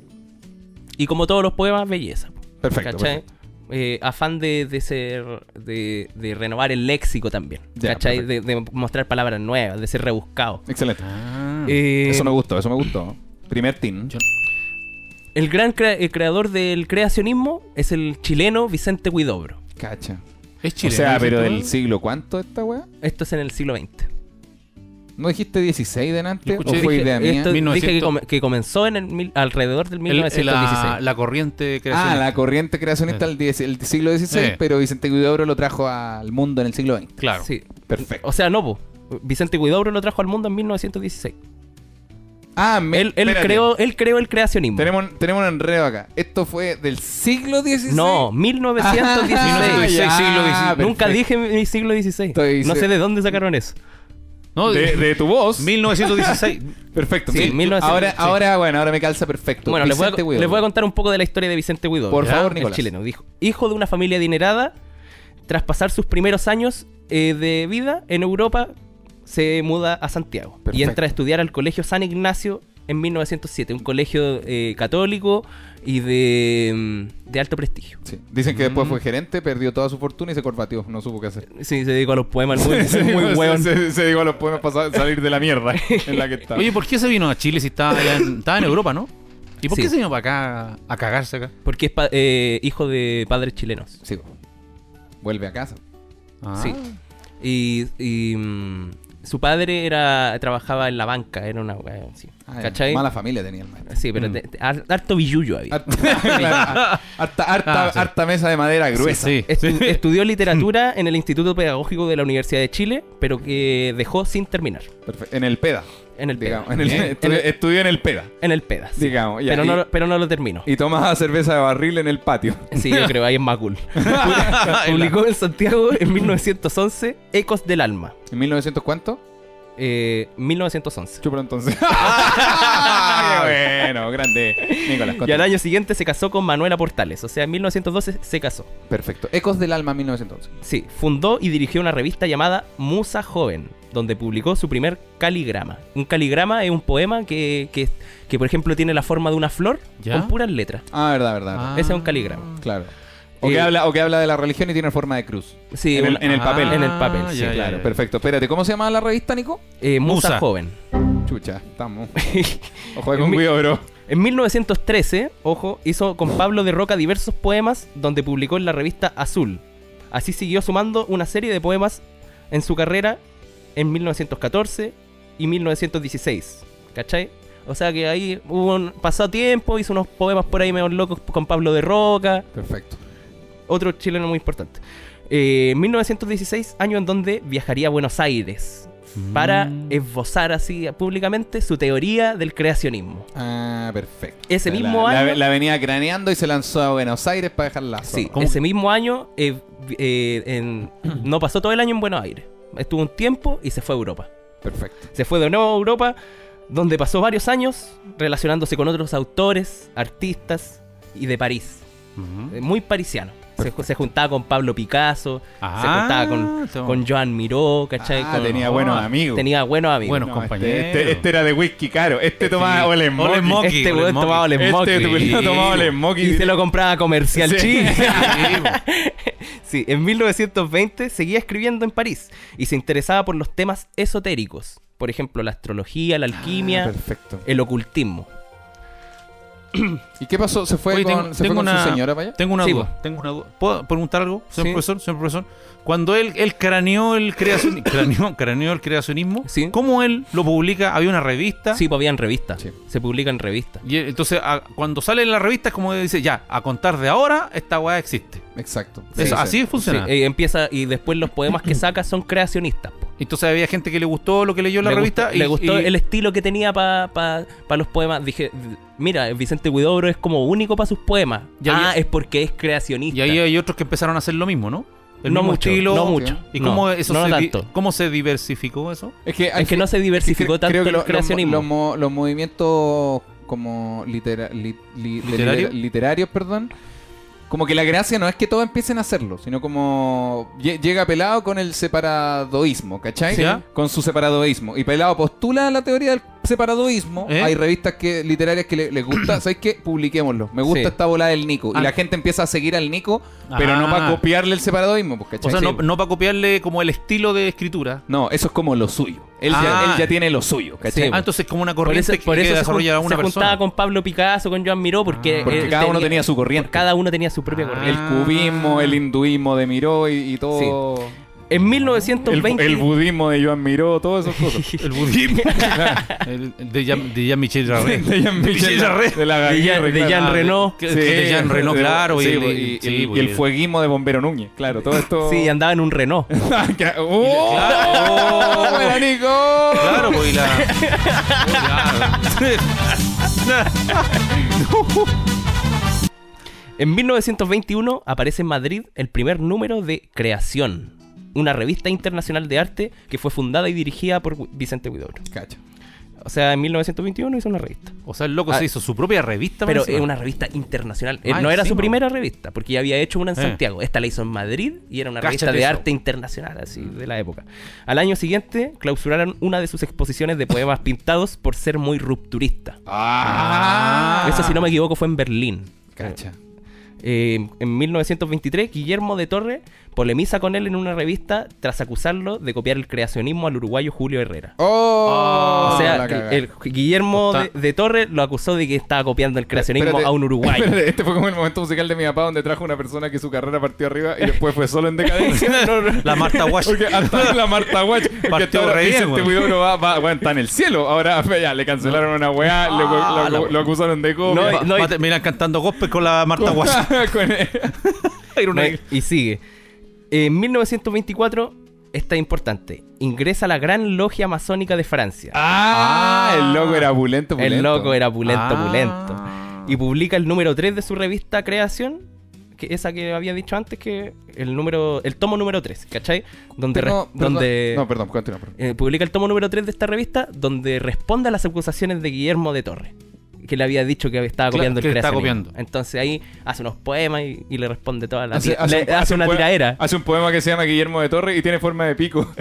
Speaker 3: Y como todos los poemas, belleza.
Speaker 4: Perfecto.
Speaker 3: ¿Cachai?
Speaker 4: perfecto.
Speaker 3: Eh, afán de, de ser. De, de renovar el léxico también. ¿Cachai? De, de mostrar palabras nuevas, de ser rebuscado.
Speaker 4: Excelente.
Speaker 2: Ah.
Speaker 3: Eh,
Speaker 4: Eso me gustó, eso me gustó. Primer team.
Speaker 2: Yo-
Speaker 3: el gran crea- el creador del creacionismo es el chileno Vicente Huidobro.
Speaker 4: Cacha.
Speaker 2: es
Speaker 4: O
Speaker 2: chileno.
Speaker 4: sea, pero del siglo cuánto esta weá?
Speaker 3: Esto es en el siglo XX.
Speaker 4: ¿No dijiste 16 delante?
Speaker 2: Yo
Speaker 4: ¿O
Speaker 2: escuché-
Speaker 4: fue
Speaker 3: Dije-
Speaker 4: idea mía?
Speaker 3: esto- dije
Speaker 2: 1900.
Speaker 3: que, come- que comenzó en el mil- alrededor del
Speaker 2: El-
Speaker 3: 1916.
Speaker 2: la, la corriente
Speaker 4: Ah,
Speaker 2: creacionista.
Speaker 4: la corriente creacionista del, el siglo XVI,
Speaker 2: Sí.
Speaker 4: pero Vicente Guidobro lo trajo al mundo en el siglo XX.
Speaker 2: Claro.
Speaker 3: Sí.
Speaker 4: Perfecto.
Speaker 3: O sea, no, po. Vicente Huidobro lo trajo al mundo en 1916.
Speaker 4: Ah, me-
Speaker 3: Él, creó, él creó el creacionismo.
Speaker 4: Tenemos, tenemos un enredo acá. ¿Esto fue del siglo XVI?
Speaker 3: No, 1916.
Speaker 4: Ah, ya,
Speaker 2: siglo XVI.
Speaker 3: Nunca dije mi siglo XVI.
Speaker 4: Estoy-
Speaker 3: no sé de dónde sacaron eso.
Speaker 2: No,
Speaker 4: De, de tu voz.
Speaker 2: 1916.
Speaker 4: Perfecto.
Speaker 3: Sí,
Speaker 4: sí.
Speaker 3: 1916.
Speaker 4: Ahora,
Speaker 3: Sí.
Speaker 4: ahora, bueno, ahora me calza perfecto.
Speaker 3: Bueno, les voy, a, les voy a contar un poco de la historia de Vicente Huidobro.
Speaker 4: Por favor,
Speaker 3: El
Speaker 4: Nicolás.
Speaker 3: chileno. Dijo, hijo de una familia adinerada, tras pasar sus primeros años eh, de vida en Europa, se muda a Santiago.
Speaker 4: Perfecto.
Speaker 3: Y entra a estudiar al Colegio San Ignacio en 1907. Un colegio eh, católico y de, mm, de alto prestigio.
Speaker 4: Sí. Dicen que
Speaker 3: Mm.
Speaker 4: después fue gerente, perdió toda su fortuna y se corbateó. No supo qué hacer.
Speaker 3: Sí, se dedicó a los poemas muy, muy
Speaker 4: se-
Speaker 3: hueón.
Speaker 4: Se, se dijo a los poemas para salir de la mierda en la que estaba.
Speaker 2: Oye, ¿por qué se vino a Chile si estaba, allá en, estaba en Europa, no? ¿Y por
Speaker 3: Sí.
Speaker 2: qué se vino para acá a cagarse acá?
Speaker 3: Porque es pa- eh, hijo de padres chilenos.
Speaker 4: Sí. Vuelve a casa.
Speaker 2: Ah.
Speaker 3: Sí. Y, y, mm, su padre era trabajaba en la banca, era una wea así.
Speaker 4: Ah. Mala familia tenía el maestro.
Speaker 3: Sí, pero
Speaker 2: Mm.
Speaker 3: te- te- har- harto billullo había.
Speaker 4: Harta, claro, harta, harta-
Speaker 2: Ah, sí.
Speaker 4: harta mesa de madera gruesa.
Speaker 2: Sí, sí.
Speaker 3: Estu- Estudió literatura en el Instituto Pedagógico de la Universidad de Chile, pero que dejó sin terminar.
Speaker 4: Perfecto. En el PEDA.
Speaker 3: En el
Speaker 4: digamos.
Speaker 3: PEDA.
Speaker 4: En el,
Speaker 3: En el-
Speaker 4: estudió en el PEDA.
Speaker 3: En el PEDA. sí.
Speaker 4: Digamos. ya,
Speaker 3: pero,
Speaker 4: y,
Speaker 3: no, lo- pero no lo terminó.
Speaker 4: y tomaba cerveza de barril en el patio.
Speaker 3: Sí, yo creo, ahí es más cool. Publicó en Santiago en 1911 Ecos del Alma.
Speaker 4: ¿En 1900 cuánto?
Speaker 3: Eh, 1911.
Speaker 4: Chúpalo entonces. Qué bueno, grande. Nicolás,
Speaker 3: Y al año siguiente se casó con Manuela Portales. O sea, en 1912 se casó.
Speaker 4: Perfecto. Ecos del alma 1911.
Speaker 3: Sí, fundó y dirigió una revista llamada Musa Joven, donde publicó su primer caligrama. Un caligrama es un poema que, que, que, por ejemplo, tiene la forma de una flor
Speaker 2: ¿Ya?
Speaker 3: con puras letras.
Speaker 4: Ah, verdad, verdad. verdad.
Speaker 2: Ah.
Speaker 3: Ese es un caligrama.
Speaker 4: Claro. O, que habla, o que habla de la religión y tiene forma de cruz.
Speaker 3: Sí,
Speaker 4: en, el, en el papel.
Speaker 3: En el papel,
Speaker 2: Ah,
Speaker 3: sí,
Speaker 2: ya, ya,
Speaker 4: Claro,
Speaker 2: ya.
Speaker 4: perfecto. Espérate, ¿cómo se llama la revista, Nico?
Speaker 3: Eh, Musa,
Speaker 2: Musa.
Speaker 3: Joven.
Speaker 4: Chucha, estamos. Ojo con
Speaker 3: Mi-
Speaker 4: cuidado, bro.
Speaker 3: En 1913, ojo, hizo con Pablo de Roca diversos poemas donde publicó en la revista Azul. Así siguió sumando una serie de poemas en su carrera en 1914 y 1916. ¿Cachai? O sea que ahí hubo un, pasó tiempo, hizo unos poemas por ahí medio locos con Pablo de Roca,
Speaker 4: Perfecto.
Speaker 3: Otro chileno muy importante. Eh, 1916, año en donde viajaría a Buenos Aires para
Speaker 2: Mm.
Speaker 3: esbozar así públicamente su teoría del creacionismo.
Speaker 4: Ah, perfecto.
Speaker 3: Ese
Speaker 4: La-
Speaker 3: mismo
Speaker 4: la,
Speaker 3: año-
Speaker 4: la venía craneando y se lanzó a Buenos Aires para dejarla
Speaker 3: Sí, ese mismo año eh, eh, en- no pasó todo el año en Buenos Aires. Estuvo un tiempo y se fue a Europa.
Speaker 4: Perfecto.
Speaker 3: Se fue de nuevo a Europa, donde pasó varios años relacionándose con otros autores, artistas y de París. Eh, Muy parisiano. Se, se juntaba con Pablo Picasso, se
Speaker 2: Ah,
Speaker 3: juntaba con,
Speaker 2: tengo-
Speaker 3: con Joan Miró, ¿cachai?
Speaker 4: Ah,
Speaker 3: Con-
Speaker 4: tenía buenos amigos.
Speaker 3: Tenía buenos amigos.
Speaker 2: Bueno,
Speaker 4: No,
Speaker 2: compañero.
Speaker 4: Este, este- este era de whisky caro. Este tomaba. Ole
Speaker 2: Moki.
Speaker 3: este weón tomaba Ole Moki.
Speaker 4: Este tomaba Ole.
Speaker 3: Y se lo compraba comercial
Speaker 4: Sí.
Speaker 2: Sí,
Speaker 3: en 1920 seguía escribiendo en París y se interesaba por los temas esotéricos, por ejemplo, la astrología, la alquimia,
Speaker 4: Ah,
Speaker 3: el ocultismo.
Speaker 4: ¿Y qué pasó? ¿Se fue
Speaker 2: Oye,
Speaker 4: con,
Speaker 2: tengo-
Speaker 4: ¿se fue
Speaker 2: tengo
Speaker 4: con
Speaker 2: una-
Speaker 4: su señora para allá?
Speaker 2: Tengo una
Speaker 3: Sí,
Speaker 2: duda. Tengo una duda. ¿Puedo preguntar algo, señor
Speaker 3: Sí.
Speaker 2: profesor? Señor profesor. Cuando él, él craneó el creacionismo, craneó, craneó el creacionismo,
Speaker 3: Sí.
Speaker 2: ¿cómo él lo publica? Había una revista.
Speaker 3: Sí, pues había en revistas.
Speaker 4: Sí.
Speaker 3: Se publica en revistas.
Speaker 2: Y entonces, a- cuando sale en la revista, es como dice, ya, a contar de ahora, esta weá existe.
Speaker 4: Exacto.
Speaker 2: Eso,
Speaker 4: Sí,
Speaker 2: así
Speaker 4: sí.
Speaker 2: funciona.
Speaker 3: Sí, eh, empieza y después los poemas que saca son creacionistas. po.
Speaker 2: Entonces había gente que le gustó lo que leyó en la
Speaker 3: le
Speaker 2: revista.
Speaker 3: gustó,
Speaker 2: y,
Speaker 3: le gustó
Speaker 2: y-
Speaker 3: el estilo que tenía para los poemas. Dije, mira, Vicente Huidobro es como único para sus poemas.
Speaker 2: Y
Speaker 3: ah, es porque es creacionista.
Speaker 2: y ahí hay otros que empezaron a hacer lo mismo, ¿no? El
Speaker 3: no
Speaker 2: mismo
Speaker 3: mucho,
Speaker 2: estilo.
Speaker 3: no mucho.
Speaker 2: ¿Y
Speaker 3: No,
Speaker 2: cómo, eso
Speaker 3: no
Speaker 2: se
Speaker 3: tanto.
Speaker 2: cómo se diversificó eso?
Speaker 4: Es que,
Speaker 3: Es que no se diversificó tanto
Speaker 4: creo que
Speaker 3: el
Speaker 4: lo- los
Speaker 3: creacionismo.
Speaker 4: Los, mo- los movimientos como litera- li- li- de
Speaker 2: ¿Literario?
Speaker 4: litera- literarios, perdón. Como que la gracia no es que todos empiecen a hacerlo, sino como lle- llega Pelado con el separadoísmo, ¿cachai?
Speaker 2: Sí.
Speaker 4: Con su separadoísmo. Y Pelado postula la teoría del separadoísmo.
Speaker 2: ¿Eh?
Speaker 4: Hay revistas que, literarias que le- les gusta. ¿Sabes qué? Publiquémoslo. Me gusta
Speaker 3: Sí.
Speaker 4: esta bola del Nico. Y
Speaker 2: Ah.
Speaker 4: la gente empieza a seguir al Nico, pero no
Speaker 2: Ah.
Speaker 4: para copiarle el separadoísmo, pues,
Speaker 2: O sea,
Speaker 4: Sí.
Speaker 2: no, no para copiarle como el estilo de escritura.
Speaker 4: No, eso es como lo suyo. Él, ya,
Speaker 2: Ah.
Speaker 4: él ya tiene lo suyo, ¿cachai?
Speaker 3: Sí.
Speaker 2: Ah, entonces como una
Speaker 3: por
Speaker 2: corriente
Speaker 3: eso,
Speaker 2: que,
Speaker 3: por eso se,
Speaker 2: desarrolla
Speaker 3: jun-
Speaker 2: una
Speaker 3: se
Speaker 2: persona.
Speaker 3: juntaba con Pablo Picasso, con Joan Miró, porque,
Speaker 2: Ah.
Speaker 4: Porque cada uno tenía su corriente.
Speaker 3: Cada uno tenía su propia
Speaker 2: Ah.
Speaker 3: corriente.
Speaker 4: El cubismo, el hinduismo de Miró y, y todo.
Speaker 3: En
Speaker 4: El,
Speaker 3: 1920...
Speaker 4: el budismo de Joan Miró, todas esas cosas.
Speaker 2: El budismo. el, el de Jean, de Jean-Michel Jarre.
Speaker 4: de Jean Michel
Speaker 2: Jarre.
Speaker 4: de la
Speaker 3: de Jean, de
Speaker 4: claro.
Speaker 3: Jean
Speaker 2: Ah, que- que de Jean
Speaker 4: de-
Speaker 2: claro.
Speaker 4: sí,
Speaker 2: y, el-
Speaker 4: y, y-
Speaker 2: sí,
Speaker 4: y
Speaker 2: pues,
Speaker 4: el fueguismo de Bombero Núñez, claro, todo esto.
Speaker 3: Sí, andaba en un Renault.
Speaker 4: ¡Oh!
Speaker 2: Claro.
Speaker 4: ¡Buena, Nico!
Speaker 2: Claro, pues y la.
Speaker 3: En 1921 aparece en Madrid el primer número de Creación, una revista internacional de arte que fue fundada y dirigida por Vicente Huidobro.
Speaker 4: Cacha.
Speaker 3: O sea, en 1921 hizo una revista.
Speaker 2: O sea, el loco
Speaker 3: Ah,
Speaker 2: se hizo su propia revista.
Speaker 3: Pero es una revista internacional. Eh,
Speaker 2: Ah,
Speaker 3: no era su primera revista, porque ya había hecho una en
Speaker 2: Eh.
Speaker 3: Santiago. Esta la hizo en Madrid y era una revista de
Speaker 2: eso.
Speaker 3: arte internacional, así, de la época. Al año siguiente clausuraron una de sus exposiciones de poemas pintados por ser muy rupturista.
Speaker 4: ¡Ah!
Speaker 3: Eso, si no me equivoco, fue en Berlín.
Speaker 4: Cacha.
Speaker 3: Eh, en 1923, Guillermo de Torre polemiza con él en una revista tras acusarlo de copiar el creacionismo al uruguayo Julio Herrera.
Speaker 4: ¡Oh!
Speaker 3: o sea, el Guillermo de,
Speaker 2: Está-
Speaker 3: de Torre lo acusó de que estaba copiando el creacionismo
Speaker 4: Espérate,
Speaker 3: a un uruguayo.
Speaker 4: espérate, este fue como el momento musical de mi papá donde trajo una persona que su carrera partió arriba y después fue solo en decadencia. No, no.
Speaker 2: La Marta Wash.
Speaker 4: Porque hasta la Marta Watch, porque
Speaker 2: Partió
Speaker 4: ahora
Speaker 2: re bien, weón.
Speaker 4: Huidobro va, va, bueno, está en el cielo. Ahora ya le cancelaron una weá, lo,
Speaker 2: Ah,
Speaker 4: lo-
Speaker 2: la
Speaker 4: lo acusaron de copia.
Speaker 3: No, y-
Speaker 2: va terminar cantando gospel con la Marta Wash.
Speaker 4: Con-
Speaker 2: Era una-
Speaker 3: No, y sigue. En 1924, está importante, ingresa a la Gran Logia Masónica de Francia.
Speaker 4: ah, el loco era pulento, pulento.
Speaker 3: El loco era pulento,
Speaker 2: Ah.
Speaker 3: pulento. Y publica el número 3 de su revista Creación, que esa que había dicho antes, que el número el tomo número 3, ¿cachai? Donde, res-
Speaker 4: perdón.
Speaker 3: donde
Speaker 4: No, perdón, continúa. perdón.
Speaker 3: eh, publica el tomo número 3 de esta revista, donde responde a las acusaciones de Guillermo de Torre, que le había dicho que estaba
Speaker 2: Claro,
Speaker 3: copiando
Speaker 2: que
Speaker 3: el
Speaker 2: está copiando.
Speaker 3: Entonces ahí hace unos poemas y, y le responde toda la
Speaker 4: Hace, hace
Speaker 3: le-
Speaker 4: un-
Speaker 3: hace
Speaker 4: hace un
Speaker 3: una
Speaker 4: poema-
Speaker 3: tiradera.
Speaker 4: Hace un poema que se llama Guillermo de Torre y tiene forma de pico.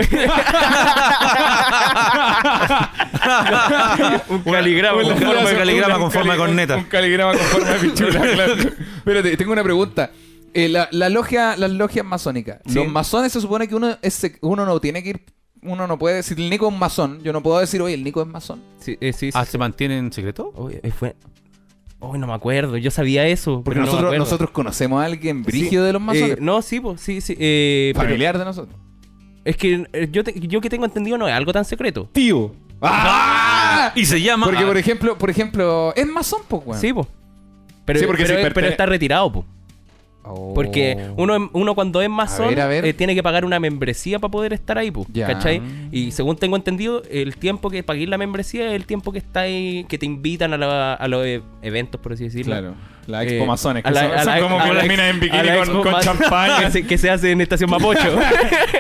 Speaker 3: un caligrama.
Speaker 2: Con forma de caligrama,
Speaker 4: un
Speaker 2: con forma de corneta.
Speaker 4: Un caligrama con forma de pichula, claro. Espérate, tengo una pregunta. Eh, la, la logia, las logias masónicas.
Speaker 3: Sí.
Speaker 4: Los masones se supone que uno, es, uno no tiene que ir. Uno no puede decir el Nico es masón. Yo no puedo decir, oye, el Nico es masón.
Speaker 3: Sí, eh, sí, sí.
Speaker 2: Ah, ¿se mantiene en secreto?
Speaker 3: Uy, eh, fue... Uy, no me acuerdo. Yo sabía eso.
Speaker 4: Porque
Speaker 3: no
Speaker 4: nosotros, nosotros conocemos a alguien brígido
Speaker 3: Sí.
Speaker 4: de los masones.
Speaker 3: Eh, no, sí, pues, sí, sí. eh, pero
Speaker 4: familiar de nosotros.
Speaker 3: es que eh, yo, te- yo que tengo entendido no es algo tan secreto.
Speaker 4: Tío. ¡Ah!
Speaker 2: Y se llama.
Speaker 4: Porque,
Speaker 2: Ah,
Speaker 4: por ejemplo, por ejemplo, es masón, pues, weón.
Speaker 3: Sí, pues. Pero,
Speaker 4: Sí,
Speaker 3: pero, está retirado, pues.
Speaker 4: Oh.
Speaker 3: Porque uno, uno cuando es masón eh, tiene que pagar una membresía para poder estar ahí, pues. ¿Cachai? Y según tengo entendido, el tiempo que pagué la membresía es el tiempo que está ahí, que te invitan a, la- a los e- eventos, por así decirlo.
Speaker 4: Claro. La
Speaker 3: Eh,
Speaker 4: expo masones. Que
Speaker 3: a la-
Speaker 4: son, son
Speaker 3: la-
Speaker 4: como que las minas en bikini con, con champaña.
Speaker 3: que, se, que se hace en Estación Mapocho.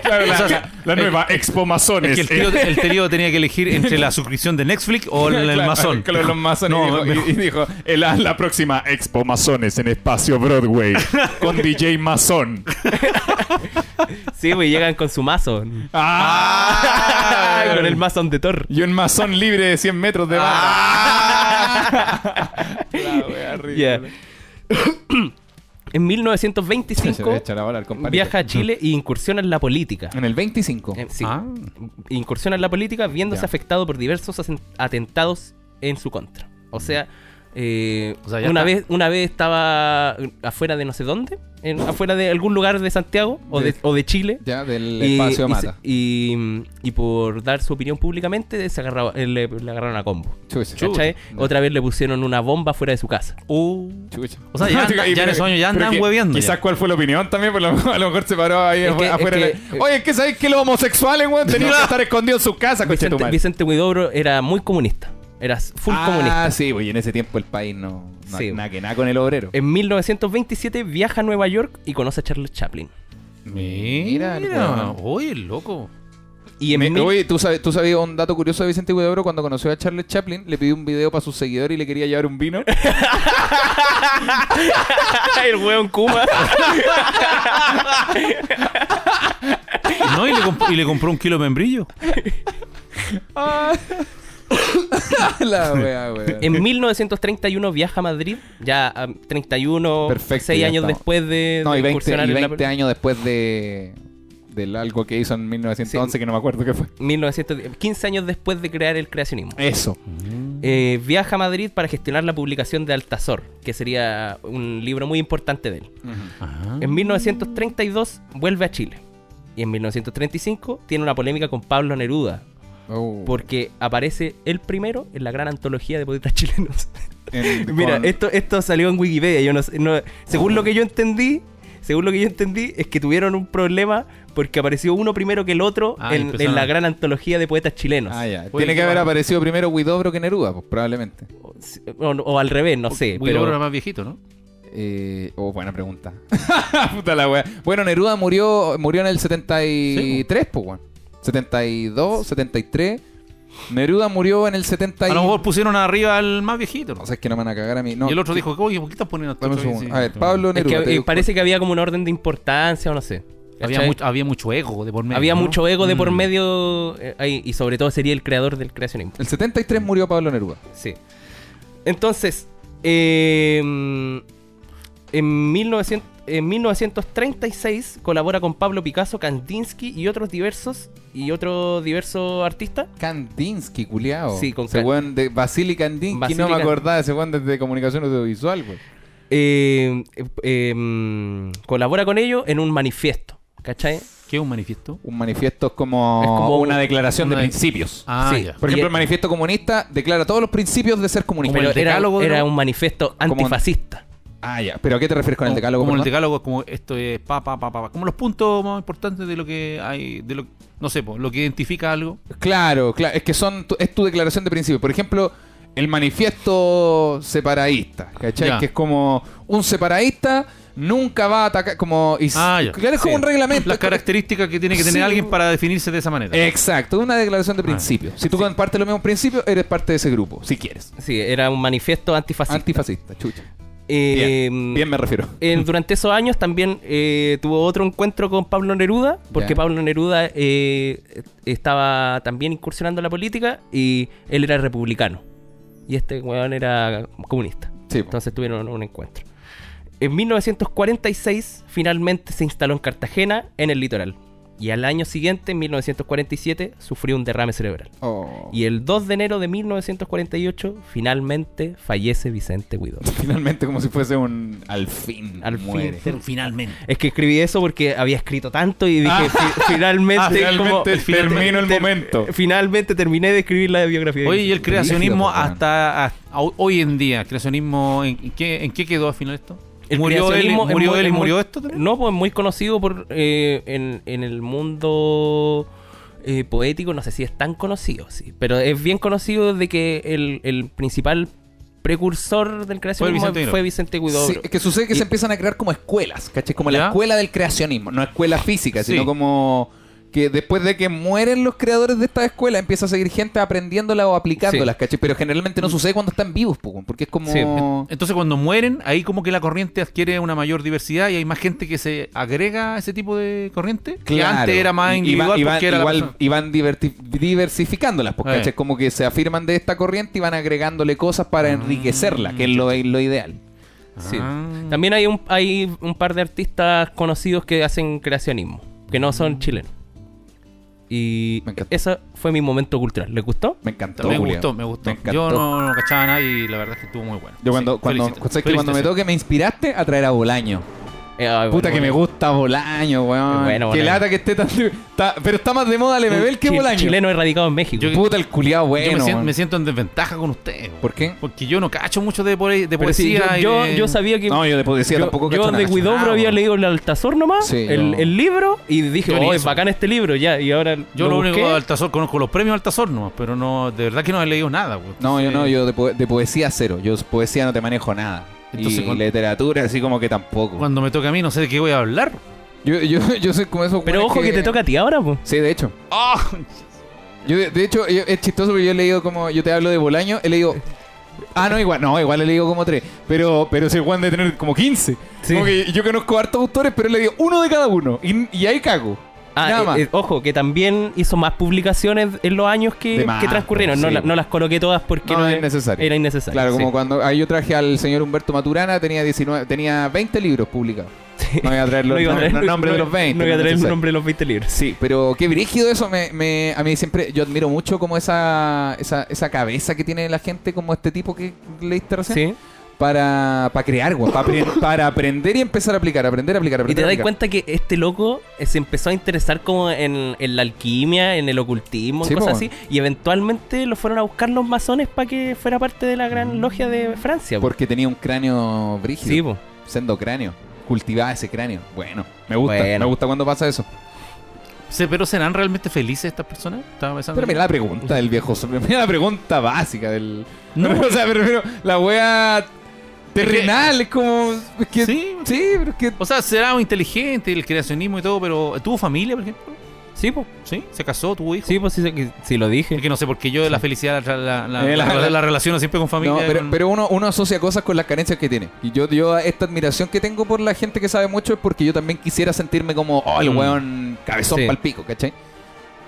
Speaker 4: Claro, la,
Speaker 2: O sea,
Speaker 4: la nueva expo masones.
Speaker 2: Es que el tío, el tío tenía que elegir entre la suscripción de Netflix o el, el
Speaker 4: Claro,
Speaker 2: masón.
Speaker 4: Claro, los masones.
Speaker 2: No,
Speaker 4: y dijo, y- y dijo, "Eh, la, la próxima Expo Masones en Espacio Broadway con DJ Masón.
Speaker 3: sí, pues llegan con su mazo.
Speaker 4: ¡Ah!
Speaker 3: con el mazón de Thor.
Speaker 4: Y un masón libre de 100 metros de banda. La wea
Speaker 3: Ya.
Speaker 4: ridícula.
Speaker 3: En
Speaker 4: Se
Speaker 3: 1925
Speaker 4: le echa la bola al compadre.
Speaker 3: viaja a Chile y incursiona en la política.
Speaker 4: En el 25.
Speaker 3: Eh, sí,
Speaker 2: Ah.
Speaker 3: incursiona en la política viéndose
Speaker 4: Ya.
Speaker 3: afectado por diversos atentados en su contra. O sea, eh,
Speaker 2: O sea, ya
Speaker 3: una,
Speaker 2: está.
Speaker 3: vez, una vez estaba afuera de no sé dónde, en- afuera de algún lugar de Santiago o de,
Speaker 4: De-
Speaker 3: o de Chile.
Speaker 4: Ya, del
Speaker 3: Y,
Speaker 4: espacio
Speaker 3: y
Speaker 4: mata.
Speaker 3: y- y por dar su opinión públicamente se agarraba- eh, le, le agarraron a combo.
Speaker 4: Chucha.
Speaker 3: Otra vez le pusieron una bomba fuera de su casa.
Speaker 2: Uh.
Speaker 4: Chucha.
Speaker 2: O sea, ya anda- ya en esos años ya andan hueveando
Speaker 4: Quizás
Speaker 2: ya.
Speaker 4: cuál fue la opinión también, pero a lo, mejor se paró ahí
Speaker 3: Es que-
Speaker 4: afuera.
Speaker 3: es que-
Speaker 4: Oye, es que sabéis que los homosexuales, weón, tenían que estar escondidos en sus casas, coche tu
Speaker 3: Vicente. Vicente Huidobro era muy comunista. Era full
Speaker 4: ah,
Speaker 3: comunista.
Speaker 4: sí, güey, en ese tiempo el país no. no
Speaker 3: Sí.
Speaker 4: nada que nada con el obrero.
Speaker 3: En 1927 viaja a Nueva York y conoce a Charles Chaplin.
Speaker 2: Mira,
Speaker 4: weón.
Speaker 2: oye, loco.
Speaker 3: Y en
Speaker 4: Me-
Speaker 3: mil-
Speaker 4: Oye, ¿tú, sabes, ¿tú sabías un dato curioso de Vicente Huidobro cuando conoció a Charles Chaplin? Le pidió un video para sus seguidores y le quería llevar un vino.
Speaker 3: el weón Kuma.
Speaker 2: No, y le, y le compró un kilo de membrillo.
Speaker 4: la wea, wea.
Speaker 3: en 1931 viaja a Madrid, ya ah, 31,
Speaker 4: Perfecto,
Speaker 3: 6
Speaker 4: ya
Speaker 3: años
Speaker 4: estamos.
Speaker 3: después de,
Speaker 4: No,
Speaker 3: de
Speaker 4: y 20,
Speaker 3: incursionar
Speaker 4: y
Speaker 3: en la
Speaker 4: 20 años después de del algo que hizo en 1911 que no me acuerdo qué fue.
Speaker 3: 1900 15 años después de crear el creacionismo.
Speaker 4: Eso.
Speaker 3: Eh, viaja a Madrid para gestionar la publicación de Altazor, que sería un libro muy importante de él. En 1932 vuelve a Chile. Y en 1935 tiene una polémica con Pablo Neruda,
Speaker 4: Oh.
Speaker 3: porque aparece el primero en la gran antología de poetas chilenos.
Speaker 4: En-
Speaker 3: Mira,
Speaker 4: con-
Speaker 3: esto, esto salió en Wikipedia. Yo no, sé- no- según lo que yo entendí, según lo que yo entendí, es que tuvieron un problema porque apareció uno primero que el otro
Speaker 2: Ah,
Speaker 3: en, la gran antología de poetas chilenos.
Speaker 4: Ah, ya. Tiene que haber aparecido primero Huidobro que Neruda, pues probablemente.
Speaker 3: O, o- o al revés, no sé.
Speaker 2: Huidobro era
Speaker 3: Pero,
Speaker 2: más viejito, ¿no?
Speaker 4: Eh, oh, buena pregunta. Puta la wea. Bueno, Neruda murió murió en el 73, pues, weón. 72, 73. Neruda murió en el 70 y...
Speaker 2: A lo mejor pusieron arriba al más viejito. ¿no?
Speaker 4: O sea, es que no me van a cagar a mí. No,
Speaker 2: y el otro dijo, oye, ¿por qué estás poniendo esto?
Speaker 4: segundo. A ver, Pablo
Speaker 3: es
Speaker 4: Neruda.
Speaker 3: que eh, parece que había como un orden de importancia o no sé.
Speaker 2: Había, mucho, había mucho ego de por medio.
Speaker 3: Había
Speaker 2: ¿no?
Speaker 3: mucho ego de por
Speaker 2: Mm.
Speaker 3: medio eh, ahí, y sobre todo sería el creador del creacionismo.
Speaker 4: El 73 murió Pablo Neruda.
Speaker 3: Sí. Entonces, eh, En, 1900 en 1936 colabora con Pablo Picasso, Kandinsky y otros diversos y otros diversos artistas.
Speaker 4: Kandinsky, culiao.
Speaker 3: Sí, con
Speaker 4: ese de Vasily Kandinsky,
Speaker 3: Vasily
Speaker 4: no me acordaba de ese weón desde comunicación audiovisual, güey.
Speaker 3: Eh, eh, eh, mm, colabora con ellos en un manifiesto. ¿Cachai?
Speaker 2: ¿Qué es un manifiesto?
Speaker 4: Un manifiesto es como,
Speaker 3: Es como
Speaker 4: una declaración
Speaker 2: una
Speaker 4: de
Speaker 2: de-
Speaker 4: principios.
Speaker 2: Ah,
Speaker 3: Sí.
Speaker 2: ya.
Speaker 4: Por ejemplo,
Speaker 3: el-
Speaker 4: el manifiesto comunista declara todos los principios de ser comunista.
Speaker 3: Pero
Speaker 2: el
Speaker 3: era,
Speaker 2: de
Speaker 3: un manifiesto antifascista.
Speaker 4: Ah, ya. ¿Pero a qué te refieres con el
Speaker 2: Como-
Speaker 4: decálogo?
Speaker 2: Como el decálogo es como esto es pa, pa, pa, pa, pa. Como los puntos más importantes de lo que hay, de lo, no sé, po, lo que identifica algo.
Speaker 4: Claro, claro. Es que son tu- es tu declaración de principios. Por ejemplo, el manifiesto separadista, ¿cachai?
Speaker 2: Ya.
Speaker 4: Que es como un separadista nunca va a atacar, como... y-
Speaker 2: Ah, ya.
Speaker 4: Claro, es como
Speaker 2: Sí.
Speaker 4: un reglamento.
Speaker 2: Las características que tiene que tener
Speaker 4: Sí.
Speaker 2: alguien para definirse de esa manera.
Speaker 4: Exacto, una declaración de
Speaker 2: Ah.
Speaker 4: principios. Si tú compartes los mismos principios, eres parte de ese grupo, si quieres.
Speaker 3: Sí, era un manifiesto antifascista.
Speaker 4: Antifascista, chucha.
Speaker 3: Eh,
Speaker 4: Bien, bien me refiero.
Speaker 3: en- durante esos años también eh, tuvo otro encuentro con Pablo Neruda, porque. Pablo Neruda eh, estaba también incursionando en la política y él era republicano. Y este weón era comunista.
Speaker 4: Sí, po.
Speaker 3: Entonces tuvieron un encuentro. En 1946 finalmente se instaló en Cartagena, en el litoral. Y al año siguiente, en 1947, sufrió un derrame cerebral.
Speaker 4: Oh.
Speaker 3: Y el 2 de enero de 1948, finalmente fallece Vicente Guidó.
Speaker 4: Finalmente, como si fuese un... Al fin,
Speaker 3: Al
Speaker 4: muere.
Speaker 3: fin.
Speaker 2: Finalmente.
Speaker 3: Es que escribí eso porque había escrito tanto y dije,
Speaker 4: Ah.
Speaker 3: "Fi- finalmente,
Speaker 4: Ah, finalmente
Speaker 3: como-
Speaker 4: termino el
Speaker 3: ter-
Speaker 4: momento.
Speaker 3: Finalmente terminé de escribir la biografía. de
Speaker 2: Oye, y el creacionismo hasta, hasta hoy en día, ¿el creacionismo en, en qué, en qué quedó al final esto?
Speaker 3: El
Speaker 2: ¿Murió él, murió
Speaker 3: muy-
Speaker 2: él y
Speaker 3: es muy-
Speaker 2: murió esto también?
Speaker 3: No, pues muy conocido por eh, en, en el mundo eh, poético, no sé si es tan conocido, sí, pero es bien conocido de que el, el principal precursor del creacionismo fue. Vicente Guidó.
Speaker 4: Sí, es que sucede que
Speaker 3: Y-
Speaker 4: se empiezan a crear como escuelas, ¿cachai? Como la escuela del creacionismo, no escuela física,
Speaker 2: Sí.
Speaker 4: sino como que después de que mueren los creadores de esta escuela, empieza a seguir gente aprendiéndola o aplicándolas, ¿cachai? Pero generalmente no sucede cuando están vivos, po, porque es como...
Speaker 3: Sí.
Speaker 2: Entonces cuando mueren, ahí como que la corriente adquiere una mayor diversidad y hay más gente que se agrega a ese tipo de corriente. Que antes era más
Speaker 4: Y- y
Speaker 2: individual
Speaker 4: y van,
Speaker 2: porque era
Speaker 4: igual, y van diversificándolas, pues,
Speaker 2: Eh.
Speaker 4: ¿cachai? Como que se afirman de esta corriente y van agregándole cosas para enriquecerla, que es lo, lo ideal.
Speaker 3: Sí.
Speaker 2: Ah.
Speaker 3: También hay un, hay un par de artistas conocidos que hacen creacionismo, que no son chilenos. Y ese fue mi momento cultural. ¿Les gustó?
Speaker 4: Me encantó.
Speaker 2: me gustó, me gustó.
Speaker 4: Me encantó.
Speaker 2: Yo no, no cachaba nada y la verdad es que estuvo muy bueno.
Speaker 4: Yo cuando,
Speaker 2: Sí,
Speaker 4: cuando,
Speaker 2: felicito-
Speaker 4: ¿sabes que cuando me toque me inspiraste a traer a Bolaño.
Speaker 3: Eh,
Speaker 4: Puta
Speaker 3: bueno,
Speaker 4: que me gusta Bolaño, weón.
Speaker 3: Bueno,
Speaker 4: Qué lata que esté tan... está- pero está más de moda Lemebel que
Speaker 3: Chi-
Speaker 4: Bolaño.
Speaker 3: Chileno erradicado en México.
Speaker 2: Yo-
Speaker 4: Puta el culiado
Speaker 2: Yo
Speaker 4: bueno,
Speaker 2: me, siento,
Speaker 4: weón.
Speaker 2: me siento en desventaja con ustedes. weón.
Speaker 4: ¿Por qué?
Speaker 2: Porque yo no cacho mucho de, poe- de
Speaker 3: Pero sí,
Speaker 2: poesía. y
Speaker 3: yo, yo,
Speaker 2: de-
Speaker 3: yo sabía que.
Speaker 4: No, yo de poesía
Speaker 3: yo,
Speaker 4: tampoco
Speaker 3: yo
Speaker 4: cacho
Speaker 3: de
Speaker 4: nada.
Speaker 3: Huidobro
Speaker 2: Ah,
Speaker 3: había leído el Altazor nomás,
Speaker 4: Sí,
Speaker 3: el,
Speaker 4: yo-
Speaker 3: el libro, y dije,
Speaker 2: Yo ni
Speaker 3: oh, es
Speaker 2: eso.
Speaker 3: bacán este libro, ya, y ahora.
Speaker 2: Yo lo único de Altazor conozco los premios Altazor nomás, pero no, de verdad que no he leído nada. weón.
Speaker 4: No, yo no, yo de, po- de poesía cero. Yo poesía no te manejo nada.
Speaker 2: Entonces,
Speaker 4: y
Speaker 2: cuando-
Speaker 4: literatura así como que tampoco.
Speaker 2: Cuando me toca a mí no sé de qué voy a hablar.
Speaker 4: Yo, yo, yo soy como eso.
Speaker 3: Pero ojo que... te toca a ti ahora, pues.
Speaker 4: Sí, de hecho.
Speaker 2: ¡Ah!
Speaker 4: Yo, de, de hecho, yo- es chistoso porque yo he leído como. Yo te hablo de Bolaño, he leído. Ah, no, igual, no, igual he leído como tres. Pero, pero ese Juan de tener como 15.
Speaker 3: Sí.
Speaker 4: Como que yo conozco hartos autores, pero he leído uno de cada uno. Y, y ahí cago.
Speaker 3: Ah, eh, eh, ojo, que también hizo más publicaciones en los años que,
Speaker 4: De más,
Speaker 3: que transcurrieron. no, las coloqué todas porque
Speaker 4: No, es necesario.
Speaker 3: era innecesario.
Speaker 4: Claro, como cuando ahí yo traje al señor Humberto Maturana, tenía 19, tenía 20 libros publicados. No voy a traer los,
Speaker 3: No
Speaker 4: nombres de
Speaker 3: no-
Speaker 4: los 20.
Speaker 3: No voy a traer el nombre de los 20 libros.
Speaker 4: Sí, pero qué brígido eso. Me, me- a mí siempre, yo admiro mucho como esa, esa, esa cabeza que tiene la gente, como este tipo que leíste recién,
Speaker 3: Sí.
Speaker 4: Para, para crear, güey, para, apre- para aprender y empezar a aplicar, aprender, aplicar,
Speaker 3: Y
Speaker 4: aprender.
Speaker 3: te das cuenta que este loco eh, se empezó a interesar como en, en la alquimia, en el ocultismo, en
Speaker 4: Sí,
Speaker 3: cosas
Speaker 4: po,
Speaker 3: así. Y eventualmente lo fueron a buscar los masones para que fuera parte de la gran logia de Francia. po.
Speaker 4: Porque tenía un cráneo brígido,
Speaker 3: Sí, po.
Speaker 4: sendo cráneo. Cultivaba ese cráneo. Bueno, me gusta,
Speaker 3: Bueno.
Speaker 4: me gusta cuando pasa eso.
Speaker 2: Sí, pero ¿serán realmente felices estas personas? Estaba pensando.
Speaker 4: Pero mira la pregunta del viejo, mira la pregunta básica del...
Speaker 2: No.
Speaker 4: o sea, pero, pero la wea terrenal es como... es que-
Speaker 2: Sí.
Speaker 4: sí, pero es que...
Speaker 2: O sea, será inteligente el creacionismo y todo, pero ¿tuvo familia, por ejemplo?
Speaker 3: Sí, po.
Speaker 2: ¿Sí? ¿Se casó? ¿Tuvo hijos?
Speaker 3: Sí, pues sí, sí, lo dije.
Speaker 2: Es que no sé por qué yo la felicidad la, la, la-
Speaker 4: Eh, la-
Speaker 2: la-
Speaker 4: la-
Speaker 2: la relaciono siempre con familia.
Speaker 4: No, pero,
Speaker 2: con-
Speaker 4: pero uno, uno asocia cosas con las carencias que tiene. Y yo, yo esta admiración que tengo por la gente que sabe mucho es porque yo también quisiera sentirme como, oh, el
Speaker 2: Mm.
Speaker 4: weón cabezón
Speaker 3: Sí.
Speaker 4: pa'l pico, ¿cachai?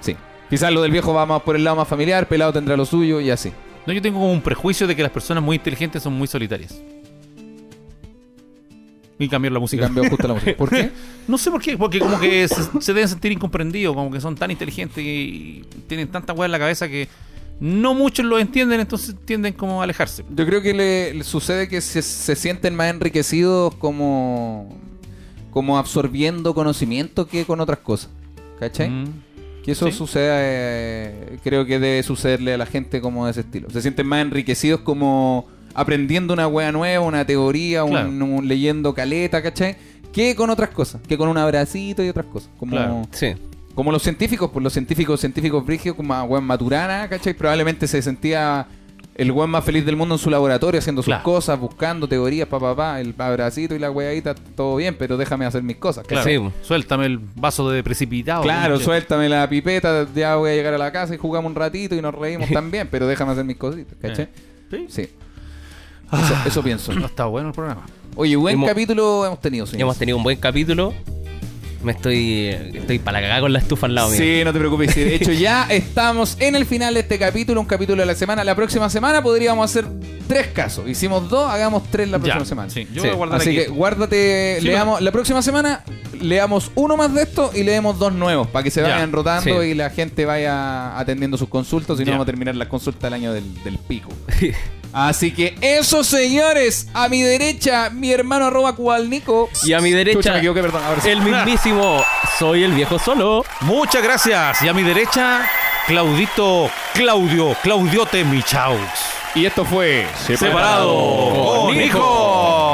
Speaker 4: Sí. Quizás lo del viejo va más por el lado más familiar, pelado tendrá lo suyo y así.
Speaker 2: No, yo tengo como un prejuicio de que las personas muy inteligentes son muy solitarias. Y cambiar la
Speaker 4: Y
Speaker 2: música.
Speaker 4: cambió justo la música. ¿Por qué?
Speaker 2: No sé por qué, porque como que se, se deben sentir incomprendidos, como que son tan inteligentes y tienen tanta weá en la cabeza que no muchos lo entienden, entonces tienden como a alejarse.
Speaker 4: Yo creo que le, le sucede que se, se sienten más enriquecidos como, como absorbiendo conocimiento que con otras cosas. ¿Cachai?
Speaker 2: Mm.
Speaker 4: Que eso
Speaker 2: Sí.
Speaker 4: suceda, eh, creo que debe sucederle a la gente como de ese estilo. Se sienten más enriquecidos como aprendiendo una wea nueva, una teoría, un-
Speaker 2: Claro.
Speaker 4: un, leyendo caleta, ¿cachai? Que con otras cosas, que con un abracito y otras cosas. Como,
Speaker 2: Claro.
Speaker 3: Sí.
Speaker 4: como los científicos, pues los científicos, científicos brígidos como weón Maturana, ¿cachai? Probablemente se sentía el weón más feliz del mundo en su laboratorio haciendo sus
Speaker 2: Claro.
Speaker 4: cosas, buscando teorías, pa, pa, pa, el abracito y la weadita, todo bien, pero déjame hacer mis cosas.
Speaker 2: Claro,
Speaker 3: Sí, po.
Speaker 2: suéltame el vaso de precipitado.
Speaker 4: Claro, suéltame la pipeta, ya voy a llegar a la casa y jugamos un ratito y nos reímos también, pero déjame hacer mis cositas, ¿cachai?
Speaker 2: Sí.
Speaker 4: Sí. Eso, eso pienso.
Speaker 2: No está bueno el programa.
Speaker 4: Oye, buen
Speaker 3: Hemos-
Speaker 4: capítulo hemos tenido, señores.
Speaker 3: Hemos tenido un buen capítulo. Me estoy. Estoy para la cagada con la estufa al lado mío.
Speaker 4: Sí, no te preocupes. sí. De hecho, ya estamos en el final de este capítulo, un capítulo de la semana. La próxima semana podríamos hacer tres casos. Hicimos dos, hagamos tres la próxima
Speaker 2: Ya,
Speaker 4: semana.
Speaker 2: Sí, yo
Speaker 3: Sí.
Speaker 2: voy a guardar
Speaker 4: Así
Speaker 2: aquí.
Speaker 4: que guárdate,
Speaker 2: Sí,
Speaker 4: leamos la próxima semana, leamos uno más de esto y leemos dos nuevos para que se
Speaker 2: Ya.
Speaker 4: vayan rotando
Speaker 3: Sí.
Speaker 4: y la gente vaya atendiendo sus consultas y no
Speaker 2: Ya.
Speaker 4: vamos a terminar las consultas del año del, del pico. Así que eso, señores, a mi derecha, mi hermano arroba cualnico.
Speaker 3: Y a mi
Speaker 4: Chucha,
Speaker 3: derecha,
Speaker 4: me equivoqué, perdón. Ahora sí.
Speaker 3: el mismísimo Soy el viejo solo.
Speaker 2: Muchas gracias. Y a mi derecha, Claudito, Claudio, Claudiote Michaux.
Speaker 9: Y esto fue
Speaker 2: Separado con hijos.